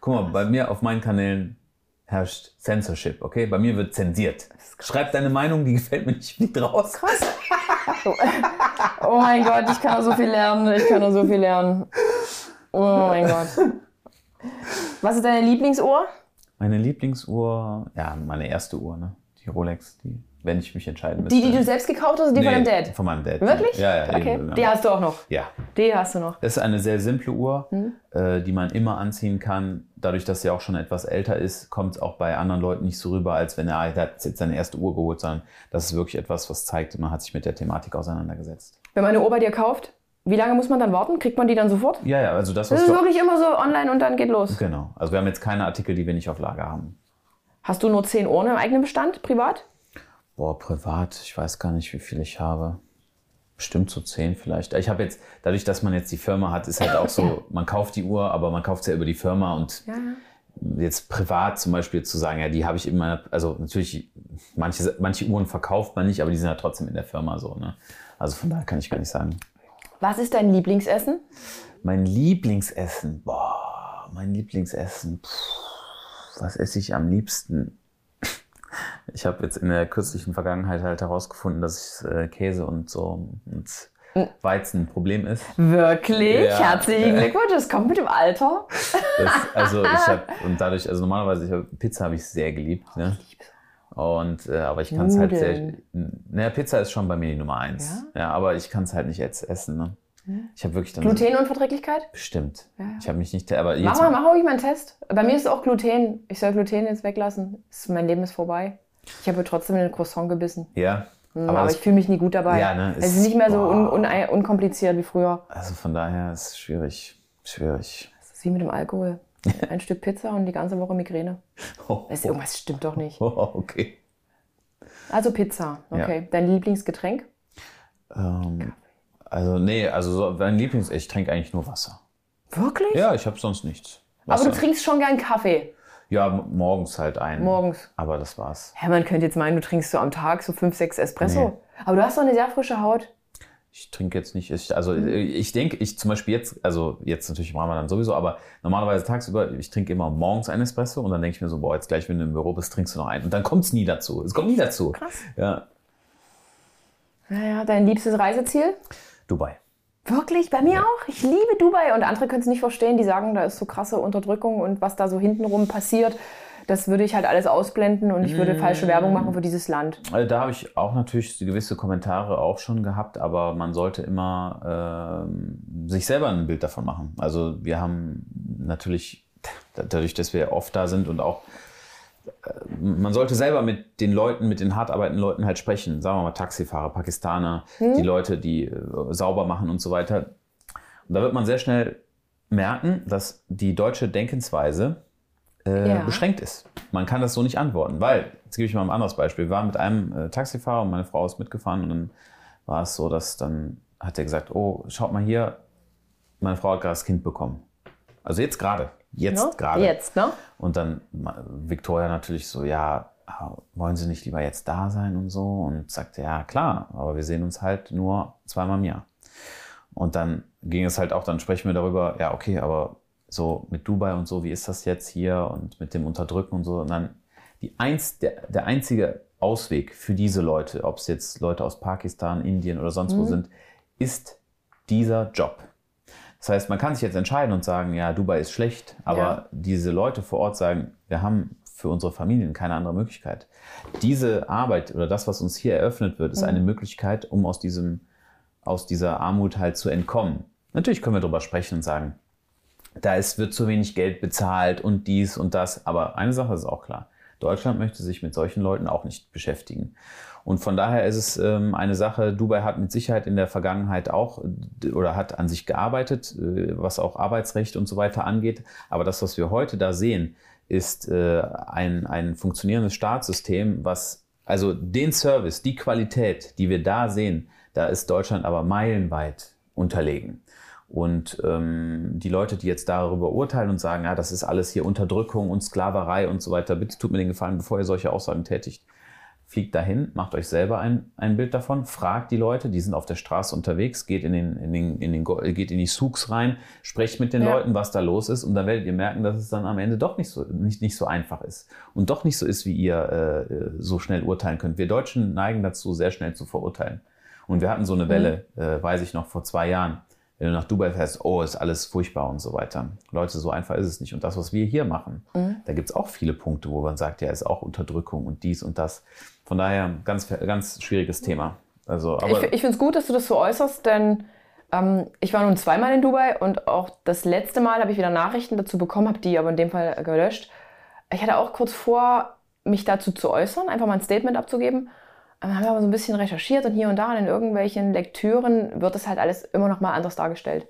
Guck mal, bei mir auf meinen Kanälen herrscht Censorship, okay? Bei mir wird zensiert. Schreib deine Meinung, die gefällt mir nicht, fliegt raus. Krass. oh mein Gott, ich kann noch so viel lernen, ich kann noch so viel lernen. Oh mein Gott. Was ist deine Lieblingsuhr? Meine Lieblingsuhr, ja, meine erste Uhr, ne? Die Rolex, die, wenn ich mich entscheiden müsste. Die, die du selbst gekauft hast, die von deinem Dad? Von meinem Dad. Wirklich? Ja, ja. Okay. eben, Die hast du auch noch. ja. Die hast du noch. Das ist eine sehr simple Uhr, Mhm. äh, die man immer anziehen kann. Dadurch, dass sie auch schon etwas älter ist, kommt es auch bei anderen Leuten nicht so rüber, als wenn er, hat jetzt seine erste Uhr geholt, sondern das ist wirklich etwas, was zeigt, man hat sich mit der Thematik auseinandergesetzt. Wenn man eine Uhr bei dir kauft, wie lange muss man dann warten? Kriegt man die dann sofort? Ja, ja, also das, Das ist wir, wirklich immer so online und dann geht los. Genau. Also wir haben jetzt keine Artikel, die wir nicht auf Lager haben. Hast du nur 10 Uhren im eigenen Bestand, privat? Boah, privat, ich weiß gar nicht, wie viel ich habe. Bestimmt so zehn vielleicht. Ich habe jetzt, dadurch, dass man jetzt die Firma hat, ist halt auch so, man kauft die Uhr, aber man kauft sie ja über die Firma und Ja. jetzt privat zum Beispiel zu sagen, ja, die habe ich in meiner, also natürlich, manche, manche Uhren verkauft man nicht, aber die sind ja trotzdem in der Firma so, ne? Also von daher kann ich gar nicht sagen. Was ist dein Lieblingsessen? Mein Lieblingsessen, boah, mein Lieblingsessen, puh, was esse ich am liebsten? Ich habe jetzt in der kürzlichen Vergangenheit halt herausgefunden, dass äh, Käse und so und Weizen ein Problem ist. Wirklich? Ja. Herzlichen Glückwunsch, das kommt mit dem Alter. Das, also ich habe und dadurch, also normalerweise ich hab, Pizza habe ich sehr geliebt, ne? Und äh, aber ich kann es halt sehr. Naja, Pizza ist schon bei mir die Nummer eins. Ja, aber ich kann es halt nicht jetzt essen. Ne? Ich habe wirklich dann Glutenunverträglichkeit? bestimmt. Ja. Ich habe mich nicht, aber Mach mal, mach ruhig mal einen Test. Bei mir ist es auch Gluten. Ich soll Gluten jetzt weglassen. Das- Mein Leben ist vorbei. Ich habe trotzdem einen Croissant gebissen. ja. Aber, Aber, aber ich fühle mich nie gut dabei. Ja, ne, es ist nicht mehr so un, boah. un, unkompliziert wie früher. also von daher ist es schwierig, schwierig. Das ist wie mit dem Alkohol. Ein Stück Pizza und die ganze Woche Migräne. Oh, Das ist, irgendwas stimmt doch nicht. oh, okay. Also Pizza. Okay. Dein Lieblingsgetränk? Ähm, also nee, also so, mein Lieblings, ich trinke eigentlich nur Wasser. Wirklich? Ja, ich habe sonst nichts. Aber Wasser. du trinkst schon gern Kaffee. ja, morgens halt ein. Morgens. Aber das war's. Ja, man könnte jetzt meinen, du trinkst so am Tag so fünf, sechs Espresso. Nee. Aber du hast doch eine sehr frische Haut. Ich trinke jetzt nicht, ich, also ich denke, ich zum Beispiel jetzt, also jetzt natürlich im Ramadan sowieso, aber normalerweise tagsüber, ich trinke immer morgens einen Espresso und dann denke ich mir so, boah, jetzt gleich, wenn du im Büro bist, trinkst du noch einen. Und dann kommt es nie dazu. Es kommt nie dazu. Krass. Ja, Naja, dein liebstes Reiseziel? Dubai. Wirklich? Bei mir auch. Ich liebe Dubai. Und andere können es nicht verstehen. Die sagen, da ist so krasse Unterdrückung und was da so hintenrum passiert. Das würde ich halt alles ausblenden und ich würde falsche Werbung machen für dieses Land. Also da habe ich auch natürlich gewisse Kommentare auch schon gehabt, aber man sollte immer ähm, sich selber ein Bild davon machen. Also wir haben natürlich, dadurch, dass wir oft da sind und auch, äh, man sollte selber mit den Leuten, mit den hart arbeitenden Leuten halt sprechen. Sagen wir mal Taxifahrer, Pakistaner, die Leute, die äh, sauber machen und so weiter. Und da wird man sehr schnell merken, dass die deutsche Denkensweise äh, Ja. beschränkt ist. Man kann das so nicht antworten, weil, jetzt gebe ich mal ein anderes Beispiel. Wir waren mit einem äh, Taxifahrer und meine Frau ist mitgefahren und dann war es so, dass dann hat er gesagt, oh, schaut mal hier, meine Frau hat gerade das Kind bekommen. Also jetzt gerade, jetzt Ne? gerade. Jetzt, ne? Und dann Victoria natürlich so, ja, wollen Sie nicht lieber jetzt da sein und so? Und sagte, ja, klar, aber wir sehen uns halt nur zweimal im Jahr. Und dann ging es halt auch, dann sprechen wir darüber, ja, okay, aber so mit Dubai und so, wie ist das jetzt hier und mit dem Unterdrücken und so. Und dann die eins, der, der einzige Ausweg für diese Leute, ob es jetzt Leute aus Pakistan, Indien oder sonst wo sind, ist dieser Job. Das heißt, man kann sich jetzt entscheiden und sagen, ja, Dubai ist schlecht, aber Ja. diese Leute vor Ort sagen, wir haben für unsere Familien keine andere Möglichkeit. Diese Arbeit oder das, was uns hier eröffnet wird, ist eine Möglichkeit, um aus diesem, aus dieser Armut halt zu entkommen. Natürlich können wir darüber sprechen und sagen, da ist, wird zu wenig Geld bezahlt und dies und das. Aber eine Sache ist auch klar. Deutschland möchte sich mit solchen Leuten auch nicht beschäftigen. Und von daher ist es ähm, eine Sache, Dubai hat mit Sicherheit in der Vergangenheit auch oder hat an sich gearbeitet, äh, was auch Arbeitsrecht und so weiter angeht. Aber das, was wir heute da sehen, ist äh, ein, ein funktionierendes Staatssystem, was also den Service, die Qualität, die wir da sehen, da ist Deutschland aber meilenweit unterlegen. Und ähm, die Leute, die jetzt darüber urteilen und sagen, ja, das ist alles hier Unterdrückung und Sklaverei und so weiter, bitte tut mir den Gefallen, bevor ihr solche Aussagen tätigt. Fliegt dahin, macht euch selber ein, ein Bild davon, fragt die Leute, die sind auf der Straße unterwegs, geht in, den, in, den, in, den, geht in die Souks rein, sprecht mit den ja. Leuten, was da los ist und dann werdet ihr merken, dass es dann am Ende doch nicht so, nicht, nicht so einfach ist und doch nicht so ist, wie ihr äh, so schnell urteilen könnt. Wir Deutschen neigen dazu, sehr schnell zu verurteilen. Und wir hatten so eine Welle, mhm. äh, weiß ich noch, vor zwei Jahren wenn du nach Dubai fährst, oh, ist alles furchtbar und so weiter. Leute, so einfach ist es nicht. Und das, was wir hier machen, mhm. da gibt es auch viele Punkte, wo man sagt, ja, ist auch Unterdrückung und dies und das. Von daher ganz, ganz schwieriges Thema. Also, aber ich ich finde es gut, dass du das so äußerst, denn ähm, ich war nun zweimal in Dubai und auch das letzte Mal habe ich wieder Nachrichten dazu bekommen, habe die aber in dem Fall gelöscht. Ich hatte auch kurz vor, mich dazu zu äußern, einfach mal ein Statement abzugeben. Dann haben wir aber so ein bisschen recherchiert und hier und da und in irgendwelchen Lektüren wird das halt alles immer noch mal anders dargestellt.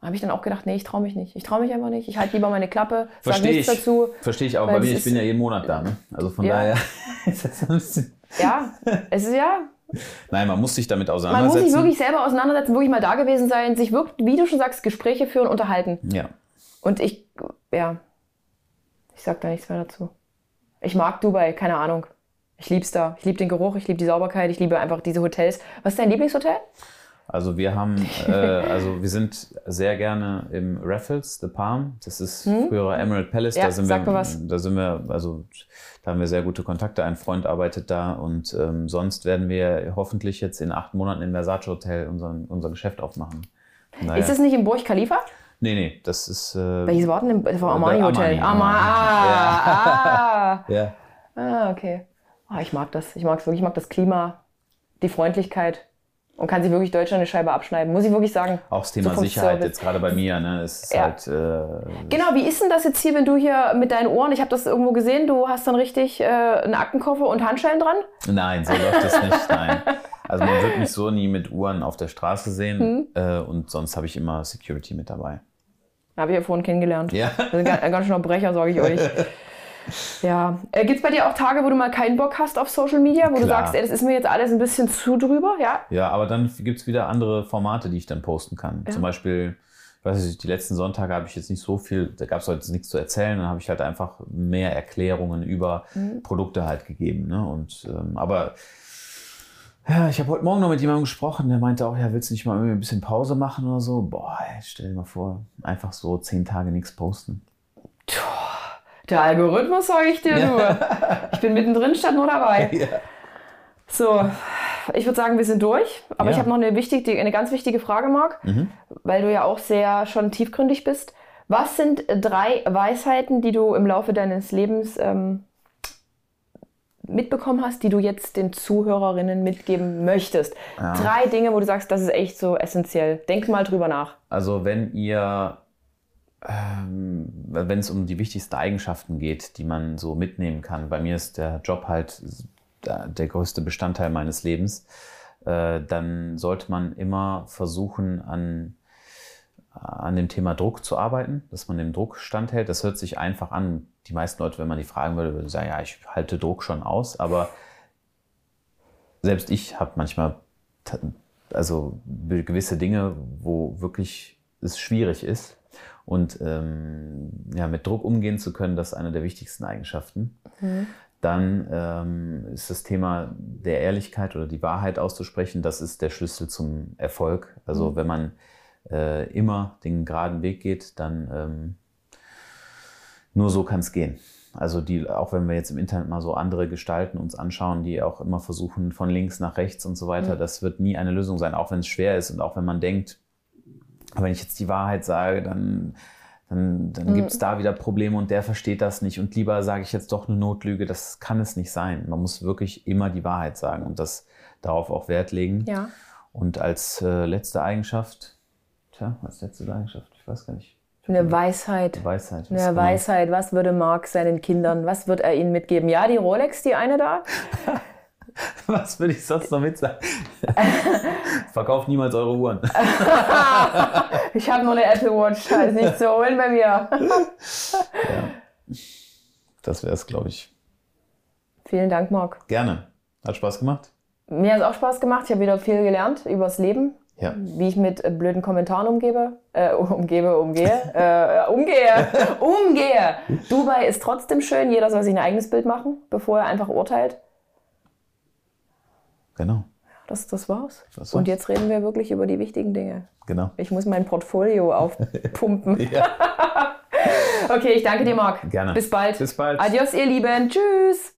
Und habe ich dann auch gedacht, nee, ich traue mich nicht. Ich traue mich einfach nicht. Ich halte lieber meine Klappe, sage nichts ich, dazu. Verstehe ich auch, weil ich bin ja jeden Monat da. Ne? Also von ja. daher ist das ein bisschen... Ja, es ist ja... Nein, man muss sich damit auseinandersetzen. Man muss sich wirklich selber auseinandersetzen, wirklich mal da gewesen sein, sich wirklich, wie du schon sagst, Gespräche führen, unterhalten. Ja. Und ich, ja, ich sag da nichts mehr dazu. Ich mag Dubai, keine Ahnung. Ich lieb's da. Ich liebe den Geruch, ich liebe die Sauberkeit, ich liebe einfach diese Hotels. Was ist dein Lieblingshotel? Also wir haben, äh, also wir sind sehr gerne im Raffles, The Palm. Das ist hm? früherer Emerald Palace. Ja, da sind sag wir, was. da sind wir, also da haben wir sehr gute Kontakte. Ein Freund arbeitet da und ähm, sonst werden wir hoffentlich jetzt in acht Monaten im Versace Hotel unseren, unser Geschäft aufmachen. Naja. Ist das nicht im Burj Khalifa? Nee, nee, das ist. Äh, Welches war denn? Das war Armani Hotel. Armani. Armani. Ah, ah. ja. ah, okay. Oh, ich mag das. Ich mag es wirklich. Ich mag das Klima, die Freundlichkeit. Und kann sich wirklich Deutschland eine Scheibe abschneiden, muss ich wirklich sagen. Auch das Thema Sicherheit jetzt gerade bei mir, ne? ist ja. halt. Äh, genau, wie ist denn das jetzt hier, wenn du hier mit deinen Ohren, ich habe das irgendwo gesehen, du hast dann richtig äh, einen Aktenkoffer und Handschellen dran? Nein, so läuft das nicht, nein. Also man wird mich so nie mit Uhren auf der Straße sehen hm. äh, und sonst habe ich immer Security mit dabei. Habe ich ja vorhin kennengelernt. Ja. Das sind ganz, ganz schön Brecher, sage ich euch. Ja. Äh, Gibt es bei dir auch Tage, wo du mal keinen Bock hast auf Social Media, wo Klar. du sagst, ey, das ist mir jetzt alles ein bisschen zu drüber, ja? Ja, aber dann gibt es wieder andere Formate, die ich dann posten kann. Ja. Zum Beispiel, ich weiß nicht, die letzten Sonntage habe ich jetzt nicht so viel, da gab es heute nichts zu erzählen, dann habe ich halt einfach mehr Erklärungen über mhm. Produkte halt gegeben. Ne? Und, ähm, aber ja, ich habe heute Morgen noch mit jemandem gesprochen, der meinte auch, ja, willst du nicht mal irgendwie ein bisschen Pause machen oder so? Boah, ey, stell dir mal vor, einfach so zehn Tage nichts posten. Der Algorithmus, sage ich dir nur. Ich bin mittendrin, statt nur dabei. Ja. So, ich würde sagen, wir sind durch. Aber ja. ich habe noch eine, wichtig, eine ganz wichtige Frage, Marc, mhm. weil du ja auch sehr schon tiefgründig bist. Was sind drei Weisheiten, die du im Laufe deines Lebens ähm, mitbekommen hast, die du jetzt den Zuhörerinnen mitgeben möchtest? Ja. Drei Dinge, wo du sagst, das ist echt so essentiell. Denk mal drüber nach. Also, wenn ihr wenn es um die wichtigsten Eigenschaften geht, die man so mitnehmen kann. Bei mir ist der Job halt der größte Bestandteil meines Lebens. Äh, dann sollte man immer versuchen, an, an dem Thema Druck zu arbeiten, dass man dem Druck standhält. Das hört sich einfach an. Die meisten Leute, wenn man die fragen würde, würden sagen, ja, ich halte Druck schon aus. Aber selbst ich habe manchmal also gewisse Dinge, wo wirklich es schwierig ist, und ähm, ja, mit Druck umgehen zu können, das ist eine der wichtigsten Eigenschaften. Mhm. Dann ähm, ist das Thema der Ehrlichkeit oder die Wahrheit auszusprechen, das ist der Schlüssel zum Erfolg. Also mhm. wenn man äh, immer den geraden Weg geht, dann ähm, nur so kann es gehen. Also die, auch wenn wir jetzt im Internet mal so andere Gestalten uns anschauen, die auch immer versuchen, von links nach rechts und so weiter, mhm. das wird nie eine Lösung sein, auch wenn es schwer ist und auch wenn man denkt, aber wenn ich jetzt die Wahrheit sage, dann, dann, dann gibt es da wieder Probleme und der versteht das nicht. Und lieber sage ich jetzt doch eine Notlüge, das kann es nicht sein. Man muss wirklich immer die Wahrheit sagen und das darauf auch Wert legen. Ja. Und als äh, letzte Eigenschaft, tja, als letzte Eigenschaft, ich weiß gar nicht. Eine Weisheit. Weisheit. was Eine man- Weisheit. Was würde Marc seinen Kindern, was wird er ihnen mitgeben? Ja, die Rolex, die eine da? Was würde ich sonst noch mit sagen? Verkauft niemals eure Uhren. Ich habe nur eine Apple Watch, da ist nichts zu holen bei mir. Das wäre es, glaube ich. Vielen Dank, Marc. Gerne. Hat Spaß gemacht? Mir hat es auch Spaß gemacht. Ich habe wieder viel gelernt übers Leben, Ja. wie ich mit äh, blöden Kommentaren umgebe, äh, umgebe, umgehe, äh, umgehe, umgehe. Dubai ist trotzdem schön. Jeder soll sich ein eigenes Bild machen, bevor er einfach urteilt. Genau. Das, das war's. Das Und war's. jetzt reden wir wirklich über die wichtigen Dinge. Genau. Ich muss mein Portfolio aufpumpen. Okay, ich danke dir, Marc. Gerne. Bis bald. Bis bald. Adios, ihr Lieben. Tschüss.